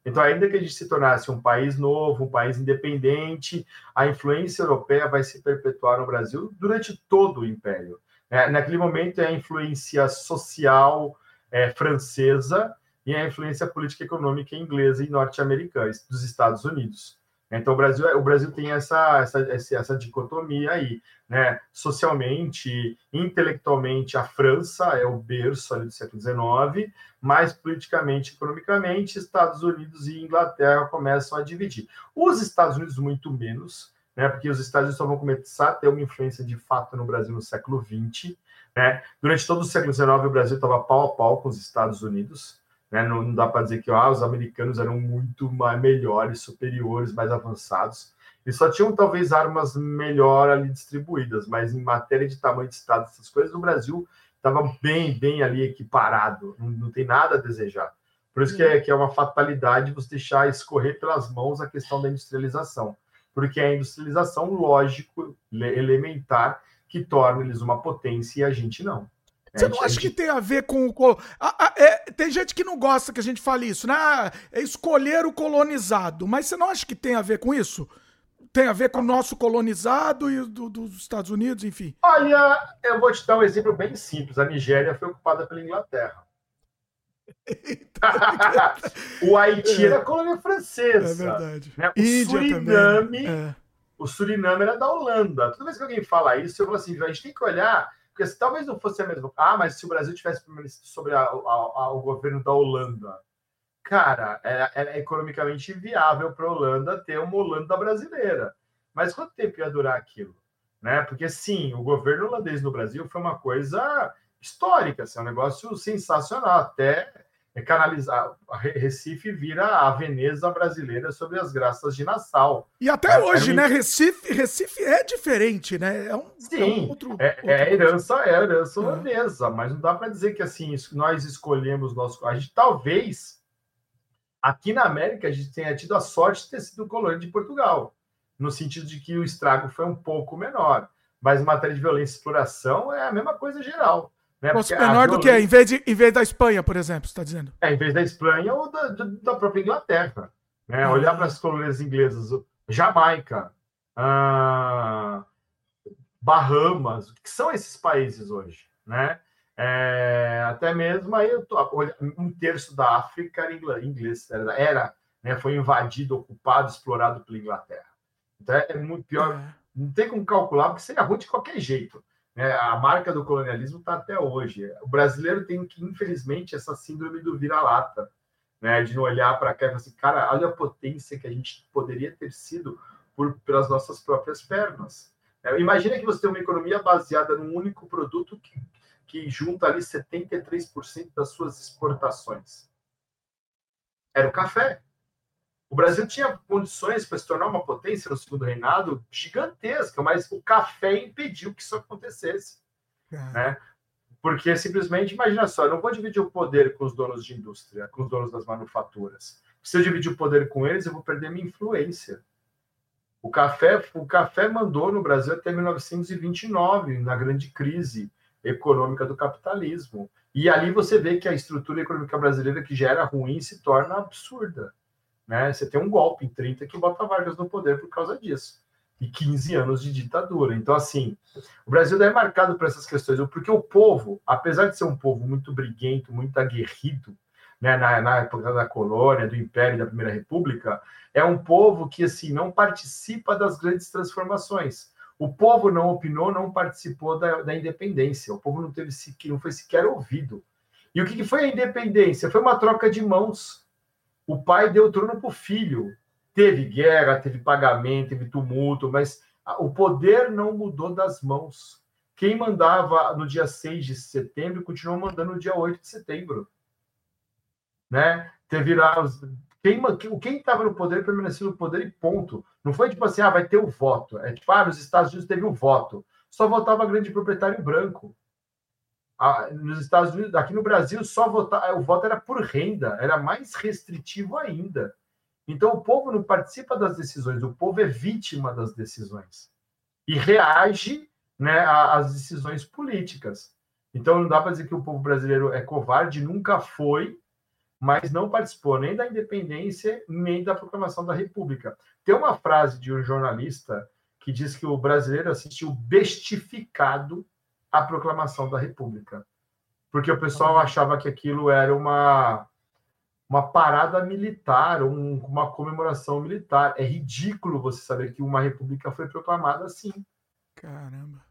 Então, ainda que a gente se tornasse um país novo, um país independente, a influência europeia vai se perpetuar no Brasil durante todo o Império. É, naquele momento, é a influência social é, francesa e a influência política e econômica inglesa e norte-americana dos Estados Unidos. Então, o Brasil, o Brasil tem essa, essa, essa dicotomia aí, né? Socialmente, intelectualmente, a França é o berço do século XIX, mas politicamente, economicamente, Estados Unidos e Inglaterra começam a dividir. Os Estados Unidos, muito menos, né? Porque os Estados Unidos só vão começar a ter uma influência de fato no Brasil no século XX. Né? Durante todo o século XIX, o Brasil estava pau a pau com os Estados Unidos. Né? Não, não, dá para dizer que ah, os americanos eram muito mais, melhores, superiores, mais avançados. Eles só tinham talvez armas melhor ali distribuídas, mas em matéria de tamanho de estado, essas coisas, o Brasil estava bem, bem ali equiparado, não, não, tem nada a desejar. Por isso que é, que é uma fatalidade você deixar escorrer pelas mãos a questão da industrialização, porque é a industrialização, lógico, elementar, que torna eles uma potência e a gente não.
Você não acha que tem a ver com o. é, tem gente que não gosta que a gente fale isso, né? Ah, é escolher o colonizado. Mas você não acha que tem a ver com isso? Tem a ver com o nosso colonizado e do, dos Estados Unidos, enfim?
Olha, eu vou te dar um exemplo bem simples. A Nigéria foi ocupada pela Inglaterra. o Haiti é. era colônia francesa.
É verdade.
Né? O Índia Suriname. É. O Suriname era da Holanda. Toda vez que alguém fala isso, eu falo assim: a gente tem que olhar porque se talvez não fosse a mesma. Ah, mas se o Brasil tivesse sobre a, a, a, o governo da Holanda, cara, é, é economicamente viável para a Holanda ter uma Holanda brasileira. Mas quanto tempo ia durar aquilo? Né? Porque sim, o governo holandês no Brasil foi uma coisa histórica, assim, é um negócio sensacional. Até é canalizar. Recife vira a Veneza brasileira sobre as graças de Nassau.
E até é, hoje, é né? Recife, Recife é diferente, né? É um,
Sim, é, um outro, é, outro é herança, é herança é. holandesa, mas não dá para dizer que assim nós escolhemos nosso. A gente talvez aqui na América a gente tenha tido a sorte de ter sido colônia de Portugal, no sentido de que o estrago foi um pouco menor. Mas em matéria de violência e exploração é a mesma coisa geral.
Né? Fosse menor do que em vez, de, em vez da Espanha, por exemplo, você está dizendo?
É, em vez da Espanha ou da, da própria Inglaterra. Né? Uhum. Olhar para as colônias inglesas, Jamaica, ah, Bahamas, o que são esses países hoje? Né? É, até mesmo aí um terço da África era inglês, era, era né, foi invadido, ocupado, explorado pela Inglaterra. Então é, é muito pior. É. Não tem como calcular, porque seria ruim de qualquer jeito. É, a marca do colonialismo está até hoje. O brasileiro tem que, infelizmente, essa síndrome do vira-lata, né? de não olhar para cá e falar assim, cara, olha a potência que a gente poderia ter sido por, pelas nossas próprias pernas. É, imagina que você tem uma economia baseada num único produto que, que junta ali 73% das suas exportações. Era o café. O Brasil tinha condições para se tornar uma potência no segundo reinado gigantesca, mas o café impediu que isso acontecesse. Né? Porque simplesmente, imagina só, eu não vou dividir o poder com os donos de indústria, com os donos das manufaturas. Se eu dividir o poder com eles, eu vou perder minha influência. O café, o café mandou no Brasil até 1929, na grande crise econômica do capitalismo. E ali você vê que a estrutura econômica brasileira, que já era ruim, se torna absurda. Né? Você tem um golpe em 30 que bota Vargas no poder por causa disso. E 15 anos de ditadura. Então, assim, o Brasil é marcado por essas questões, porque o povo, apesar de ser um povo muito briguento, muito aguerrido, né, na, na época da colônia, do Império da Primeira República, é um povo que assim não participa das grandes transformações. O povo não opinou, não participou da, da independência. O povo não teve não foi sequer ouvido. E o que, que foi a independência? Foi uma troca de mãos o pai deu o trono para o filho. Teve guerra, teve pagamento, teve tumulto, mas o poder não mudou das mãos. Quem mandava no dia 6 de setembro continuou mandando no dia 8 de setembro. Né? Teve lá, Quem quem estava no poder permaneceu no poder e ponto. Não foi tipo assim, ah, vai ter o voto. É tipo, ah, nos Estados Unidos teve o voto. Só votava grande proprietário branco. Nos Estados Unidos, aqui no Brasil, só votar, o voto era por renda, era mais restritivo ainda. Então o povo não participa das decisões, o povo é vítima das decisões e reage né, às decisões políticas. Então não dá para dizer que o povo brasileiro é covarde, nunca foi, mas não participou nem da independência nem da proclamação da República. Tem uma frase de um jornalista que diz que o brasileiro assistiu bestificado à proclamação da República, porque o pessoal achava que aquilo era uma uma parada militar, um, uma comemoração militar. É ridículo você saber que uma república foi proclamada assim.
Caramba.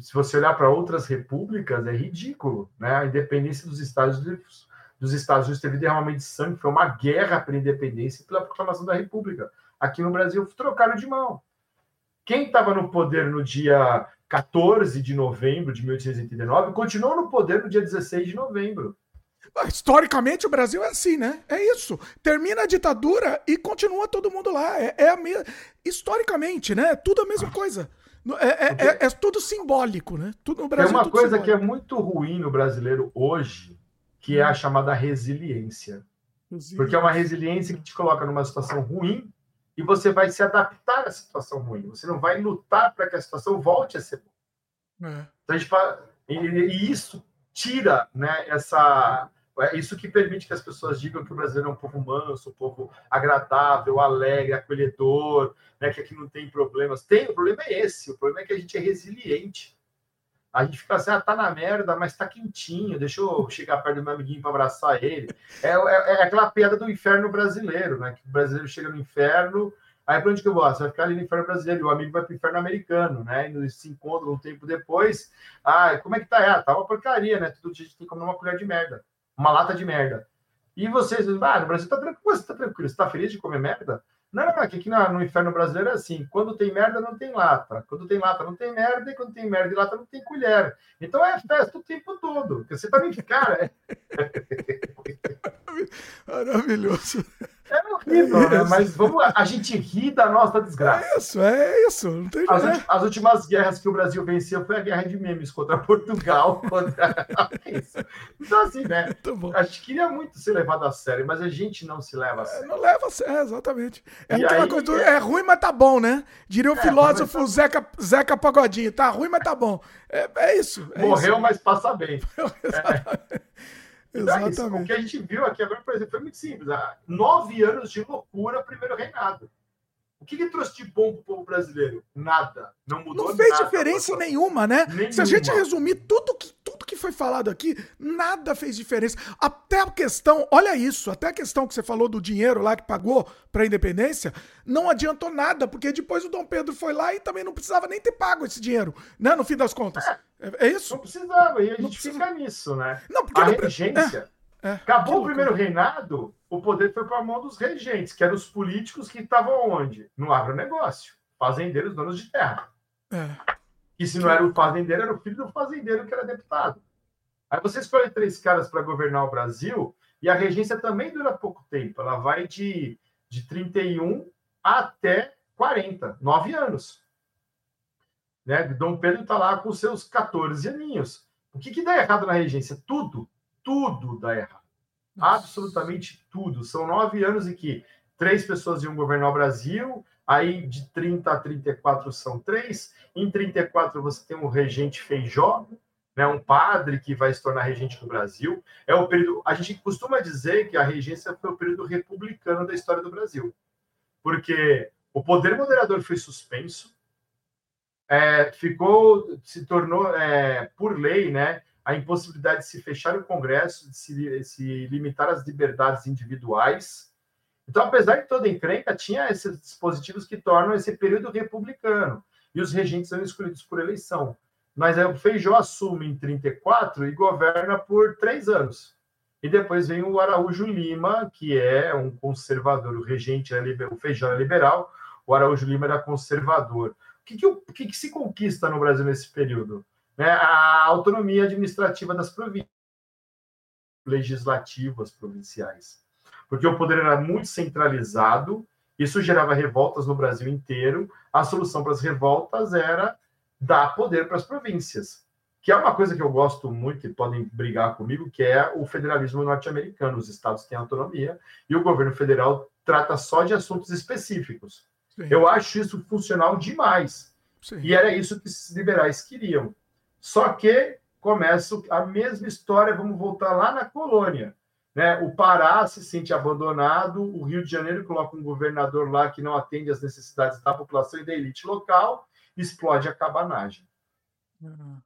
Se você olhar para outras repúblicas, é ridículo. Né? A independência dos Estados Unidos, dos Estados Unidos teve derramamento de sangue, foi uma guerra pela independência e pela proclamação da república. Aqui no Brasil, trocaram de mão. Quem estava no poder no dia 14 de novembro de 1889 continuou no poder no dia 16 de novembro.
Ah, historicamente, o Brasil é assim, né? É isso. Termina a ditadura e continua todo mundo lá. É, é a mesma. Historicamente, né? É tudo a mesma coisa. É, é, é, é, tudo simbólico, né? Tudo no Brasil.
Tem uma coisa simbólico. que é muito ruim no brasileiro hoje, que é a hum. chamada resiliência. Porque é uma resiliência que te coloca numa situação ruim e você vai se adaptar à situação ruim. Você não vai lutar para que a situação volte a ser boa. É. Então a gente fala, e, e isso tira né, essa é isso que permite que as pessoas digam que o brasileiro é um povo manso, um povo agradável, alegre, acolhedor, né, que aqui não tem problemas. Tem, o problema é esse, o problema é que a gente é resiliente. A gente fica assim, ah, tá na merda, mas tá quentinho, deixa eu chegar perto do meu amiguinho para abraçar ele. É, é, é, aquela piada do inferno brasileiro, né? Que o brasileiro chega no inferno, aí para onde que eu vou? Você vai ficar ali no inferno brasileiro, o amigo vai pro inferno americano, né? E se encontram um tempo depois, ah, como é que tá? Ah, tá uma porcaria, né? Todo dia a gente tem que comer uma colher de merda uma lata de merda. E vocês, ah, no Brasil tá tranquilo, você tá tranquilo, você tá feliz de comer merda? Não, não, aqui, aqui no inferno brasileiro é assim: quando tem merda, não tem lata. Quando tem lata, não tem merda. E quando tem merda e lata, não tem colher. Então é festa o tempo todo. Você também, cara. É...
Maravilhoso.
É horrível, é né? Mas vamos, a gente ri da nossa desgraça.
É isso, é isso. Não tem
as, as últimas guerras que o Brasil venceu foi a guerra de memes contra Portugal. Contra... então, assim, né? A gente queria muito ser levado a sério, mas a gente não se leva a sério.
É, não leva a sério, exatamente. É, aí, coisa do, é... é... ruim, mas tá bom, né? Diria o é, filósofo tá... Zeca, Zeca Pagodinho. Tá ruim, mas tá bom. É, é isso.
Morreu,
isso.
mas passa bem. Exatamente. Exatamente. o que a gente viu aqui agora, por exemplo, foi muito simples. Há nove anos de loucura, primeiro reinado. O que, que trouxe de bom para o povo brasileiro? Nada. Não mudou
Não fez
nada,
diferença nenhuma, né? Nenhuma. Se a gente resumir tudo que, tudo que foi falado aqui, nada fez diferença. Até a questão, olha isso, até a questão que você falou do dinheiro lá que pagou para a independência, não adiantou nada, porque depois o Dom Pedro foi lá e também não precisava nem ter pago esse dinheiro, né? No fim das contas. É, é, é isso?
Não precisava, e a gente fica nisso, né?
Não, porque
a regência. É. É, Acabou o primeiro reinado, o poder foi para a mão dos regentes, que eram os políticos que estavam onde? No agronegócio. Fazendeiros, donos de terra. É. E se não era o fazendeiro, era o filho do fazendeiro que era deputado. Aí você escolhe três caras para governar o Brasil, e a regência também dura pouco tempo. Ela vai de, de 31 até 40, nove anos. Né? Dom Pedro está lá com seus 14 aninhos. O que, que dá errado na regência? Tudo tudo dá errado. Absolutamente tudo. São nove anos em que três pessoas iam governar o Brasil, aí de 30 a 34 são três, em 34 você tem um regente Feijó, né, um padre que vai se tornar regente do Brasil. É o período. A gente costuma dizer que a regência foi o período republicano da história do Brasil, porque o poder moderador foi suspenso, é, ficou, se tornou é, por lei, né, a impossibilidade de se fechar o Congresso, de se, se limitar às liberdades individuais. Então, apesar de toda encrenca, tinha esses dispositivos que tornam esse período republicano, e os regentes são escolhidos por eleição. Mas o Feijó assume em 34 e governa por três anos. E depois vem o Araújo Lima, que é um conservador. O regente é o Feijó é liberal, o Araújo Lima era conservador. O que, que, o que, que se conquista no Brasil nesse período? né, a autonomia administrativa das províncias, legislativas provinciais. Porque o poder era muito centralizado, isso gerava revoltas no Brasil inteiro. A solução para as revoltas era dar poder para as províncias, que é uma coisa que eu gosto muito, que podem brigar comigo, que é o federalismo norte-americano. Os estados têm autonomia e o governo federal trata só de assuntos específicos. Sim. Eu acho isso funcional demais. Sim. E era isso que os liberais queriam. Só que começa a mesma história, vamos voltar lá na colônia. Né? O Pará se sente abandonado, o Rio de Janeiro coloca um governador lá que não atende às necessidades da população e da elite local, explode a cabanagem. Uhum.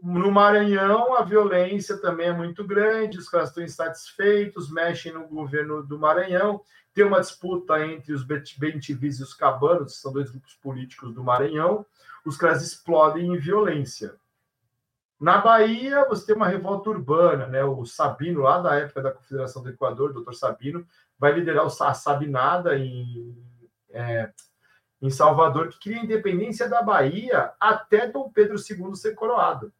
No Maranhão, a violência também é muito grande, os caras estão insatisfeitos, mexem no governo do Maranhão. Tem uma disputa entre os Bentivis e os Cabanos, que são dois grupos políticos do Maranhão. Os caras explodem em violência. Na Bahia, você tem uma revolta urbana, né? O Sabino, lá da época da Confederação do Equador, doutor Sabino, vai liderar a Sabinada em, é, em Salvador, que cria a independência da Bahia até Dom Pedro II ser coroado.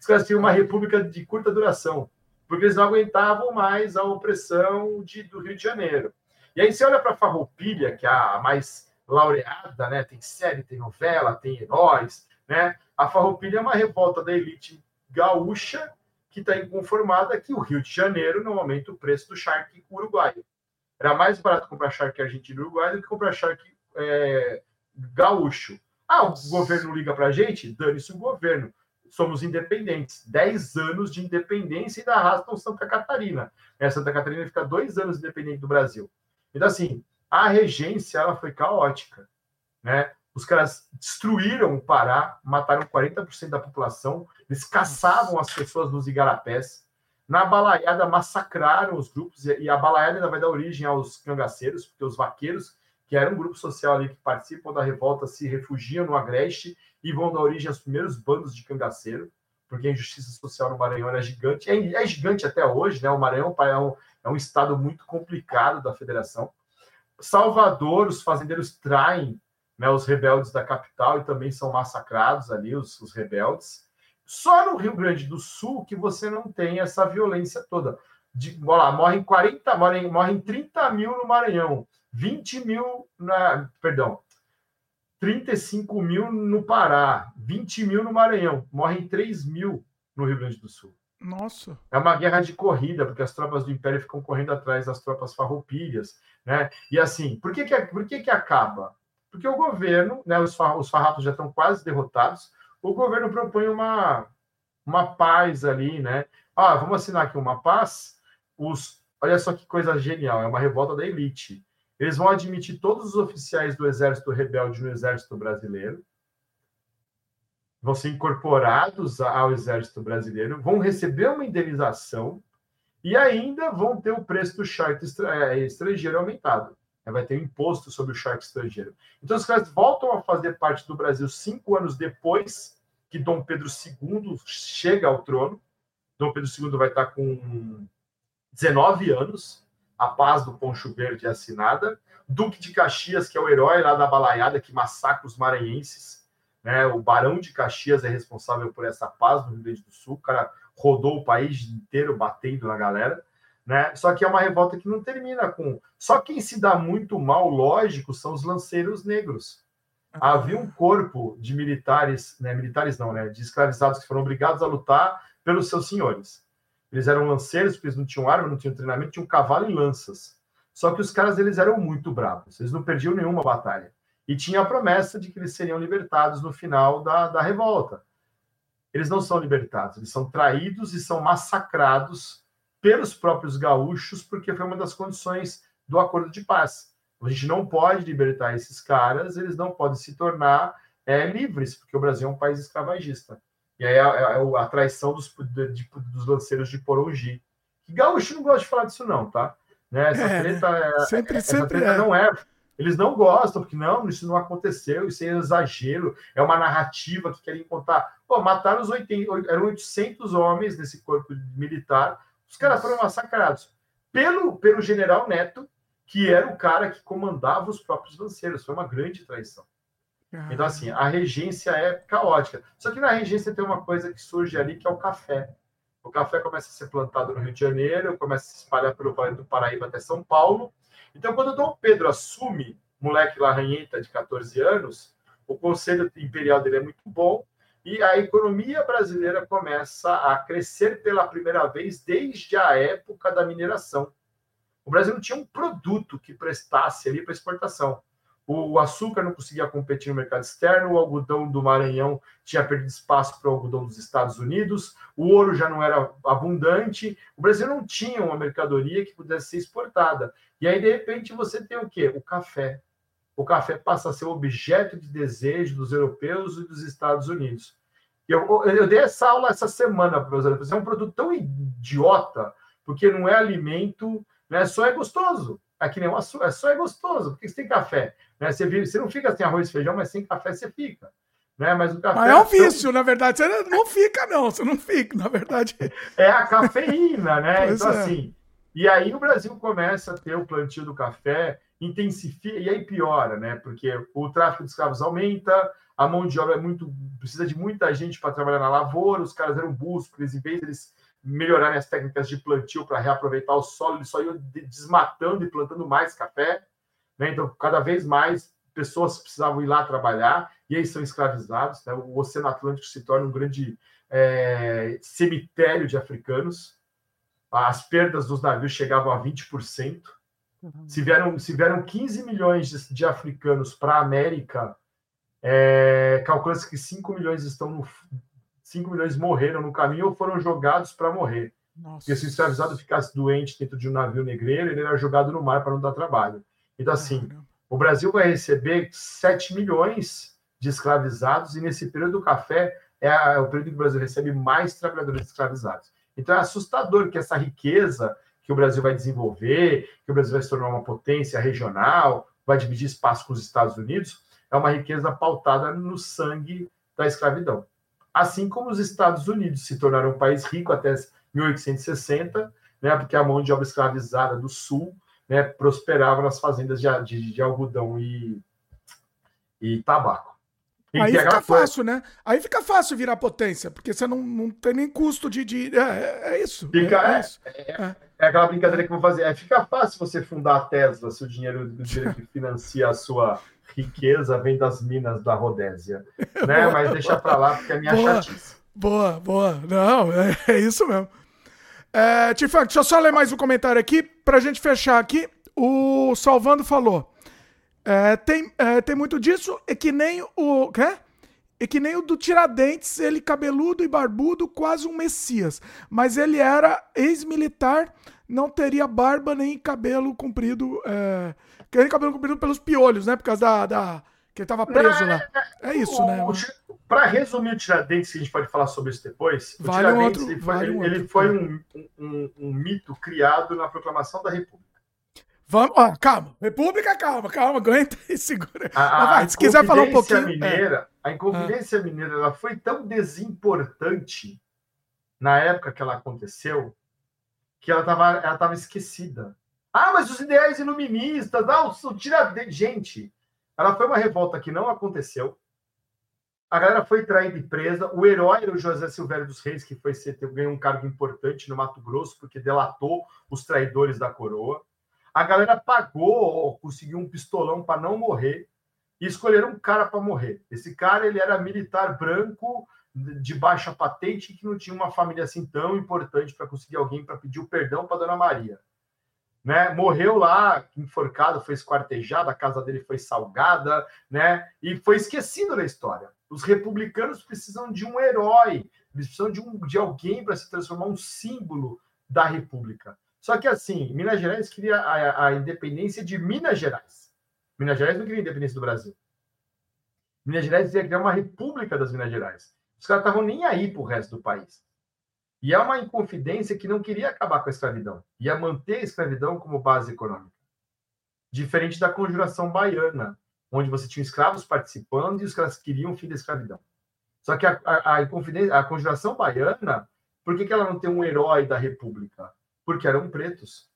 Os caras tinham uma república de curta duração, porque eles não aguentavam mais a opressão de, do Rio de Janeiro. E aí você olha para a Farroupilha, que é a mais laureada, né? Tem série, tem novela, tem heróis, né? A Farroupilha é uma revolta da elite gaúcha que está inconformada que o Rio de Janeiro não aumenta o preço do charque uruguaio. Era mais barato comprar charque argentino uruguaio do que comprar charque é, gaúcho. Ah, o governo liga para a gente? Dane-se o governo. Somos independentes. Dez anos de independência e ainda arrastam Santa Catarina. É, Santa Catarina fica dois anos independente do Brasil. Então, assim, a regência ela foi caótica. Né? Os caras destruíram o Pará, mataram 40% da população, eles caçavam as pessoas nos igarapés. Na balaiada, massacraram os grupos, e a balaiada ainda vai dar origem aos cangaceiros, porque os vaqueiros, que era um grupo social ali que participam da revolta, se refugiam no Agreste e vão dar origem aos primeiros bandos de cangaceiro, porque a injustiça social no Maranhão era gigante, é, é gigante até hoje, né? O Maranhão é um, é um estado muito complicado da federação. Salvador, os fazendeiros traem né, os rebeldes da capital e também são massacrados ali, os, os rebeldes. Só no Rio Grande do Sul que você não tem essa violência toda. De, lá, morrem 40, morrem, morrem 30 mil no Maranhão, 20 mil, na, perdão, 35 mil no Pará, 20 mil no Maranhão, morrem 3 mil no Rio Grande do Sul.
Nossa.
É uma guerra de corrida, porque as tropas do Império ficam correndo atrás das tropas farroupilhas, né? E assim, por que que, por que, que acaba? Porque o governo, né, os, os farrapos já estão quase derrotados, o governo propõe uma, uma paz ali, né? Ah, vamos assinar aqui uma paz. Os, olha só que coisa genial, é uma revolta da elite. Eles vão admitir todos os oficiais do exército rebelde no exército brasileiro, vão ser incorporados ao exército brasileiro, vão receber uma indenização e ainda vão ter o preço do charter é, estrangeiro aumentado. Né, vai ter um imposto sobre o charque estrangeiro. Então, os caras voltam a fazer parte do Brasil cinco anos depois que Dom Pedro II chega ao trono. Dom Pedro II vai estar com 19 anos, a paz do Poncho Verde é assinada. Duque de Caxias, que é o herói lá da balaiada que massacra os maranhenses. Né? O Barão de Caxias é responsável por essa paz no Rio Grande do Sul. O cara rodou o país inteiro batendo na galera. Né? Só que é uma revolta que não termina com. Só quem se dá muito mal, lógico, são os lanceiros negros. Havia um corpo de militares, né, militares não, né, de escravizados que foram obrigados a lutar pelos seus senhores. Eles eram lanceiros, porque eles não tinham arma, não tinham treinamento, tinham cavalo e lanças. Só que os caras eles eram muito bravos, eles não perdiam nenhuma batalha. E tinha a promessa de que eles seriam libertados no final da, da revolta. Eles não são libertados, eles são traídos e são massacrados pelos próprios gaúchos, porque foi uma das condições do acordo de paz. A gente não pode libertar esses caras, eles não podem se tornar é, livres, porque o Brasil é um país escravagista. E aí é a, a, é a traição dos, de, dos lanceiros de Porongi. Que gaúcho não gosta de falar disso, não, tá? Né? Essa é, treta, é, sempre, essa sempre treta é. não é. Eles não gostam, porque não, isso não aconteceu, isso é exagero, é uma narrativa que querem contar. Pô, mataram os 80, eram 800 homens nesse corpo militar, os caras foram massacrados pelo, pelo general Neto, que era o cara que comandava os próprios lanceiros. Foi uma grande traição. Então, assim, a regência é caótica. Só que na regência tem uma coisa que surge ali, que é o café. O café começa a ser plantado no Rio de Janeiro, começa a se espalhar pelo Vale do Paraíba até São Paulo. Então, quando Dom Pedro assume, moleque larranheta de 14 anos, o conselho imperial dele é muito bom e a economia brasileira começa a crescer pela primeira vez desde a época da mineração. O Brasil não tinha um produto que prestasse ali para exportação. O açúcar não conseguia competir no mercado externo, o algodão do Maranhão tinha perdido espaço para o algodão dos Estados Unidos, o ouro já não era abundante, o Brasil não tinha uma mercadoria que pudesse ser exportada. E aí, de repente, você tem o quê? O café. O café passa a ser objeto de desejo dos europeus e dos Estados Unidos. Eu, eu dei essa aula essa semana para europeus. É um produto tão idiota, porque não é alimento, né? só é gostoso. É que nem o açúcar, é só é gostoso, porque você tem café. Né? Você, vive, você não fica sem arroz e feijão, mas sem café você fica. Né? Mas o café.
Mas é um vício, tão... na verdade. Você não fica, não. Você não fica, na verdade.
É a cafeína, né? Pois então, é. assim. E aí o Brasil começa a ter o plantio do café, intensifica, e aí piora, né? Porque o tráfico de escravos aumenta, a mão de obra é muito. precisa de muita gente para trabalhar na lavoura, os caras eram eles, em vez deles melhorarem as técnicas de plantio para reaproveitar o solo, eles só iam desmatando e plantando mais café. Né? Então, cada vez mais pessoas precisavam ir lá trabalhar e aí são escravizados. Né? O Oceano Atlântico se torna um grande é, cemitério de africanos. As perdas dos navios chegavam a 20%. Uhum. Se vieram, se vieram 15 milhões de, de africanos para a América é, Calcula-se que 5 milhões estão no 5 milhões morreram no caminho ou foram jogados para morrer. Nossa. Porque se o escravizado ficasse doente dentro de um navio negreiro, ele era jogado no mar para não dar trabalho. Então, assim, o Brasil vai receber 7 milhões de escravizados, e nesse período do café é, a, é o período que o Brasil recebe mais trabalhadores escravizados. Então é assustador que essa riqueza que o Brasil vai desenvolver, que o Brasil vai se tornar uma potência regional, vai dividir espaço com os Estados Unidos, é uma riqueza pautada no sangue da escravidão. Assim como os Estados Unidos se tornaram um país rico até 1860, né, porque a mão de obra escravizada do Sul né, prosperava nas fazendas de, de, de algodão e, e tabaco.
Aí fica fácil, né? Aí fica fácil virar potência, porque você não, não tem nem custo de. de é, é, é isso.
Fica,
é,
é, isso. É, é, é, aquela brincadeira que eu vou fazer. É, fica fácil você fundar a Tesla se o dinheiro, o dinheiro que financia a sua riqueza vem das minas da Rodésia. Né? Mas deixa para lá, porque é minha boa, chatice.
Boa, boa. Não, é, é isso mesmo. É, Tifan, deixa eu só ler mais um comentário aqui, para a gente fechar aqui. O Salvando falou. É, tem, é, tem muito disso, é que nem o. Quê? É que nem o do Tiradentes, ele cabeludo e barbudo, quase um Messias. Mas ele era ex-militar, não teria barba nem cabelo comprido. É, querendo cabelo comprido pelos piolhos, né? Por causa da. da que ele tava preso lá. É isso, né?
Para resumir o Tiradentes, que a gente pode falar sobre isso depois,
vale
o
Tiradentes
um outro,
ele foi,
vale um, ele foi um, um, um, mito criado na proclamação da República.
Vamos, ó, calma, República, calma, calma, aguenta e segura.
A, vai, se quiser falar um pouquinho. Mineira, é. A Inconfidência ah. Mineira ela foi tão desimportante na época que ela aconteceu que ela estava ela tava esquecida. Ah, mas os ideais iluministas, ah, o, tira Gente, ela foi uma revolta que não aconteceu. A galera foi traída e presa. O herói era o José Silvério dos Reis, que foi ser, ganhou um cargo importante no Mato Grosso, porque delatou os traidores da coroa. A galera pagou, conseguiu um pistolão para não morrer e escolheram um cara para morrer. Esse cara ele era militar branco de baixa patente que não tinha uma família assim tão importante para conseguir alguém para pedir o perdão para Dona Maria né? Morreu lá, enforcado, foi esquartejado, a casa dele foi salgada, né? E foi esquecido na história. Os republicanos precisam de um herói, precisam de, um, de alguém para se transformar um símbolo da república. Só que assim, Minas Gerais queria a, a independência de Minas Gerais. Minas Gerais não queria a independência do Brasil. Minas Gerais queria criar uma república das Minas Gerais. Os caras estavam nem aí para o resto do país. E é uma inconfidência que não queria acabar com a escravidão, ia manter a escravidão como base econômica. Diferente da conjuração baiana, onde você tinha escravos participando e os caras queriam o fim da escravidão. Só que a, a, a, a conjuração baiana, por que, que ela não tem um herói da república? Porque eram pretos.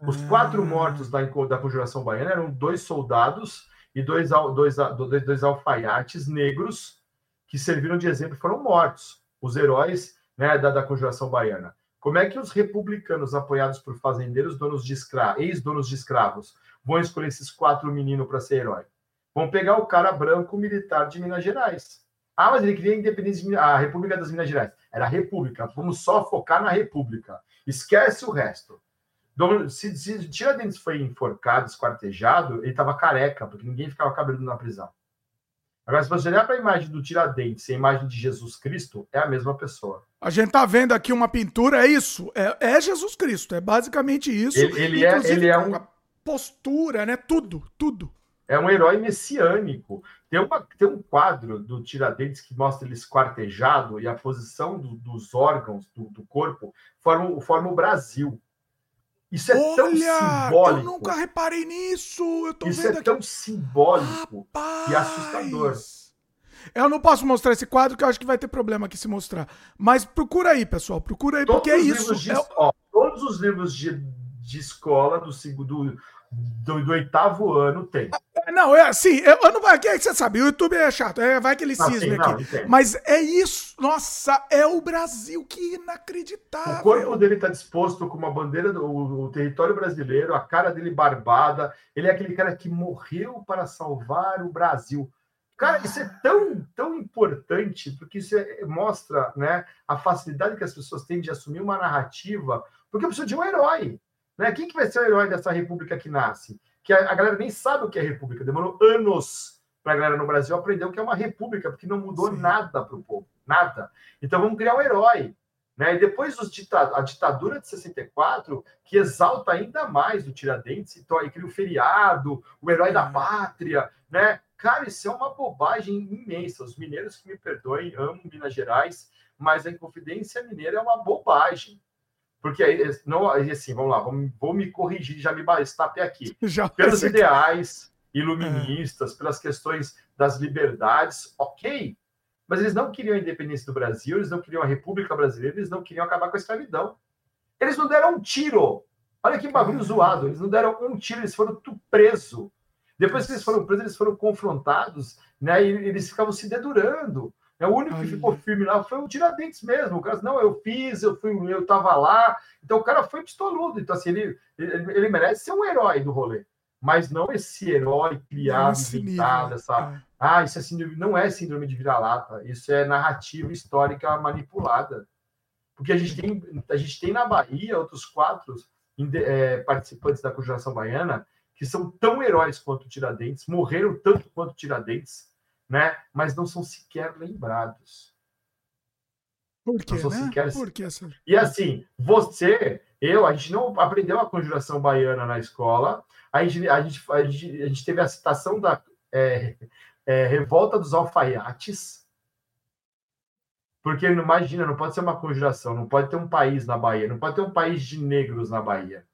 Os quatro ah. mortos da, da conjuração baiana eram dois soldados e dois, dois, dois, dois alfaiates negros que serviram de exemplo e foram mortos. Os heróis né, da, da Conjuração Baiana. Como é que os republicanos apoiados por fazendeiros, donos de ex-donos de escravos, vão escolher esses quatro meninos para ser herói? Vão pegar o cara branco militar de Minas Gerais. Ah, mas ele queria a independência, a República das Minas Gerais. Era a República. Vamos só focar na República. Esquece o resto. Se, se Tiradentes foi enforcado, esquartejado, ele estava careca, porque ninguém ficava cabeludo na prisão. Agora, se você olhar para a imagem do Tiradentes e a imagem de Jesus Cristo, é a mesma pessoa.
A gente tá vendo aqui uma pintura, é isso. É, é Jesus Cristo, é basicamente isso.
Ele, ele é, ele é um.
Postura, né? Tudo, tudo.
É um herói messiânico. Tem, uma, tem um quadro do Tiradentes que mostra ele esquartejado e a posição do, dos órgãos do, do corpo forma, forma o Brasil. Isso é Olha, tão simbólico. Eu
nunca reparei nisso.
Isso é
aqui.
tão simbólico Rapaz. e assustador.
Eu não posso mostrar esse quadro, que eu acho que vai ter problema aqui se mostrar. Mas procura aí, pessoal. Procura aí, todos porque é isso.
De,
é...
Ó, todos os livros de, de escola do, do, do, do oitavo ano tem.
Não, é assim, eu, eu não vai, que você sabe, o YouTube é chato, é, vai que ele cisma aqui. Mas é isso, nossa, é o Brasil, que inacreditável.
O corpo dele está disposto com uma bandeira do o, território brasileiro, a cara dele barbada, ele é aquele cara que morreu para salvar o Brasil. Cara, isso é tão, tão importante, porque isso é, mostra né, a facilidade que as pessoas têm de assumir uma narrativa, porque precisa de um herói. Né? Quem que vai ser o herói dessa república que nasce? Que a, a galera nem sabe o que é república. Demorou anos para a galera no Brasil aprender o que é uma república, porque não mudou Sim. nada para o povo. Nada. Então vamos criar um herói. Né? E depois os a ditadura de 64, que exalta ainda mais o Tiradentes, então, e cria o feriado, o herói da pátria, né? Cara, isso é uma bobagem imensa. Os mineiros que me perdoem, amo Minas Gerais, mas a Inconfidência Mineira é uma bobagem. Porque aí, não, assim, vamos lá, vamos, vou me corrigir, já me estapei aqui. Já Pelos ideais iluministas, é. pelas questões das liberdades, ok. Mas eles não queriam a independência do Brasil, eles não queriam a República Brasileira, eles não queriam acabar com a escravidão. Eles não deram um tiro. Olha que bagulho zoado. Eles não deram um tiro, eles foram presos. Depois que eles foram presos, eles foram confrontados, né? E eles ficavam se dedurando. É o único que ficou firme lá foi o Tiradentes mesmo. O cara, não, eu fiz, eu fui, eu tava lá. Então o cara foi pistoludo. Então, assim, ele, ele, ele merece ser um herói do rolê. Mas não esse herói criado, inventado, essa. É. Ah, isso é síndrome, não é síndrome de vira-lata. Isso é narrativa histórica manipulada. Porque a gente tem, a gente tem na Bahia outros quatro é, participantes da Conjuração Baiana que são tão heróis quanto Tiradentes, morreram tanto quanto Tiradentes, né? Mas não são sequer lembrados.
Por quê, né? Sequer... Por quê,
E assim, você, eu, a gente não aprendeu a conjuração baiana na escola. A gente, a gente, a gente, a gente teve a citação da é, é, revolta dos alfaiates. Porque imagina, não pode ser uma conjuração, não pode ter um país na Bahia, não pode ter um país de negros na Bahia.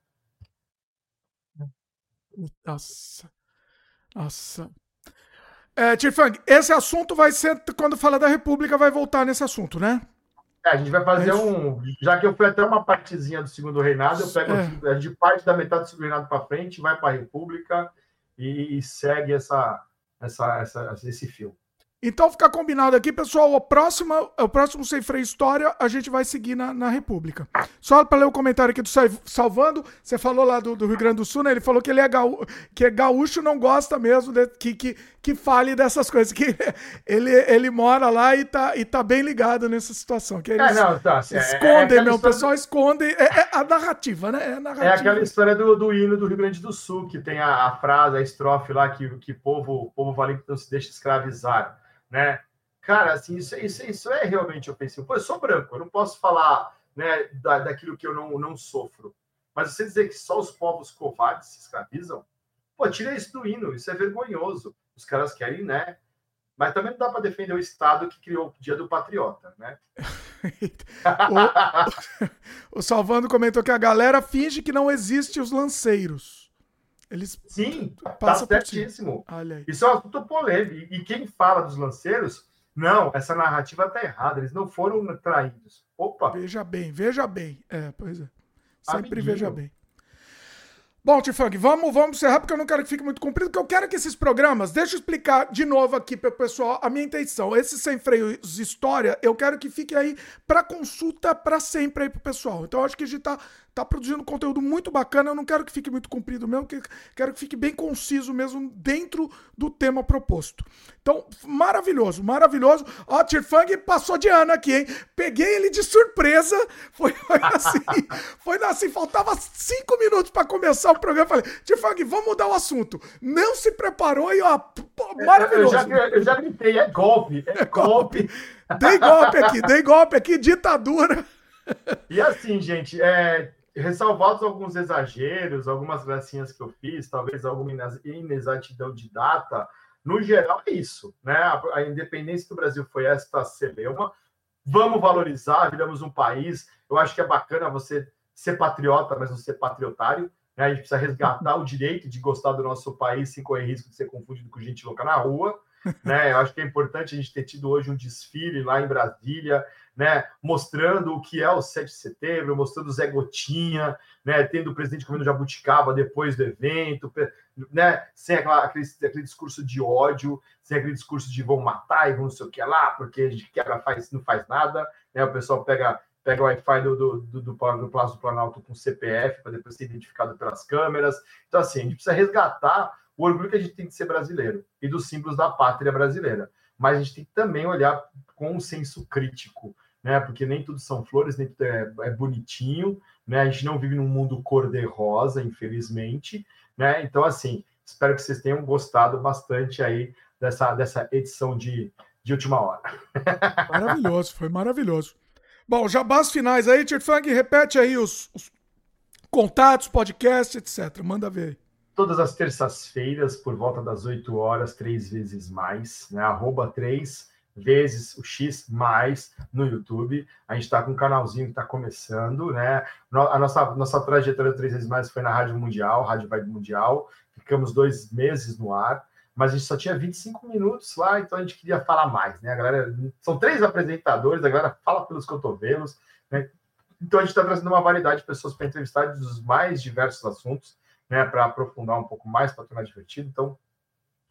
Nossa. Nossa. É, Tifang, esse assunto vai ser, quando fala da República, vai voltar nesse assunto, né?
É, a gente vai fazer é um. Já que eu fui até uma partezinha do segundo reinado, eu pego é. de parte da metade do segundo reinado para frente, vai para a República e, e, segue essa, essa, essa, esse fio.
Então fica combinado aqui, pessoal. O próximo, o próximo Sem Freio História a gente vai seguir na, na República. Só para ler o comentário aqui do Salvando, você falou lá do, do, Rio Grande do Sul, né? Ele falou que ele é gaúcho, que é gaúcho não gosta mesmo de, que, que, que fale dessas coisas. Que ele, ele mora lá e tá, e tá bem ligado nessa situação. Que eles é, não, tá, assim, escondem, é, é meu. O pessoal esconde. É, é, a narrativa, né?
É, narrativa. é aquela história do, do hino do Rio Grande do Sul, que tem a, a frase, a estrofe lá, que, que povo, povo valente não se deixa escravizar né? Cara, assim, isso, isso, isso é realmente ofensivo. Pô, eu sou branco, eu não posso falar né, da, daquilo que eu não, não sofro. Mas você dizer que só os povos covardes se escravizam, pô, tira isso do hino, isso é vergonhoso. Os caras querem, né? Mas também não dá para defender o Estado que criou o Dia do Patriota, né?
o, o Salvando comentou que a galera finge que não existe os lanceiros. Eles
Sim, tá certíssimo. Isso é um assunto polêmico. E quem fala dos lanceiros, não, essa narrativa tá errada. Eles não foram traídos. Opa!
Veja bem, veja bem. É, pois é. Sempre Amiguinho. veja bem. Bom, Tifang, vamos, vamos encerrar porque eu não quero que fique muito comprido, porque eu quero que esses programas, deixa eu explicar de novo aqui para o pessoal a minha intenção. Esse Sem Freios História, eu quero que fique aí para consulta para sempre aí pro pessoal. Então, eu acho que a gente tá tá produzindo conteúdo muito bacana. Eu não quero que fique muito comprido mesmo, quero que fique bem conciso mesmo dentro do tema proposto. Então, maravilhoso, maravilhoso. Ó, Tirfang passou de ano aqui, hein? Peguei ele de surpresa. Foi, foi assim, foi assim, faltava cinco minutos para começar o programa. Falei, Tirfang, vamos mudar o assunto. Não se preparou e ó, maravilhoso.
Eu já, eu já gritei, é golpe, é, é golpe.
Dei golpe aqui, dei golpe aqui, ditadura.
E assim, gente, é, ressalvados alguns exageros, algumas gracinhas que eu fiz, talvez alguma inexatidão de data, no geral é isso, né? A, independência do Brasil foi esta celeuma. Vamos valorizar, viramos um país. Eu acho que é bacana você ser patriota, mas não ser patriotário. Né? A gente precisa resgatar o direito de gostar do nosso país sem correr risco de ser confundido com gente louca na rua. Né? Eu acho que é importante a gente ter tido hoje um desfile lá em Brasília, né, mostrando o que é o 7 de setembro, mostrando o Zé Gotinha, né, tendo o presidente comendo jabuticaba depois do evento, né, sem aquela, aquele, aquele, discurso de ódio, sem aquele discurso de vão matar e vão não sei o que lá, porque a gente quebra, faz, não faz nada, né, o pessoal pega pega o Wi-Fi do, do, do, do, do do Planalto com CPF para depois ser identificado pelas câmeras. Então, assim, a gente precisa resgatar o orgulho que a gente tem de ser brasileiro e dos símbolos da pátria brasileira. Mas a gente tem que também olhar com um senso crítico né? Porque nem tudo são flores, nem tudo é, é bonitinho, né? A gente não vive num mundo cor-de-rosa, infelizmente, né? Então, assim, espero que vocês tenham gostado bastante aí dessa, dessa edição de, de última hora.
Maravilhoso, foi maravilhoso. Bom, jabás finais aí, Tio Funk, repete aí os, os, contatos, podcast, etc. Manda ver aí.
Todas as terças-feiras, por volta das 8 horas, três vezes mais, né? Arroba 3 vezes o X mais no YouTube. A gente está com um canalzinho que está começando, né? A nossa, nossa trajetória três vezes mais foi na Rádio Mundial, Rádio Vibe Mundial. Ficamos dois meses no ar, mas a gente só tinha 25 minutos lá, então a gente queria falar mais, né? A galera, são três apresentadores, a galera fala pelos cotovelos, né? Então a gente está trazendo uma variedade de pessoas para entrevistar dos mais diversos assuntos, né? Para aprofundar um pouco mais, para tornar divertido. Então,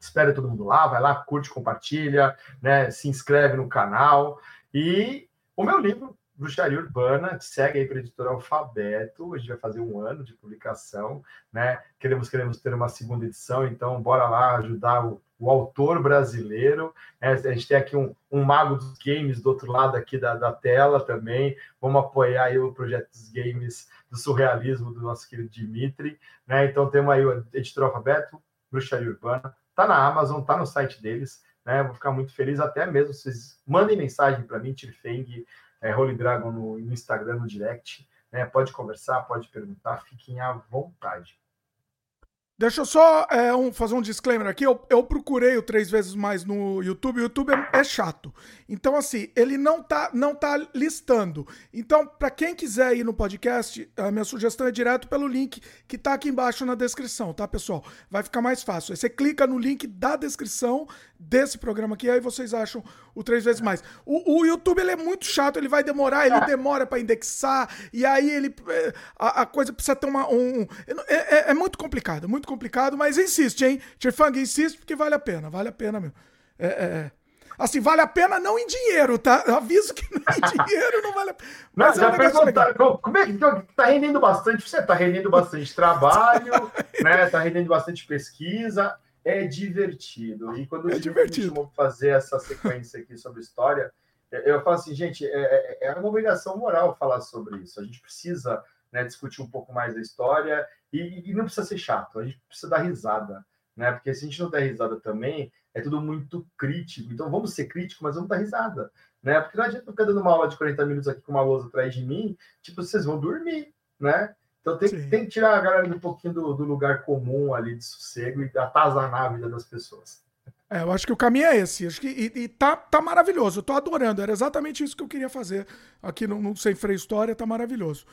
Espera todo mundo lá, vai lá, curte, compartilha, né? Se inscreve no canal. E o meu livro, Bruxaria Urbana, segue aí para a editora Alfabeto. A gente vai fazer um ano de publicação, né? Queremos, queremos ter uma segunda edição, então bora lá ajudar o, o autor brasileiro. É, a gente tem aqui um, um, mago dos games do outro lado aqui da, da tela também. Vamos apoiar aí o projeto dos games do surrealismo do nosso querido Dimitri. Né? Então temos aí o editor Alfabeto, Bruxaria Urbana. Tá na Amazon, tá no site deles. Né? Vou ficar muito feliz, até mesmo vocês mandem mensagem para mim, Tirfeng, é, Holy Dragon no, no Instagram, no direct. Né? Pode conversar, pode perguntar, fiquem à vontade.
Deixa eu só é, um, fazer um disclaimer aqui. Eu, eu, procurei o três vezes mais no YouTube. O YouTube é, é, chato. Então, assim, ele não tá, não tá listando. Então, para quem quiser ir no podcast, a minha sugestão é direto pelo link que tá aqui embaixo na descrição, tá, pessoal? Vai ficar mais fácil. Aí você clica no link da descrição desse programa aqui, aí vocês acham o três vezes mais. O, o YouTube ele é muito chato, ele vai demorar, ele demora para indexar, e aí ele é, a, a, coisa precisa ter uma, um. É, é, é, muito complicado, muito complicado, mas insiste, hein? Tirfang, insiste porque vale a pena, vale a pena mesmo. É, é, é, Assim, vale a pena não em dinheiro, tá? Eu aviso que não em dinheiro não vale a pena.
Mas não, é um perguntar, como é que tá rendendo bastante? Você tá rendendo bastante trabalho, né? Tá rendendo bastante pesquisa é divertido. E quando é divertido. me fazer essa sequência aqui sobre história, eu falo assim, gente, é, é, é uma obrigação moral falar sobre isso. A gente precisa né, discutir um pouco mais da história e, e, não precisa ser chato, a gente precisa dar risada, né? Porque se a gente não der risada também, é tudo muito crítico. Então vamos ser críticos, mas vamos dar risada, né? Porque não adianta ficar dando uma aula de 40 minutos aqui com uma lousa atrás de mim, tipo, vocês vão dormir, né? Então tem, tem que tirar a galera um pouquinho do, do, lugar comum ali de sossego e atazanar a vida das pessoas.
É, eu acho que o caminho é esse. Acho que, e, e tá, tá maravilhoso. Eu tô adorando. Era exatamente isso que eu queria fazer aqui no, no Sem Freio História. Tá maravilhoso.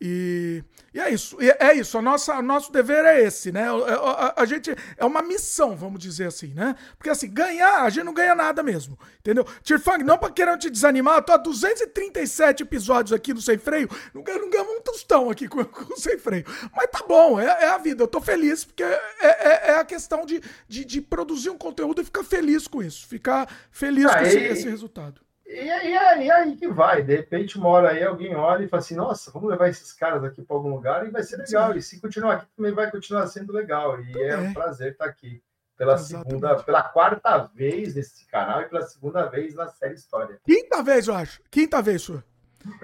E, e é isso, e é isso. A nossa, o nosso dever é esse, né? A, a, a, gente é uma missão, vamos dizer assim, né? Porque assim, ganhar, a gente não ganha nada mesmo, entendeu? Tirfang, não pra querer te desanimar, eu tô há 237 episódios aqui no Sem Freio, não ganho um tostão aqui com, com o Sem Freio. Mas tá bom, é, é, a vida, eu tô feliz, porque é, é, é a questão de, de, de, produzir um conteúdo e ficar feliz com isso, ficar feliz ah, com esse, esse resultado.
E, e, aí, aí que vai, de repente mora aí, alguém olha e fala assim, nossa, vamos levar esses caras aqui para algum lugar e vai ser legal. Sim. E se continuar aqui, também vai continuar sendo legal. E é, é um prazer estar aqui pela Exatamente. segunda, pela quarta vez nesse canal e pela segunda vez na série História.
Quinta vez, eu acho. Quinta vez, senhor.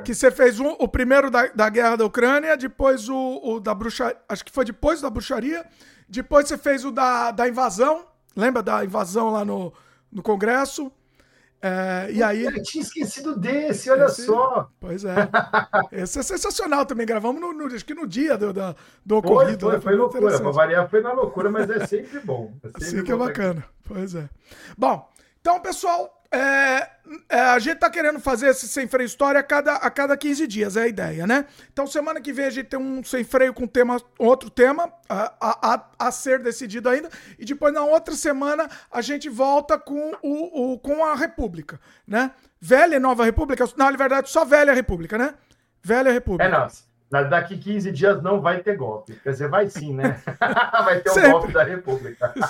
Que você fez um, o primeiro da, da guerra da Ucrânia, depois o, o da bruxaria. Acho que foi depois da bruxaria. Depois você fez o da, da invasão. Lembra da invasão lá no, no Congresso? É, e aí.
Eu tinha esquecido desse, olha esse, só.
Pois é. Esse é sensacional também. Gravamos no, no, acho que no dia do, do, do ocorrido.
Foi, foi, foi loucura. Pra variar foi na loucura, mas é sempre bom. É sempre
Sim, que é bacana. Pois é. Bom, então, pessoal, é, é, a gente tá querendo fazer esse sem freio história a cada, a cada 15 dias, é a ideia, né? Então, semana que vem a gente tem um sem freio com tema, outro tema a, a, a ser decidido ainda. E depois, na outra semana, a gente volta com, o, o, com a República, né? Velha e Nova República? Na verdade, só Velha República, né? Velha República.
É nossa. Daqui 15 dias não vai ter golpe. Quer dizer, vai sim, né? vai ter o um golpe da República.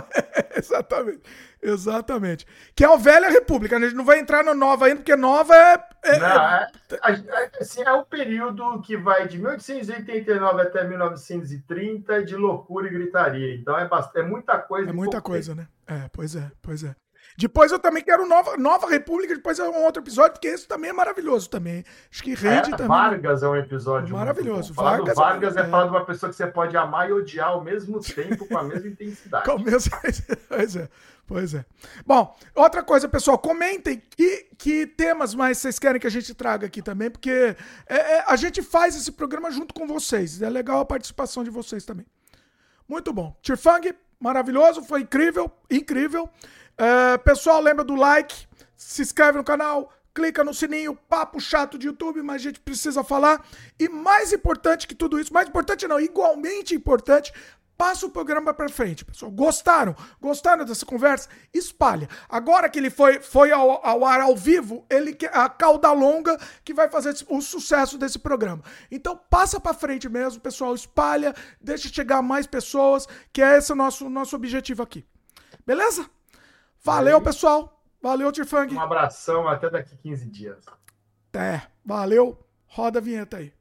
Exatamente. Exatamente. Que é o Velha República. Né? A gente não vai entrar no Nova ainda, porque Nova é. é, não,
é, é, assim, é o período que vai de 1889 até 1930 de loucura e gritaria. Então é, bastante, é muita coisa.
É muita coisa, tempo. né? É, pois é, pois é. Depois eu também quero Nova, Nova República, depois é um outro episódio, porque esse também é maravilhoso também. Acho que rende é, também.
Vargas é um episódio
maravilhoso.
Vargas, Vargas é, é falar de uma pessoa que você pode amar e odiar ao mesmo tempo, com a mesma intensidade. com mesmo...
pois é. Pois é. Bom, outra coisa, pessoal, comentem que, que temas mais vocês querem que a gente traga aqui também, porque é, é, a gente faz esse programa junto com vocês. É legal a participação de vocês também. Muito bom. Tirfang, maravilhoso, foi incrível, incrível. Uh, pessoal, lembra do like, se inscreve no canal, clica no sininho, papo chato de YouTube, mas a gente precisa falar. E mais importante que tudo isso, mais importante não, igualmente importante, passa o programa para frente, pessoal. Gostaram? Gostaram dessa conversa? Espalha. Agora que ele foi, foi ao, ao ar ao vivo, ele a cauda longa que vai fazer o sucesso desse programa. Então passa para frente mesmo, pessoal. Espalha, deixa chegar mais pessoas, que é esse o nosso, nosso objetivo aqui. Beleza? Valeu, pessoal. Valeu, Tirfang.
Um abração, até daqui 15 dias.
Até. Valeu. Roda a vinheta aí.